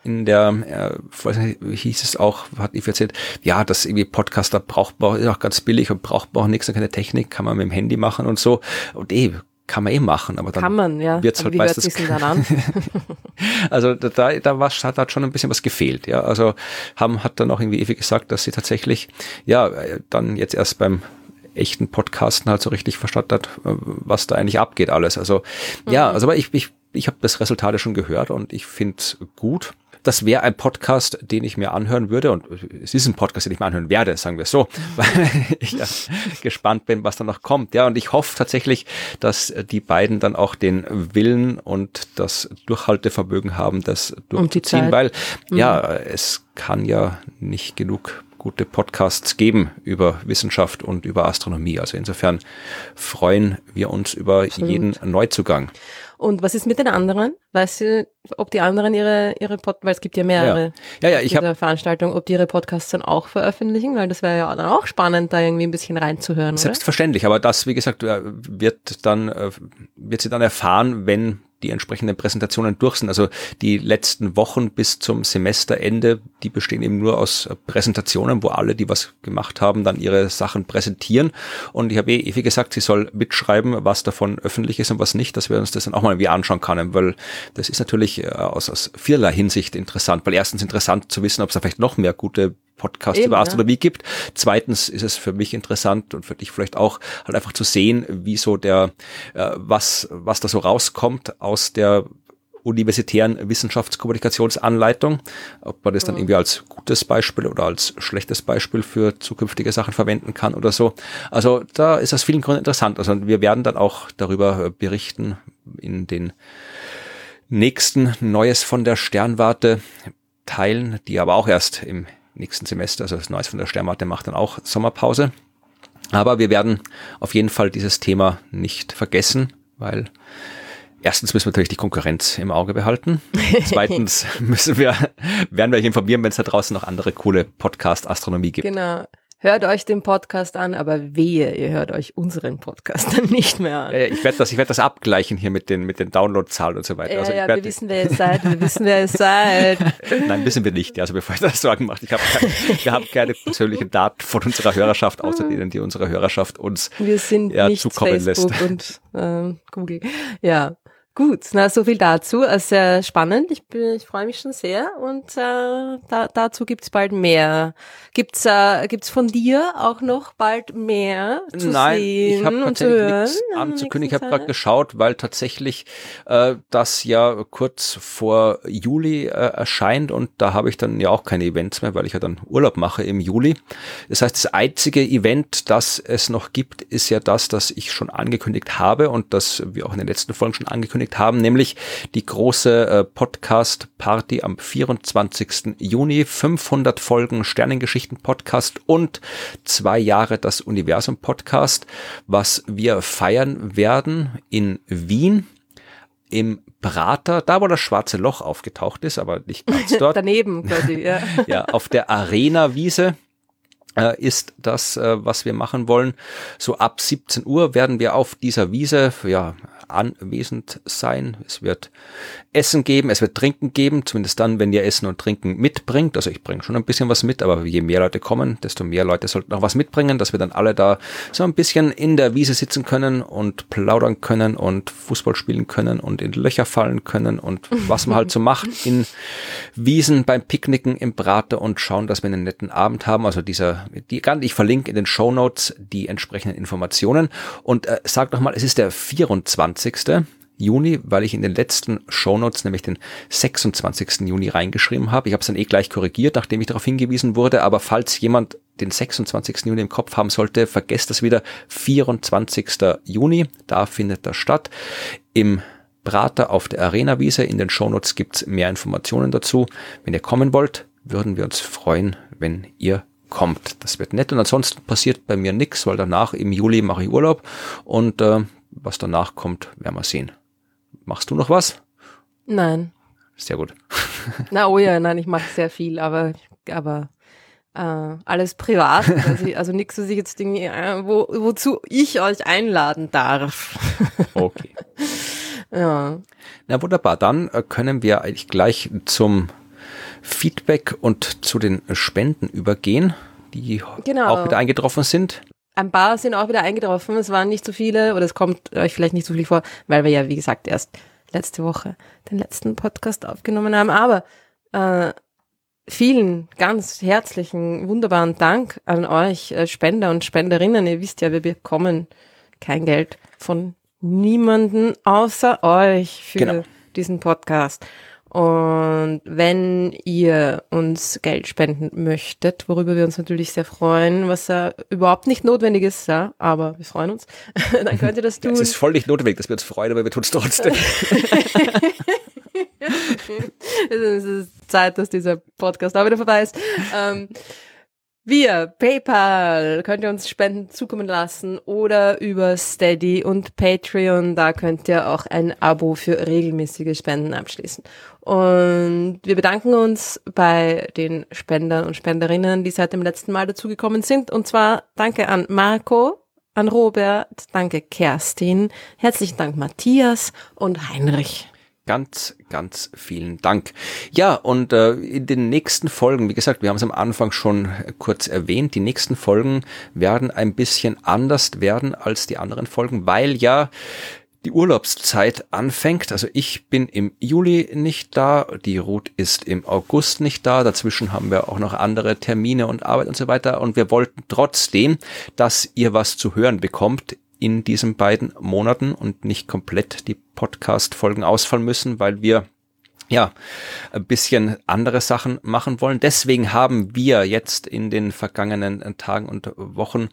In der, äh, hieß es auch, hat Eve erzählt, ja, das irgendwie Podcaster braucht man, ist auch ganz billig und braucht man auch nichts, keine Technik, kann man mit dem Handy machen und so. Und eh, kann man eh machen, aber dann kann man, ja. wird's halt meistens. Dann an? also da, da war, hat, hat schon ein bisschen was gefehlt, ja. Also haben, hat dann auch irgendwie Evi gesagt, dass sie tatsächlich, ja, dann jetzt erst beim echten Podcasten halt so richtig verstanden hat, äh, was da eigentlich abgeht alles. Also mhm. ja, also aber ich, ich, ich habe das Resultat schon gehört und ich finde es gut. Das wäre ein Podcast, den ich mir anhören würde und es ist ein Podcast, den ich mir anhören werde, sagen wir so, weil ich ja gespannt bin, was da noch kommt. Ja, und ich hoffe tatsächlich, dass die beiden dann auch den Willen und das Durchhaltevermögen haben, das durchzuziehen, weil mhm. ja, es kann ja nicht genug gute Podcasts geben über Wissenschaft und über Astronomie. Also insofern freuen wir uns über Absolut. jeden Neuzugang. Und was ist mit den anderen? Weißt du, ob die anderen ihre, ihre Pod weil es gibt ja mehrere ja. Ja, ja, ich Veranstaltungen, ob die ihre Podcasts dann auch veröffentlichen, weil das wäre ja dann auch spannend, da irgendwie ein bisschen reinzuhören. Selbstverständlich, oder? aber das, wie gesagt, äh, wird dann, äh, wird sie dann erfahren, wenn die entsprechenden Präsentationen durch sind. Also die letzten Wochen bis zum Semesterende, die bestehen eben nur aus Präsentationen, wo alle, die was gemacht haben, dann ihre Sachen präsentieren. Und ich habe eh wie gesagt, sie soll mitschreiben, was davon öffentlich ist und was nicht, dass wir uns das dann auch mal wie anschauen können, weil das ist natürlich äh, aus, aus vielerlei Hinsicht interessant, weil erstens interessant zu wissen, ob es da vielleicht noch mehr gute Podcast Eben, über Astronomie ja. gibt. Zweitens ist es für mich interessant und für dich vielleicht auch halt einfach zu sehen, wie so der, äh, was, was da so rauskommt aus der universitären Wissenschaftskommunikationsanleitung, ob man das dann mhm. irgendwie als gutes Beispiel oder als schlechtes Beispiel für zukünftige Sachen verwenden kann oder so. Also da ist aus vielen Gründen interessant. Also wir werden dann auch darüber berichten in den nächsten Neues von der Sternwarte Teilen, die aber auch erst im nächsten Semester, also das Neues von der Sternwarte macht dann auch Sommerpause. Aber wir werden auf jeden Fall dieses Thema nicht vergessen, weil Erstens müssen wir natürlich die Konkurrenz im Auge behalten. Zweitens müssen wir, werden wir euch informieren, wenn es da draußen noch andere coole Podcast-Astronomie gibt. Genau. Hört euch den Podcast an, aber wehe, ihr hört euch unseren Podcast dann nicht mehr an. Ja, ich werde das, ich werde das abgleichen hier mit den, mit den Downloadzahlen und so weiter. Ja, also ja, wir wissen, wer ihr seid, wir wissen, wer ihr seid. Nein, wissen wir nicht. Also bevor ich das Sorgen macht, ich habe keine, wir haben keine persönlichen Daten von unserer Hörerschaft, außer denen, die unsere Hörerschaft uns wir sind ja, nicht zukommen Facebook lässt. und äh, Google. Ja. Gut, na so viel dazu. Äh, Sehr spannend. Ich, bin, ich freue mich schon sehr und äh, da, dazu gibt's bald mehr. Gibt's äh, gibt's von dir auch noch bald mehr zu Nein, sehen ich habe und zu tatsächlich nichts anzukündigen. Ich habe gerade geschaut, weil tatsächlich äh, das ja kurz vor Juli äh, erscheint und da habe ich dann ja auch keine Events mehr, weil ich ja dann Urlaub mache im Juli. Das heißt, das einzige Event, das es noch gibt, ist ja das, das ich schon angekündigt habe und das wir auch in den letzten Folgen schon angekündigt haben, nämlich die große äh, Podcast-Party am 24. Juni. 500 Folgen Sternengeschichten-Podcast und zwei Jahre das Universum-Podcast, was wir feiern werden in Wien im Prater, da wo das schwarze Loch aufgetaucht ist, aber nicht ganz dort. Daneben quasi, ja. ja, auf der Arena-Wiese äh, ist das, äh, was wir machen wollen. So ab 17 Uhr werden wir auf dieser Wiese, ja, anwesend sein. Es wird Essen geben, es wird Trinken geben, zumindest dann, wenn ihr Essen und Trinken mitbringt. Also ich bringe schon ein bisschen was mit, aber je mehr Leute kommen, desto mehr Leute sollten auch was mitbringen, dass wir dann alle da so ein bisschen in der Wiese sitzen können und plaudern können und Fußball spielen können und in Löcher fallen können und was man halt so macht in Wiesen beim Picknicken im Prater und schauen, dass wir einen netten Abend haben. Also dieser, die, ich verlinke in den Show Notes die entsprechenden Informationen und äh, sag noch mal, es ist der 24. Juni, weil ich in den letzten Shownotes nämlich den 26. Juni reingeschrieben habe. Ich habe es dann eh gleich korrigiert, nachdem ich darauf hingewiesen wurde. Aber falls jemand den 26. Juni im Kopf haben sollte, vergesst das wieder. 24. Juni, da findet das statt. Im Prater auf der Arena-Wiese. In den Shownotes gibt's mehr Informationen dazu. Wenn ihr kommen wollt, würden wir uns freuen, wenn ihr kommt. Das wird nett. Und ansonsten passiert bei mir nichts, weil danach im Juli mache ich Urlaub und äh, was danach kommt, werden wir sehen. Machst du noch was? Nein. Sehr gut. Na oh ja, nein, ich mache sehr viel, aber, aber äh, alles privat. Also, also nichts, was ich jetzt irgendwie, äh, wo, wozu ich euch einladen darf. Okay. ja. Na wunderbar, dann äh, können wir eigentlich gleich zum Feedback und zu den Spenden übergehen, die Genau. auch wieder eingetroffen sind. Ein paar sind auch wieder eingetroffen. Es waren nicht so viele oder es kommt euch vielleicht nicht so viel vor, weil wir ja, wie gesagt, erst letzte Woche den letzten Podcast aufgenommen haben. Aber äh, vielen ganz herzlichen, wunderbaren Dank an euch äh, Spender und Spenderinnen. Ihr wisst ja, wir bekommen kein Geld von niemanden außer euch für Genau. diesen Podcast. Und wenn ihr uns Geld spenden möchtet, worüber wir uns natürlich sehr freuen, was ja überhaupt nicht notwendig ist, ja, aber wir freuen uns, dann könnt ihr das tun. Es ist voll nicht notwendig, dass wir uns freuen, aber wir tun es trotzdem. es ist Zeit, dass dieser Podcast auch wieder vorbei ist. Ähm, wir, PayPal, könnt ihr uns Spenden zukommen lassen oder über Steady und Patreon. Da könnt ihr auch ein Abo für regelmäßige Spenden abschließen. Und wir bedanken uns bei den Spendern und Spenderinnen, die seit dem letzten Mal dazugekommen sind. Und zwar danke an Marco, an Robert, danke Kerstin, herzlichen Dank Matthias und Heinrich. Ganz, ganz vielen Dank. Ja, und äh, in den nächsten Folgen, wie gesagt, wir haben es am Anfang schon kurz erwähnt, die nächsten Folgen werden ein bisschen anders werden als die anderen Folgen, weil ja die Urlaubszeit anfängt. Also ich bin im Juli nicht da, die Ruth ist im August nicht da, dazwischen haben wir auch noch andere Termine und Arbeit und so weiter und wir wollten trotzdem, dass ihr was zu hören bekommt in diesen beiden Monaten und nicht komplett die Podcast-Folgen ausfallen müssen, weil wir ja, ein bisschen andere Sachen machen wollen. Deswegen haben wir jetzt in den vergangenen Tagen und Wochen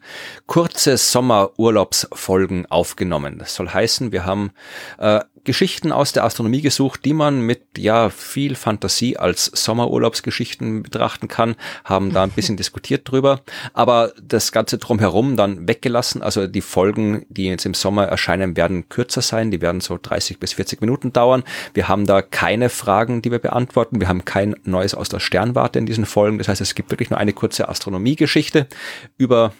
kurze Sommerurlaubsfolgen aufgenommen. Das soll heißen, wir haben äh, Geschichten aus der Astronomie gesucht, die man mit ja viel Fantasie als Sommerurlaubsgeschichten betrachten kann, haben da ein bisschen diskutiert drüber, aber das ganze drumherum dann weggelassen. Also die Folgen, die jetzt im Sommer erscheinen, werden kürzer sein, die werden so 30 bis 40 Minuten dauern. Wir haben da keine Fragen, die wir beantworten. Wir haben kein Neues aus der Sternwarte in diesen Folgen. Das heißt, es gibt wirklich nur eine kurze Astronomiegeschichte über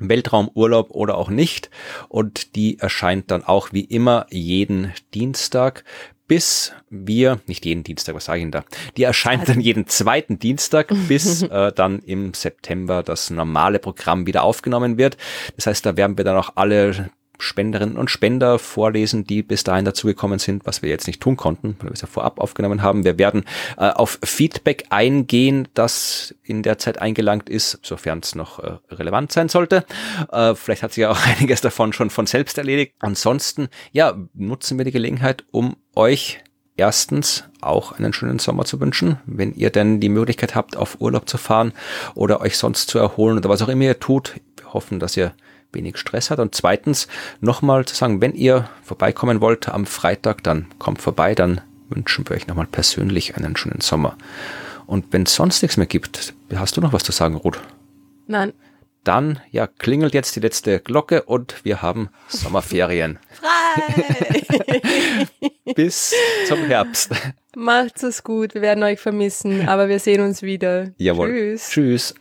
Weltraumurlaub oder auch nicht. Und die erscheint dann auch wie immer jeden Dienstag bis wir, nicht jeden Dienstag, was sage ich denn da? Die erscheint dann jeden zweiten Dienstag, bis äh, dann im September das normale Programm wieder aufgenommen wird. Das heißt, da werden wir dann auch alle Spenderinnen und Spender vorlesen, die bis dahin dazugekommen sind, was wir jetzt nicht tun konnten, weil wir es ja vorab aufgenommen haben. Wir werden äh, auf Feedback eingehen, das in der Zeit eingelangt ist, sofern es noch äh, relevant sein sollte. Äh, vielleicht hat sich ja auch einiges davon schon von selbst erledigt. Ansonsten, ja, nutzen wir die Gelegenheit, um euch erstens auch einen schönen Sommer zu wünschen, wenn ihr denn die Möglichkeit habt, auf Urlaub zu fahren oder euch sonst zu erholen oder was auch immer ihr tut. Wir hoffen, dass ihr wenig Stress hat. Und zweitens nochmal zu sagen, wenn ihr vorbeikommen wollt am Freitag, dann kommt vorbei, dann wünschen wir euch nochmal persönlich einen schönen Sommer. Und wenn es sonst nichts mehr gibt, hast du noch was zu sagen, Ruth? Nein. Dann, ja, klingelt jetzt die letzte Glocke und wir haben Sommerferien. Frei! Bis zum Herbst. Macht's es gut, wir werden euch vermissen, aber wir sehen uns wieder. Jawohl. Tschüss. Tschüss.